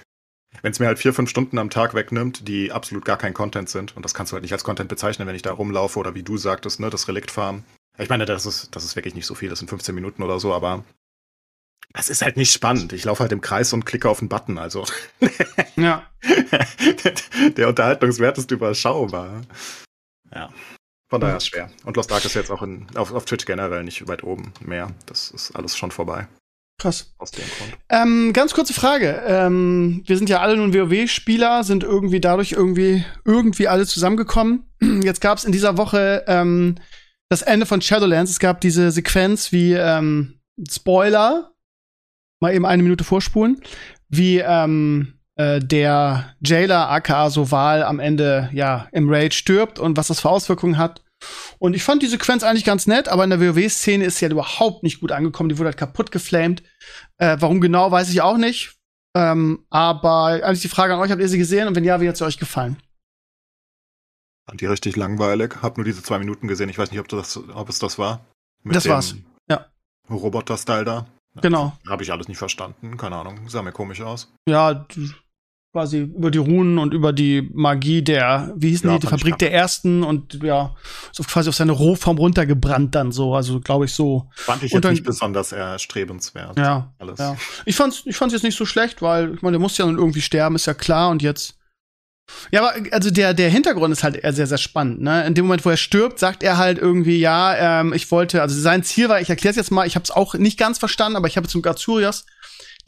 wenn es mir halt vier, fünf Stunden am Tag wegnimmt, die absolut gar kein Content sind, und das kannst du halt nicht als Content bezeichnen, wenn ich da rumlaufe oder wie du sagtest, ne, das Relikt farm. Ich meine, das ist, das ist wirklich nicht so viel, das sind 15 Minuten oder so, aber das ist halt nicht spannend. Ich laufe halt im Kreis und klicke auf einen Button, also. <laughs> ja. Der Unterhaltungswert ist überschaubar. Ja. Von daher ist schwer. Und Lost Ark ist jetzt auch in, auf, auf Twitch generell nicht weit oben mehr. Das ist alles schon vorbei. Krass. Aus dem Grund. Ähm, ganz kurze Frage. Ähm, wir sind ja alle nun WoW-Spieler, sind irgendwie dadurch irgendwie, irgendwie alle zusammengekommen. <clears throat> Jetzt gab es in dieser Woche ähm, das Ende von Shadowlands. Es gab diese Sequenz wie ähm, Spoiler, mal eben eine Minute vorspulen, wie ähm, äh, der Jailer aka Soval am Ende ja im Raid stirbt und was das für Auswirkungen hat. Und ich fand die Sequenz eigentlich ganz nett, aber in der WoW-Szene ist sie halt überhaupt nicht gut angekommen. Die wurde halt kaputt geflamed. Äh, warum genau, weiß ich auch nicht. Ähm, aber eigentlich die Frage an euch, habt ihr sie gesehen? Und wenn ja, wie hat sie euch gefallen? Fand die richtig langweilig. Hab nur diese zwei Minuten gesehen. Ich weiß nicht, ob, das, ob es das war. Mit Das war's. Ja. Roboter-Style da. Genau. Habe ich alles nicht verstanden. Keine Ahnung. Sah mir komisch aus. Ja, quasi über die Runen und über die Magie der, wie hießen Ja, die, die Fabrik der Ersten und ja, so quasi auf seine Rohform runtergebrannt dann so. Also glaube ich so. Fand ich Und jetzt dann- nicht besonders erstrebenswert. Ja. Alles. Ja. Ich fand's, ich fand's jetzt nicht so schlecht, weil, ich meine, der muss ja nun irgendwie sterben, ist ja klar, und jetzt. Ja, aber also der, der Hintergrund ist halt eher sehr, sehr spannend. Ne? In dem Moment, wo er stirbt, sagt er halt irgendwie, ja, ähm, ich wollte, also sein Ziel war, ich erkläre es jetzt mal, ich habe es auch nicht ganz verstanden, aber ich habe zum Gazurias,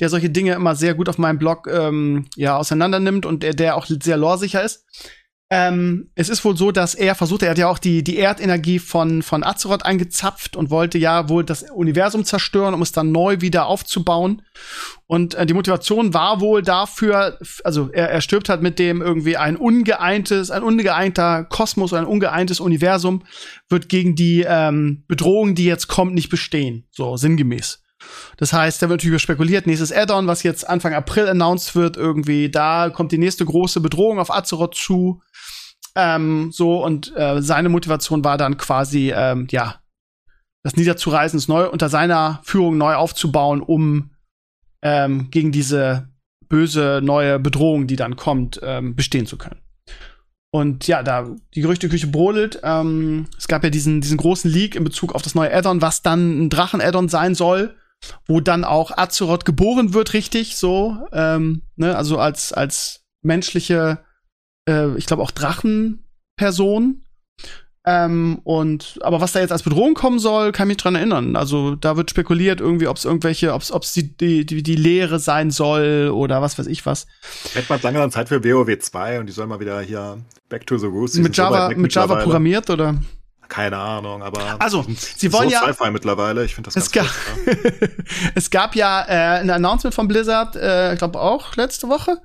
der solche Dinge immer sehr gut auf meinem Blog ähm, ja auseinander nimmt und der, der auch sehr lorsicher ist. Ähm, es ist wohl so, dass er versuchte, er hat ja auch die, die Erdenergie von, von Azeroth angezapft und wollte ja wohl das Universum zerstören, um es dann neu wieder aufzubauen. Und äh, die Motivation war wohl dafür, also er, er stirbt halt mit dem irgendwie ein ungeeintes, ein ungeeinter Kosmos oder ein ungeeintes Universum wird gegen die ähm, Bedrohung, die jetzt kommt, nicht bestehen. So sinngemäß. Das heißt, da wird natürlich spekuliert, nächstes Add-on, was jetzt Anfang April announced wird, irgendwie, da kommt die nächste große Bedrohung auf Azeroth zu. Ähm, so, und äh, seine Motivation war dann quasi, ähm, ja, das niederzureißen, es neu unter seiner Führung neu aufzubauen, um ähm, gegen diese böse neue Bedrohung, die dann kommt, ähm, bestehen zu können. Und ja, da die Gerüchteküche brodelt. Ähm, es gab ja diesen, diesen großen Leak in Bezug auf das neue Addon, was dann ein Drachen-Addon sein soll, wo dann auch Azeroth geboren wird, richtig, so, ähm, ne, also als, als menschliche, äh, ich glaube auch Drachenperson. Ähm, und aber was da jetzt als Bedrohung kommen soll, kann ich mich dran erinnern. Also da wird spekuliert irgendwie, ob es irgendwelche, ob es die, die, die, die Lehre sein soll oder was weiß ich was. Hätte mal langsam Zeit für WoW 2 und die sollen mal wieder hier Back to the Roots. Mit so Java, weg mit Java programmiert oder? Keine Ahnung, aber. Also, sie wollen so ja- Sci-Fi mittlerweile. Ich finde das Es ganz gab, furchtbar. <laughs> es gab ja äh, ein Announcement von Blizzard, äh, ich glaube auch letzte Woche,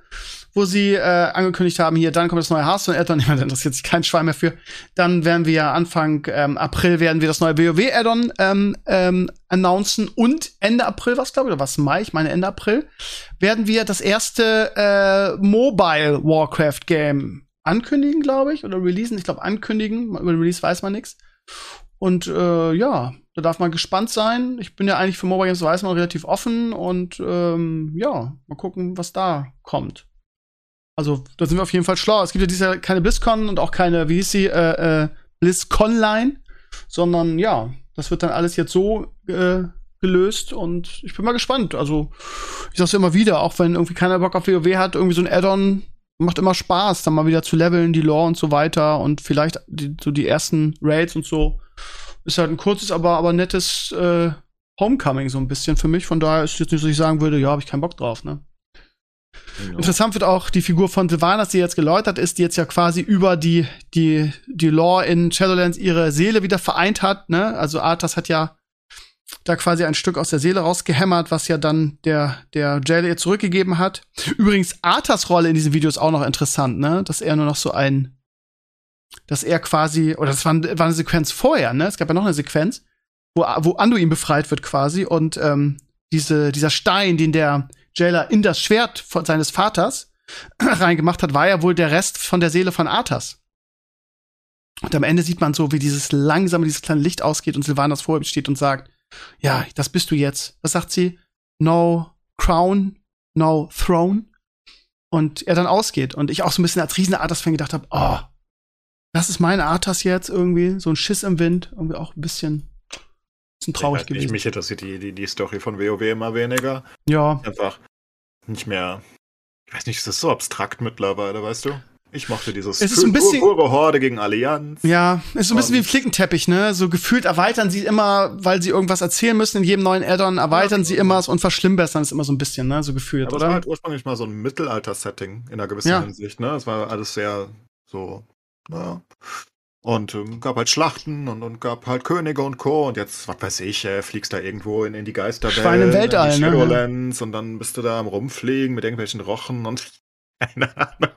wo sie äh, angekündigt haben, hier, dann kommt das neue Hearthstone-Addon, niemand <laughs> interessiert sich kein Schwein mehr für. Dann werden wir ja Anfang ähm, April werden wir das neue WoW-Addon ähm, ähm, announcen und Ende April, was glaube ich, oder was Mai, ich meine Ende April, werden wir das erste äh, Mobile Warcraft-Game ankündigen, glaube ich, oder releasen. Ich glaube ankündigen, über den Release weiß man nichts. Und äh, ja, da darf man gespannt sein. Ich bin ja eigentlich für Mobile Games, weiß man, relativ offen und ähm, ja, mal gucken, was da kommt. Also, da sind wir auf jeden Fall schlau. Es gibt ja dieses Jahr keine BlizzCon und auch keine, wie hieß sie, äh, äh, BlizzConline, sondern ja, das wird dann alles jetzt so äh, gelöst und ich bin mal gespannt. Also, ich sag's immer wieder, auch wenn irgendwie keiner Bock auf WoW hat, irgendwie so ein Add-on macht immer Spaß, dann mal wieder zu leveln, die Lore und so weiter und vielleicht die, so die ersten Raids und so. Ist halt ein kurzes, aber, aber nettes äh, Homecoming so ein bisschen für mich. Von daher ist jetzt nicht so, dass ich sagen würde, ja, habe ich keinen Bock drauf, ne? Ja. Interessant wird auch die Figur von Sylvanas, die jetzt geläutert ist, die jetzt ja quasi über die, die, die Lore in Shadowlands ihre Seele wieder vereint hat, ne? Also Arthas hat ja da quasi ein Stück aus der Seele rausgehämmert, was ja dann der, der Jailer ihr zurückgegeben hat. Übrigens, Arthas Rolle in diesem Video ist auch noch interessant, ne? Dass er nur noch so ein, dass er quasi, oder das war, war eine Sequenz vorher, ne? Es gab ja noch eine Sequenz, wo, wo Anduin befreit wird quasi und ähm, diese, dieser Stein, den der Jailer in das Schwert von, seines Vaters <clears throat> reingemacht hat, war ja wohl der Rest von der Seele von Arthas. Und am Ende sieht man so, wie dieses langsame, dieses kleine Licht ausgeht und Sylvanas vor ihm steht und sagt, ja, das bist du jetzt. Was sagt sie? No crown, no throne. Und er dann ausgeht. Und ich auch so ein bisschen als riesen Arthas-Fan gedacht habe, oh, das ist mein Arthas jetzt irgendwie. So ein Schiss im Wind. Irgendwie auch ein bisschen, bisschen traurig ich weiß nicht, gewesen. Mich interessiert die, die, die Story von WoW immer weniger. Ja, Einfach nicht mehr. Ich weiß nicht, es ist so abstrakt mittlerweile, weißt du? Ich mochte dieses Es ist ein bisschen- pure Horde gegen Allianz. Ja, ist so ein bisschen wie ein Flickenteppich, ne? So gefühlt erweitern sie immer, weil sie irgendwas erzählen müssen in jedem neuen Add-on, erweitern sie immer und verschlimmbessern es immer so ein bisschen, ne? So gefühlt, Aber es war oder? halt ursprünglich mal so ein Mittelalter-Setting in einer gewissen Ja. Hinsicht, ne? Es war alles sehr so, naja. Und ähm, gab halt Schlachten und, und gab halt Könige und Co. Und jetzt, was weiß ich, äh, fliegst da irgendwo in, in die Geisterwelt. Schwein im Weltall, in die ne? Und dann bist du da am Rumfliegen mit irgendwelchen Rochen und keine Ahnung.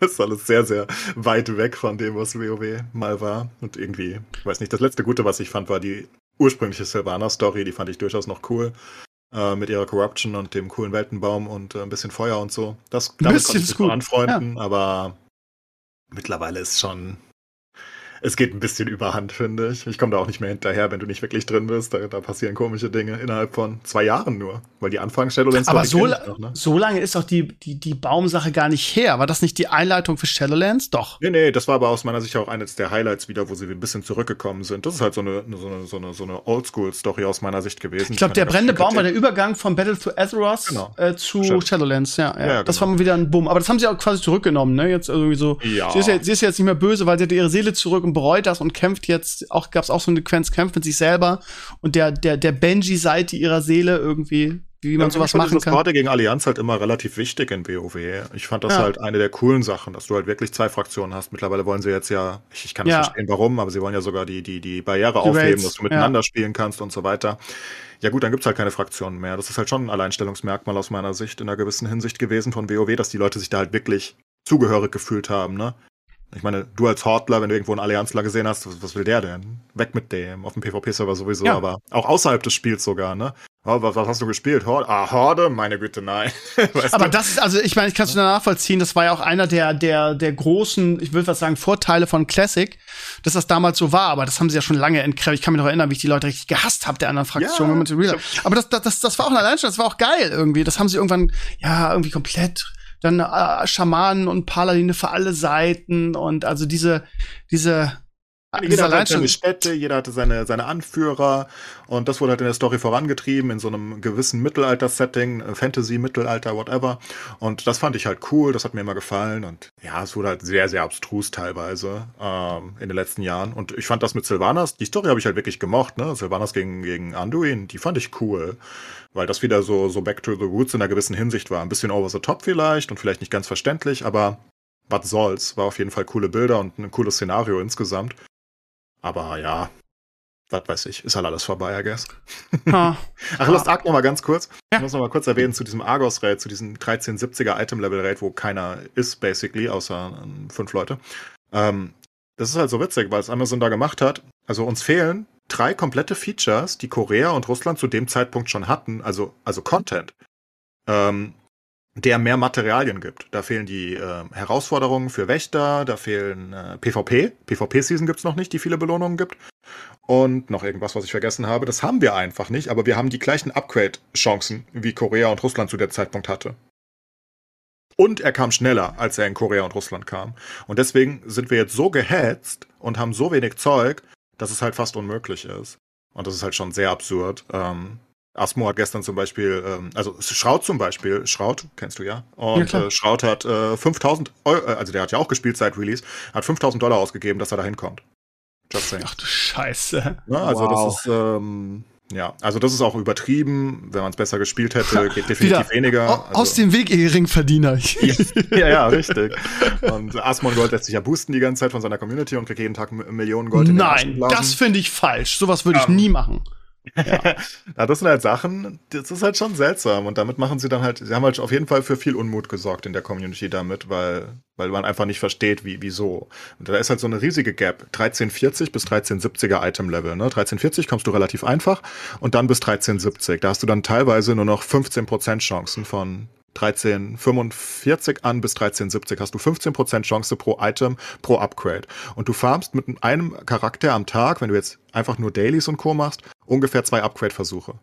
Das ist alles sehr, sehr weit weg von dem, was WoW mal war. Und irgendwie, ich weiß nicht, das letzte Gute, was ich fand, war die ursprüngliche Sylvanas-Story. Die fand ich durchaus noch cool. Äh, mit ihrer Corruption und dem coolen Weltenbaum und äh, ein bisschen Feuer und so. Das damit bisschen konnte ich mich anfreunden, aber mittlerweile ist schon. Es geht ein bisschen überhand, finde ich. Ich komme da auch nicht mehr hinterher, wenn du nicht wirklich drin bist. Da, da passieren komische Dinge innerhalb von zwei Jahren nur. Weil die Anfangs Shadowlands Aber so, noch, ne? so lange ist doch die, die, die Baumsache gar nicht her. War das nicht die Einleitung für Shadowlands? Doch. Nee, nee, das war aber aus meiner Sicht auch eines der Highlights wieder, wo sie ein bisschen zurückgekommen sind. Das ist halt so eine, so eine, so eine, so eine Oldschool-Story aus meiner Sicht gewesen. Ich glaube, der brennende Baum war der Übergang von Battle to Azeroth Genau. äh, zu Shadow- Shadowlands. Ja, ja. Ja, ja, Das genau. war mal wieder ein Bumm. Aber das haben sie auch quasi zurückgenommen, ne? Jetzt irgendwie so. Ja. Sie, ist ja, sie ist jetzt nicht mehr böse, weil sie hat ihre Seele zurück und bereut das und kämpft jetzt. Auch gab es auch so eine Sequenz, kämpft mit sich selber und der, der, der Benji-Seite ihrer Seele irgendwie, wie man Ja, sowas machen dieses kann. Horde gegen Allianz halt immer relativ wichtig in WoW. Ich fand das Ja. halt eine der coolen Sachen, dass du halt wirklich zwei Fraktionen hast. Mittlerweile wollen sie jetzt ja, ich, ich kann nicht Ja. verstehen warum, aber sie wollen ja sogar die, die, die Barriere Die aufheben, Raids, dass du miteinander spielen kannst und so weiter. Ja gut, dann gibt's halt keine Fraktionen mehr. Das ist halt schon ein Alleinstellungsmerkmal aus meiner Sicht in einer gewissen Hinsicht gewesen von WoW, dass die Leute sich da halt wirklich zugehörig gefühlt haben, ne? Ich meine, du als Hortler, wenn du irgendwo einen Allianzler gesehen hast, was, was will der denn? Weg mit dem. Auf dem PvP-Server sowieso, Ja. aber auch außerhalb des Spiels sogar, ne? Oh, was, was hast du gespielt? Horde? Ah, Horde? Meine Güte, nein. <laughs> weißt Aber du? das ist, also ich meine, ich kann es nur nachvollziehen, das war ja auch einer der, der, der großen, ich würde was sagen, Vorteile von Classic, dass das damals so war, aber das haben sie ja schon lange entkräftigt. Ich kann mich noch erinnern, wie ich die Leute richtig gehasst habe, der anderen Fraktion. Ja, aber das, das, das, war auch ein Alleinstellung, das war auch geil irgendwie. Das haben sie irgendwann, ja, irgendwie komplett dann äh, Schamanen und Paladine für alle Seiten und also diese, diese, diese Jeder hatte halt seine. Städte, jeder hatte seine, seine Anführer und das wurde halt in der Story vorangetrieben in so einem gewissen Mittelalter-Setting, äh, Fantasy, Mittelalter, whatever. Und das fand ich halt cool, das hat mir immer gefallen und ja, es wurde halt sehr, sehr abstrus teilweise ähm, in den letzten Jahren. Und ich fand das mit Sylvanas, die Story habe ich halt wirklich gemocht, ne? Sylvanas gegen, gegen Anduin, die fand ich cool, weil das wieder so, so back to the roots in einer gewissen Hinsicht war. Ein bisschen over the top vielleicht und vielleicht nicht ganz verständlich, aber was soll's, war auf jeden Fall coole Bilder und ein cooles Szenario insgesamt. Aber ja, was weiß ich, ist halt alles vorbei, I guess. Ha. <laughs> Ach, Lost Ark noch mal ganz kurz. Ja. Ich muss noch mal kurz erwähnen zu diesem Argos-Raid, zu diesem 1370er Item-Level-Raid, wo keiner ist, basically, außer ähm, fünf Leute. Ähm, das ist halt so witzig, weil es Amazon da gemacht hat. Also uns fehlen drei komplette Features, die Korea und Russland zu dem Zeitpunkt schon hatten, also, also Content, ähm, der mehr Materialien gibt. Da fehlen die äh, Herausforderungen für Wächter, da fehlen äh, PvP. PvP-Season gibt's noch nicht, die viele Belohnungen gibt. Und noch irgendwas, was ich vergessen habe. Das haben wir einfach nicht, aber wir haben die gleichen Upgrade-Chancen, wie Korea und Russland zu der Zeitpunkt hatte. Und er kam schneller, als er in Korea und Russland kam. Und deswegen sind wir jetzt so gehetzt und haben so wenig Zeug, dass es halt fast unmöglich ist. Und das ist halt schon sehr absurd. Ähm, Asmo hat gestern zum Beispiel, ähm, also Schraut zum Beispiel, Schraut, kennst du ja. Ja, Und klar. äh, Schraut hat äh, 5000 Euro, äh, also der hat ja auch gespielt seit Release, hat 5000 Dollar ausgegeben, dass er da hinkommt. Just saying. Ach du Scheiße. Ne? Also Wow. das ist, ähm, ja, also das ist auch übertrieben. Wenn man es besser gespielt hätte, geht definitiv Wieder weniger. Also, Aus dem Weg, ihr Geringverdiener. <laughs> <laughs> ja, ja, richtig. Und Asmon Gold lässt sich ja boosten die ganze Zeit von seiner Community und kriegt jeden Tag Millionen Gold in den Nein, das finde ich falsch. Sowas würde ich Ähm, nie machen. Ja, das sind halt Sachen, das ist halt schon seltsam. Und damit machen sie dann halt, sie haben halt auf jeden Fall für viel Unmut gesorgt in der Community damit, weil, weil man einfach nicht versteht, wie, wieso. Und da ist halt so eine riesige Gap. 1340 bis 1370er Item-Level. Ne? 1340 kommst du relativ einfach und dann bis 1370. Da hast du dann teilweise nur noch 15% Chancen von 1345 an bis 1370 hast du 15% Chance pro Item, pro Upgrade. Und du farmst mit einem Charakter am Tag, wenn du jetzt einfach nur Dailies und Co. machst, ungefähr zwei Upgrade-Versuche.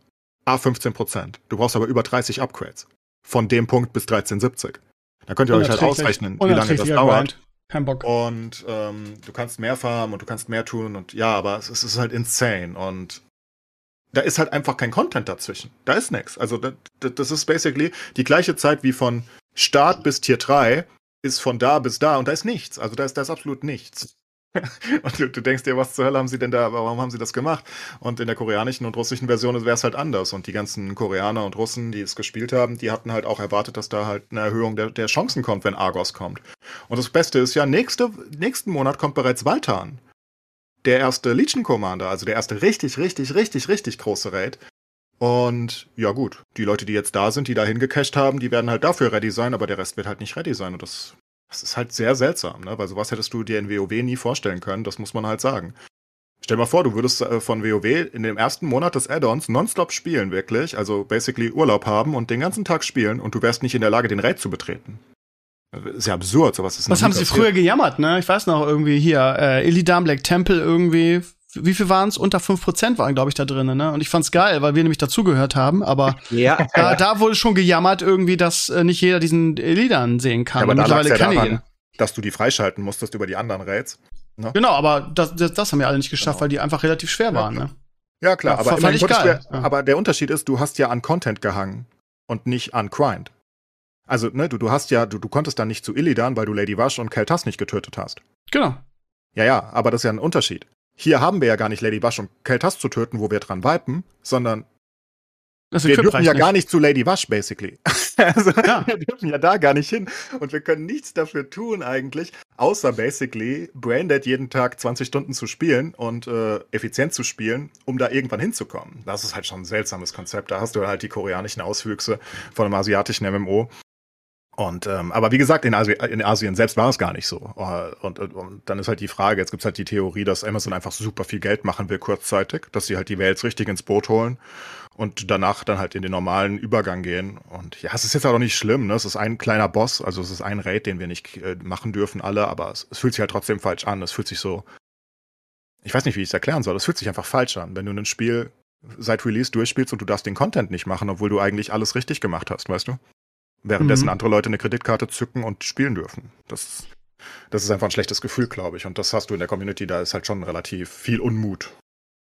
A 15%. Du brauchst aber über 30 Upgrades. Von dem Punkt bis 1370. Da könnt ihr euch halt ausrechnen, wie lange das dauert. Grind. Kein Bock. Und ähm, du kannst mehr farmen und du kannst mehr tun und ja, aber es, es ist halt insane und da ist halt einfach kein Content dazwischen. Da ist nix. Also das, das ist basically die gleiche Zeit wie von Start bis Tier 3 ist von da bis da und da ist nichts. Also da ist, da ist absolut nichts. <laughs> und du, du, denkst dir, was zur Hölle haben sie denn da, warum haben sie das gemacht? Und in der koreanischen und russischen Version wäre es halt anders. Und die ganzen Koreaner und Russen, die es gespielt haben, die hatten halt auch erwartet, dass da halt eine Erhöhung der, der Chancen kommt, wenn Argos kommt. Und das Beste ist ja, nächste, nächsten Monat kommt bereits Valtan. Der erste Legion Commander, also der erste richtig, richtig, richtig, richtig große Raid. Und ja gut, die Leute, die jetzt da sind, die da hingecached haben, die werden halt dafür ready sein, aber der Rest wird halt nicht ready sein. Und das, das ist halt sehr seltsam, ne? Weil sowas hättest du dir in WoW nie vorstellen können, das muss man halt sagen. Stell dir mal vor, du würdest äh, von WoW in dem ersten Monat des Add-ons nonstop spielen, wirklich, also basically Urlaub haben und den ganzen Tag spielen und du wärst nicht in der Lage, den Raid zu betreten. Das ist ja absurd, sowas ist Was haben sie früher gejammert, ne? Ich weiß noch irgendwie hier, äh, Illidan Black Temple irgendwie wie viel waren es? Unter 5% waren, glaube ich, da drin, ne? Und ich fand's geil, weil wir nämlich dazugehört haben, aber <laughs> ja. da, da wurde schon gejammert, irgendwie, dass äh, nicht jeder diesen Liedern sehen kann. Ja, aber mittlerweile ja kann daran, jeder. Dass du die freischalten musstest über die anderen Raids. Ne? Genau, aber das, das, das haben wir alle nicht geschafft, genau. weil die einfach relativ schwer ja, waren, klar. ne? Ja, klar, ja, aber, fand ich geil. Du, aber der Unterschied ist, du hast ja an Content gehangen und nicht an Grind. Also, ne, du, du hast ja, du, du konntest dann nicht zu Illidan, weil du Lady Wash und Keltas nicht getötet hast. Genau. Ja, ja, aber das ist ja ein Unterschied. Hier haben wir ja gar nicht Lady Wash und Keltas zu töten, wo wir dran vipen, sondern wir dürfen ja nicht. gar nicht zu Lady Wash, basically. <laughs> also, ja. <laughs> wir dürfen ja da gar nicht hin. Und wir können nichts dafür tun, eigentlich, außer basically Braindead jeden Tag 20 Stunden zu spielen und äh, effizient zu spielen, um da irgendwann hinzukommen. Das ist halt schon ein seltsames Konzept. Da hast du halt die koreanischen Auswüchse von einem asiatischen MMO. Und ähm, aber wie gesagt, in, Asi in Asien selbst war es gar nicht so. Äh, und, und, und dann ist halt die Frage, jetzt gibt's halt die Theorie, dass Amazon einfach super viel Geld machen will kurzzeitig, dass sie halt die Welt richtig ins Boot holen und danach dann halt in den normalen Übergang gehen. Und ja, es ist jetzt auch nicht schlimm, ne? Es ist ein kleiner Boss, also es ist ein Raid, den wir nicht äh, machen dürfen alle, aber es, es fühlt sich halt trotzdem falsch an. Es fühlt sich so. Ich weiß nicht, wie ich es erklären soll. Es fühlt sich einfach falsch an, wenn du ein Spiel seit Release durchspielst und du darfst den Content nicht machen, obwohl du eigentlich alles richtig gemacht hast, weißt du? Währenddessen mhm. andere Leute eine Kreditkarte zücken und spielen dürfen. Das, das ist einfach ein schlechtes Gefühl, glaube ich. Und das hast du in der Community, da ist halt schon relativ viel Unmut.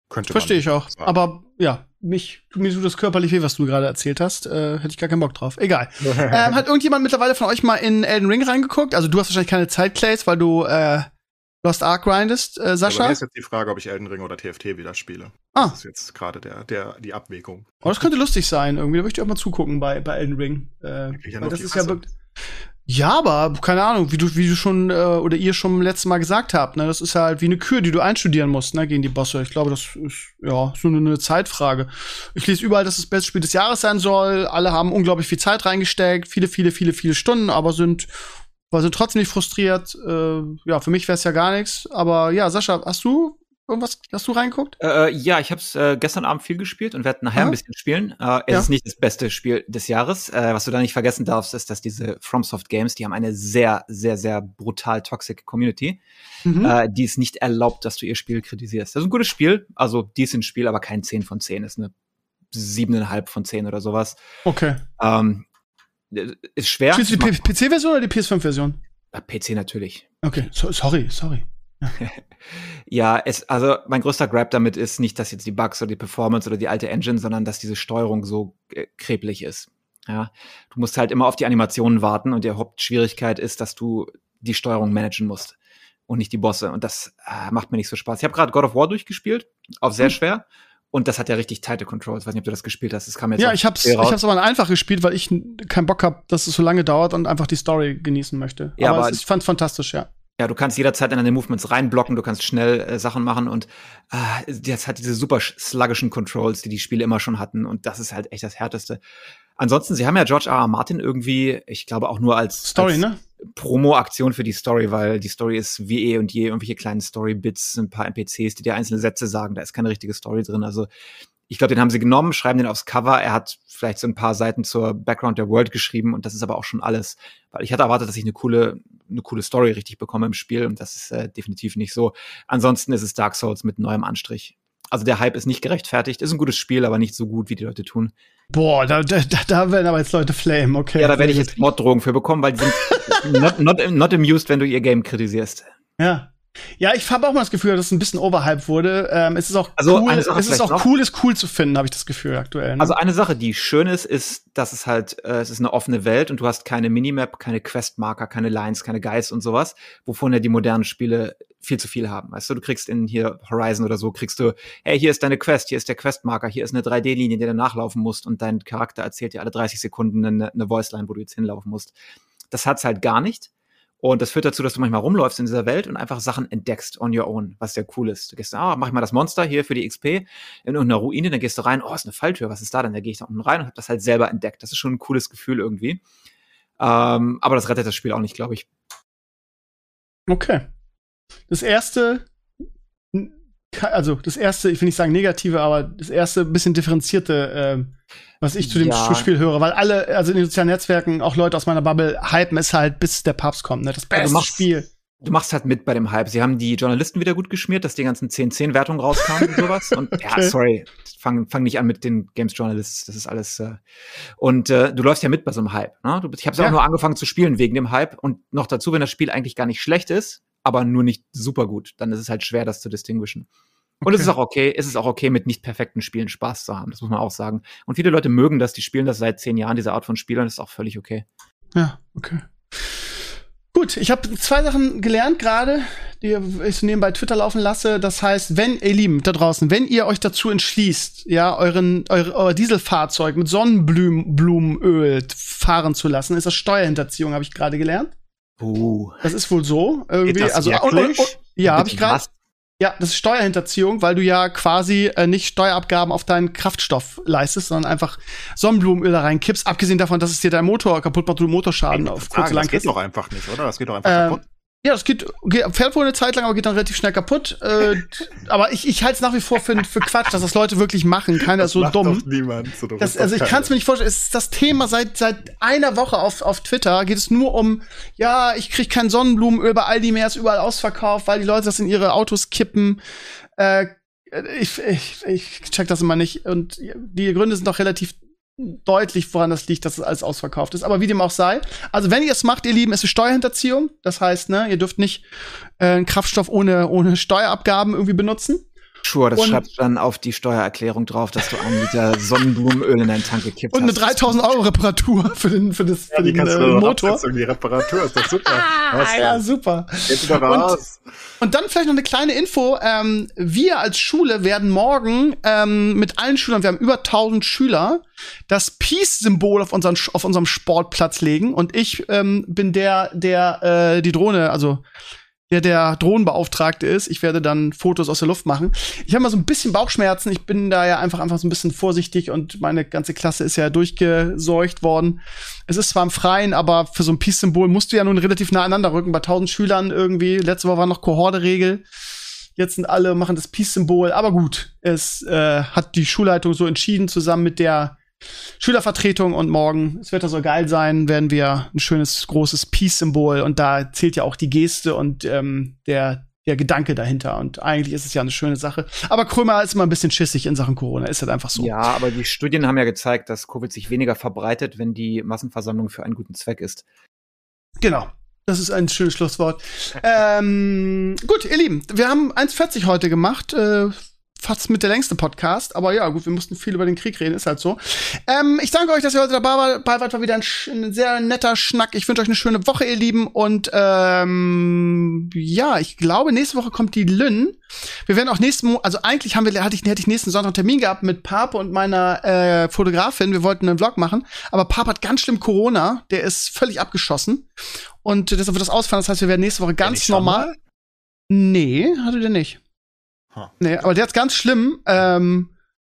Könnte Verstehe ich auch. Sagen. Aber ja, mich, mir tut das körperlich weh, was du gerade erzählt hast. Äh, hätte ich gar keinen Bock drauf. Egal. <laughs> ähm, hat irgendjemand mittlerweile von euch mal in Elden Ring reingeguckt? Also du hast wahrscheinlich keine Zeit, Clays, weil du äh, Lost Ark grindest, äh, Sascha? Aber ist jetzt die Frage, ob ich Elden Ring oder TFT wieder spiele. Ah. Das ist jetzt gerade der, der, die Abwägung. Oh, das könnte lustig sein, irgendwie. Da möchte ich auch mal zugucken bei, bei Elden Ring. Äh, ja das ist ja. Ja, aber keine Ahnung, wie du, wie du schon äh, oder ihr schon letztes Mal gesagt habt, ne, das ist halt wie eine Kür, die du einstudieren musst, ne, gegen die Bosse. Ich glaube, das ist ja so eine, eine Zeitfrage. Ich lese überall, dass es das beste Spiel des Jahres sein soll. Alle haben unglaublich viel Zeit reingesteckt, viele, viele, viele, viele Stunden, aber sind war sind trotzdem nicht frustriert. Äh, ja, für mich wäre es ja gar nichts. Aber ja, Sascha, hast du irgendwas, hast du reingeguckt? Äh, äh ja, ich habe es äh, gestern Abend viel gespielt und werde nachher Aha. ein bisschen spielen. Äh, es ja. ist nicht das beste Spiel des Jahres. Äh, was du da nicht vergessen darfst, ist, dass diese FromSoft Games, die haben eine sehr, sehr, sehr brutal toxic Community, mhm. äh, die es nicht erlaubt, dass du ihr Spiel kritisierst. Das ist ein gutes Spiel, also decent Spiel, aber kein 10 von 10. Das ist eine siebeneinhalb von 10 oder sowas. Okay. Ähm, ist schwer. Spielst du die PC-Version oder die PS5-Version? PC natürlich. Okay, so, sorry, sorry. Ja. <laughs> ja, es, also mein größter Grab damit ist nicht, dass jetzt die Bugs oder die Performance oder die alte Engine, sondern dass diese Steuerung so äh, kreblich ist. Ja, du musst halt immer auf die Animationen warten und die Hauptschwierigkeit ist, dass du die Steuerung managen musst und nicht die Bosse. Und das äh, macht mir nicht so Spaß. Ich habe gerade God of War durchgespielt, auf sehr hm. schwer. Und das hat ja richtig tighte Controls. Ich weiß nicht, ob du das gespielt hast. Das kam jetzt Ja, ich hab's, ich hab's aber einfach gespielt, weil ich keinen Bock hab, dass es so lange dauert und einfach die Story genießen möchte. Ja, aber, aber ich fand's fantastisch, ja. Ja, du kannst jederzeit in deine Movements reinblocken, du kannst schnell äh, Sachen machen und äh, das hat diese super sluggischen Controls, die die Spiele immer schon hatten und das ist halt echt das Härteste. Ansonsten, sie haben ja George R. R. Martin irgendwie, ich glaube auch nur als Story, als ne? Promo-Aktion für die Story, weil die Story ist wie eh und je irgendwelche kleinen Story-Bits, ein paar NPCs, die dir einzelne Sätze sagen, da ist keine richtige Story drin. Also ich glaube, den haben sie genommen, schreiben den aufs Cover. Er hat vielleicht so ein paar Seiten zur Background der World geschrieben und das ist aber auch schon alles. Weil ich hatte erwartet, dass ich eine coole, eine coole Story richtig bekomme im Spiel und das ist äh, definitiv nicht so. Ansonsten ist es Dark Souls mit neuem Anstrich. Also der Hype ist nicht gerechtfertigt, ist ein gutes Spiel, aber nicht so gut, wie die Leute tun. Boah, da, da, da werden aber jetzt Leute flamen, okay. Ja, da werde ich jetzt Morddrohungen für bekommen, weil die sind <laughs> not, not, not amused, wenn du ihr Game kritisierst. Ja. Ja, ich habe auch mal das Gefühl, dass es ein bisschen overhyped wurde. Ähm, es ist auch Also, cool, es ist auch noch. cool, es cool zu finden, habe ich das Gefühl aktuell. Ne? Also eine Sache, die schön ist, ist, dass es halt, äh, es ist eine offene Welt und du hast keine Minimap, keine Questmarker, keine Lines, keine Guides und sowas, wovon ja die modernen Spiele viel zu viel haben. Weißt du, du kriegst in hier Horizon oder so, kriegst du, hey, hier ist deine Quest, hier ist der Questmarker, hier ist eine 3D-Linie, die du nachlaufen musst und dein Charakter erzählt dir alle 30 Sekunden eine, eine Voice-Line, wo du jetzt hinlaufen musst. Das hat's halt gar nicht. Und das führt dazu, dass du manchmal rumläufst in dieser Welt und einfach Sachen entdeckst on your own, was sehr cool ist. Du gehst, ah, mach ich mal das Monster hier für die XP in irgendeiner Ruine, dann gehst du rein, oh, ist eine Falltür, was ist da denn? Da gehe ich da unten rein und hab das halt selber entdeckt. Das ist schon ein cooles Gefühl irgendwie. Ähm, aber das rettet das Spiel auch nicht, glaube ich. Okay. Das erste, also das erste, ich will nicht sagen negative, aber das erste bisschen differenzierte, ähm, was ich zu dem Ja. Spiel höre, weil alle, also in den sozialen Netzwerken, auch Leute aus meiner Bubble, hypen es halt, bis der Papst kommt, ne? Das Ja, beste machst- Spiel. Du machst halt mit bei dem Hype. Sie haben die Journalisten wieder gut geschmiert, dass die ganzen 10-10-Wertungen rauskamen und sowas. Und <laughs> ja, Okay. sorry, fang, fang nicht an mit den Games Journalists. Das ist alles. Äh und äh, du läufst ja mit bei so einem Hype. Ne? Du, ich habe Ja. auch nur angefangen zu spielen wegen dem Hype. Und noch dazu, wenn das Spiel eigentlich gar nicht schlecht ist, aber nur nicht super gut, dann ist es halt schwer, das zu distinguishen. Und es ist auch okay, es ist auch okay, mit nicht perfekten Spielen Spaß zu haben. Das muss man auch sagen. Und viele Leute mögen das, die spielen das seit zehn Jahren, diese Art von Spielern, das ist auch völlig okay. Ja, okay. Gut, ich habe zwei Sachen gelernt gerade, die ich so nebenbei Twitter laufen lasse. Das heißt, wenn, ihr Lieben, da draußen, wenn ihr euch dazu entschließt, ja, euren, eure, euer Dieselfahrzeug mit Sonnenblumenöl fahren zu lassen, ist das Steuerhinterziehung, habe ich gerade gelernt. Uh. Das ist wohl so. Irgendwie. also, wirklich? ja, habe ich gerade. Ja, das ist Steuerhinterziehung, weil du ja quasi äh, nicht Steuerabgaben auf deinen Kraftstoff leistest, sondern einfach Sonnenblumenöl da reinkippst. Abgesehen davon, dass es dir deinen Motor kaputt macht, du Motorschaden auf sagen, lang das geht doch einfach nicht, oder? Das geht doch einfach Ähm, kaputt. Ja, das geht, fährt wohl eine Zeit lang, aber geht dann relativ schnell kaputt. Äh, <laughs> aber ich, ich halte es nach wie vor für, für Quatsch, dass das Leute wirklich machen. Keiner ist so macht dumm. doch niemand. So dumm Das, also ich kann es mir nicht vorstellen. Es ist das Thema seit seit einer Woche auf auf Twitter geht es nur um ja ich krieg kein Sonnenblumenöl bei Aldi mehr ist überall ausverkauft, weil die Leute das in ihre Autos kippen. Äh, ich, ich, ich check das immer nicht und die Gründe sind doch relativ deutlich, woran das liegt, dass es alles ausverkauft ist. Aber wie dem auch sei. Also wenn ihr es macht, ihr Lieben, ist es Steuerhinterziehung. Das heißt, ne, ihr dürft nicht äh, Kraftstoff ohne ohne Steuerabgaben irgendwie benutzen. Sure, das Und- schreibst du dann auf die Steuererklärung drauf, dass du einen Liter <laughs> Sonnenblumenöl in deinen Tank gekippt Und eine hast. 3000 Euro Reparatur für den für das Ja, für die den kannst du äh, Motor. Die Reparatur ist doch super. Ah, <laughs> Was ja, denn? super. Jetzt wieder Und- raus. Und dann vielleicht noch eine kleine Info. Ähm, wir als Schule werden morgen ähm, mit allen Schülern, wir haben über 1000 Schüler, das Peace-Symbol auf, unseren, auf unserem Sportplatz legen. Und ich ähm, bin der, der äh, die Drohne, also der der Drohnenbeauftragte ist. Ich werde dann Fotos aus der Luft machen. Ich habe mal so ein bisschen Bauchschmerzen. Ich bin da ja einfach einfach so ein bisschen vorsichtig und meine ganze Klasse ist ja durchgeseucht worden. Es ist zwar im Freien, aber für so ein Peace-Symbol musst du ja nun relativ nah aneinander rücken. Bei 1000 Schülern irgendwie. Letzte Woche war noch Kohorte-Regel. Jetzt sind alle machen das Peace-Symbol. Aber gut, es äh, hat die Schulleitung so entschieden zusammen mit der Schülervertretung und morgen, es wird ja so geil sein, werden wir ein schönes großes Peace-Symbol und da zählt ja auch die Geste und ähm, der der Gedanke dahinter und eigentlich ist es ja eine schöne Sache. Aber Krömer ist immer ein bisschen schissig in Sachen Corona, ist halt einfach so. Ja, aber die Studien haben ja gezeigt, dass Covid sich weniger verbreitet, wenn die Massenversammlung für einen guten Zweck ist. Genau. Das ist ein schönes Schlusswort. ähm, gut, ihr Lieben, wir haben 1,40 heute gemacht. Äh, fast mit der längste Podcast. Aber ja, gut, wir mussten viel über den Krieg reden, ist halt so. Ähm, ich danke euch, dass ihr heute dabei wart. War wieder ein, ein sehr netter Schnack. Ich wünsche euch eine schöne Woche, ihr Lieben. Und ähm, ja, ich glaube, nächste Woche kommt die Lynn. Wir werden auch nächsten Mo also eigentlich haben wir, hatte ich, hätte ich nächsten Sonntag einen Termin gehabt mit Pape und meiner äh, Fotografin. Wir wollten einen Vlog machen, aber Pape hat ganz schlimm Corona. Der ist völlig abgeschossen. Und deshalb wird das ausfallen. Das heißt, wir werden nächste Woche ganz normal. Nee, hatte der nicht. Ha. Nee, aber der hat's ganz schlimm. Ähm,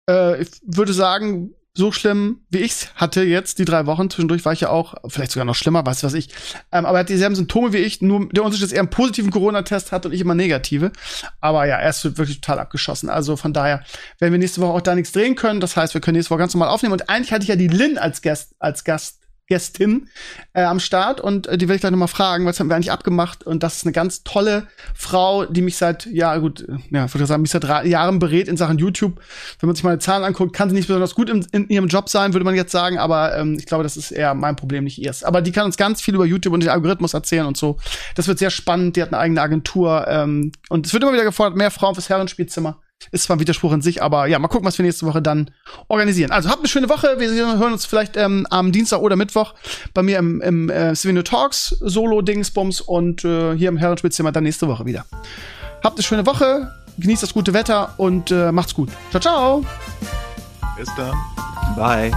äh, ich würde sagen, so schlimm, wie ich's hatte jetzt, die drei Wochen. Zwischendurch war ich ja auch, vielleicht sogar noch schlimmer, weiß was ich. Ähm, aber er hat dieselben Symptome wie ich, nur der Unterschied ist, er einen positiven Corona-Test hat und ich immer negative. Aber ja, er ist wirklich total abgeschossen. Also von daher werden wir nächste Woche auch da nichts drehen können. Das heißt, wir können nächste Woche ganz normal aufnehmen. Und eigentlich hatte ich ja die Lynn als Gast, als Gast, Gästin äh, am Start und äh, die werde ich gleich nochmal fragen, was haben wir eigentlich abgemacht und das ist eine ganz tolle Frau, die mich seit, ja gut, äh, ja, ich sagen, mich seit Jahren berät in Sachen YouTube. Wenn man sich meine Zahlen anguckt, kann sie nicht besonders gut in, in ihrem Job sein, würde man jetzt sagen, aber ähm, ich glaube, das ist eher mein Problem, nicht ihrs. Aber die kann uns ganz viel über YouTube und den Algorithmus erzählen und so. Das wird sehr spannend, die hat eine eigene Agentur ähm, und es wird immer wieder gefordert, mehr Frauen fürs Herrenspielzimmer. Ist zwar ein Widerspruch in sich, aber ja, mal gucken, was wir nächste Woche dann organisieren. Also habt eine schöne Woche. Wir hören uns vielleicht ähm, am Dienstag oder Mittwoch bei mir im, im äh, Svenio Talks Solo-Dingsbums und äh, hier im Herrenspielzimmer dann nächste Woche wieder. Habt eine schöne Woche, genießt das gute Wetter und äh, macht's gut. Ciao, ciao. Bis dann. Bye.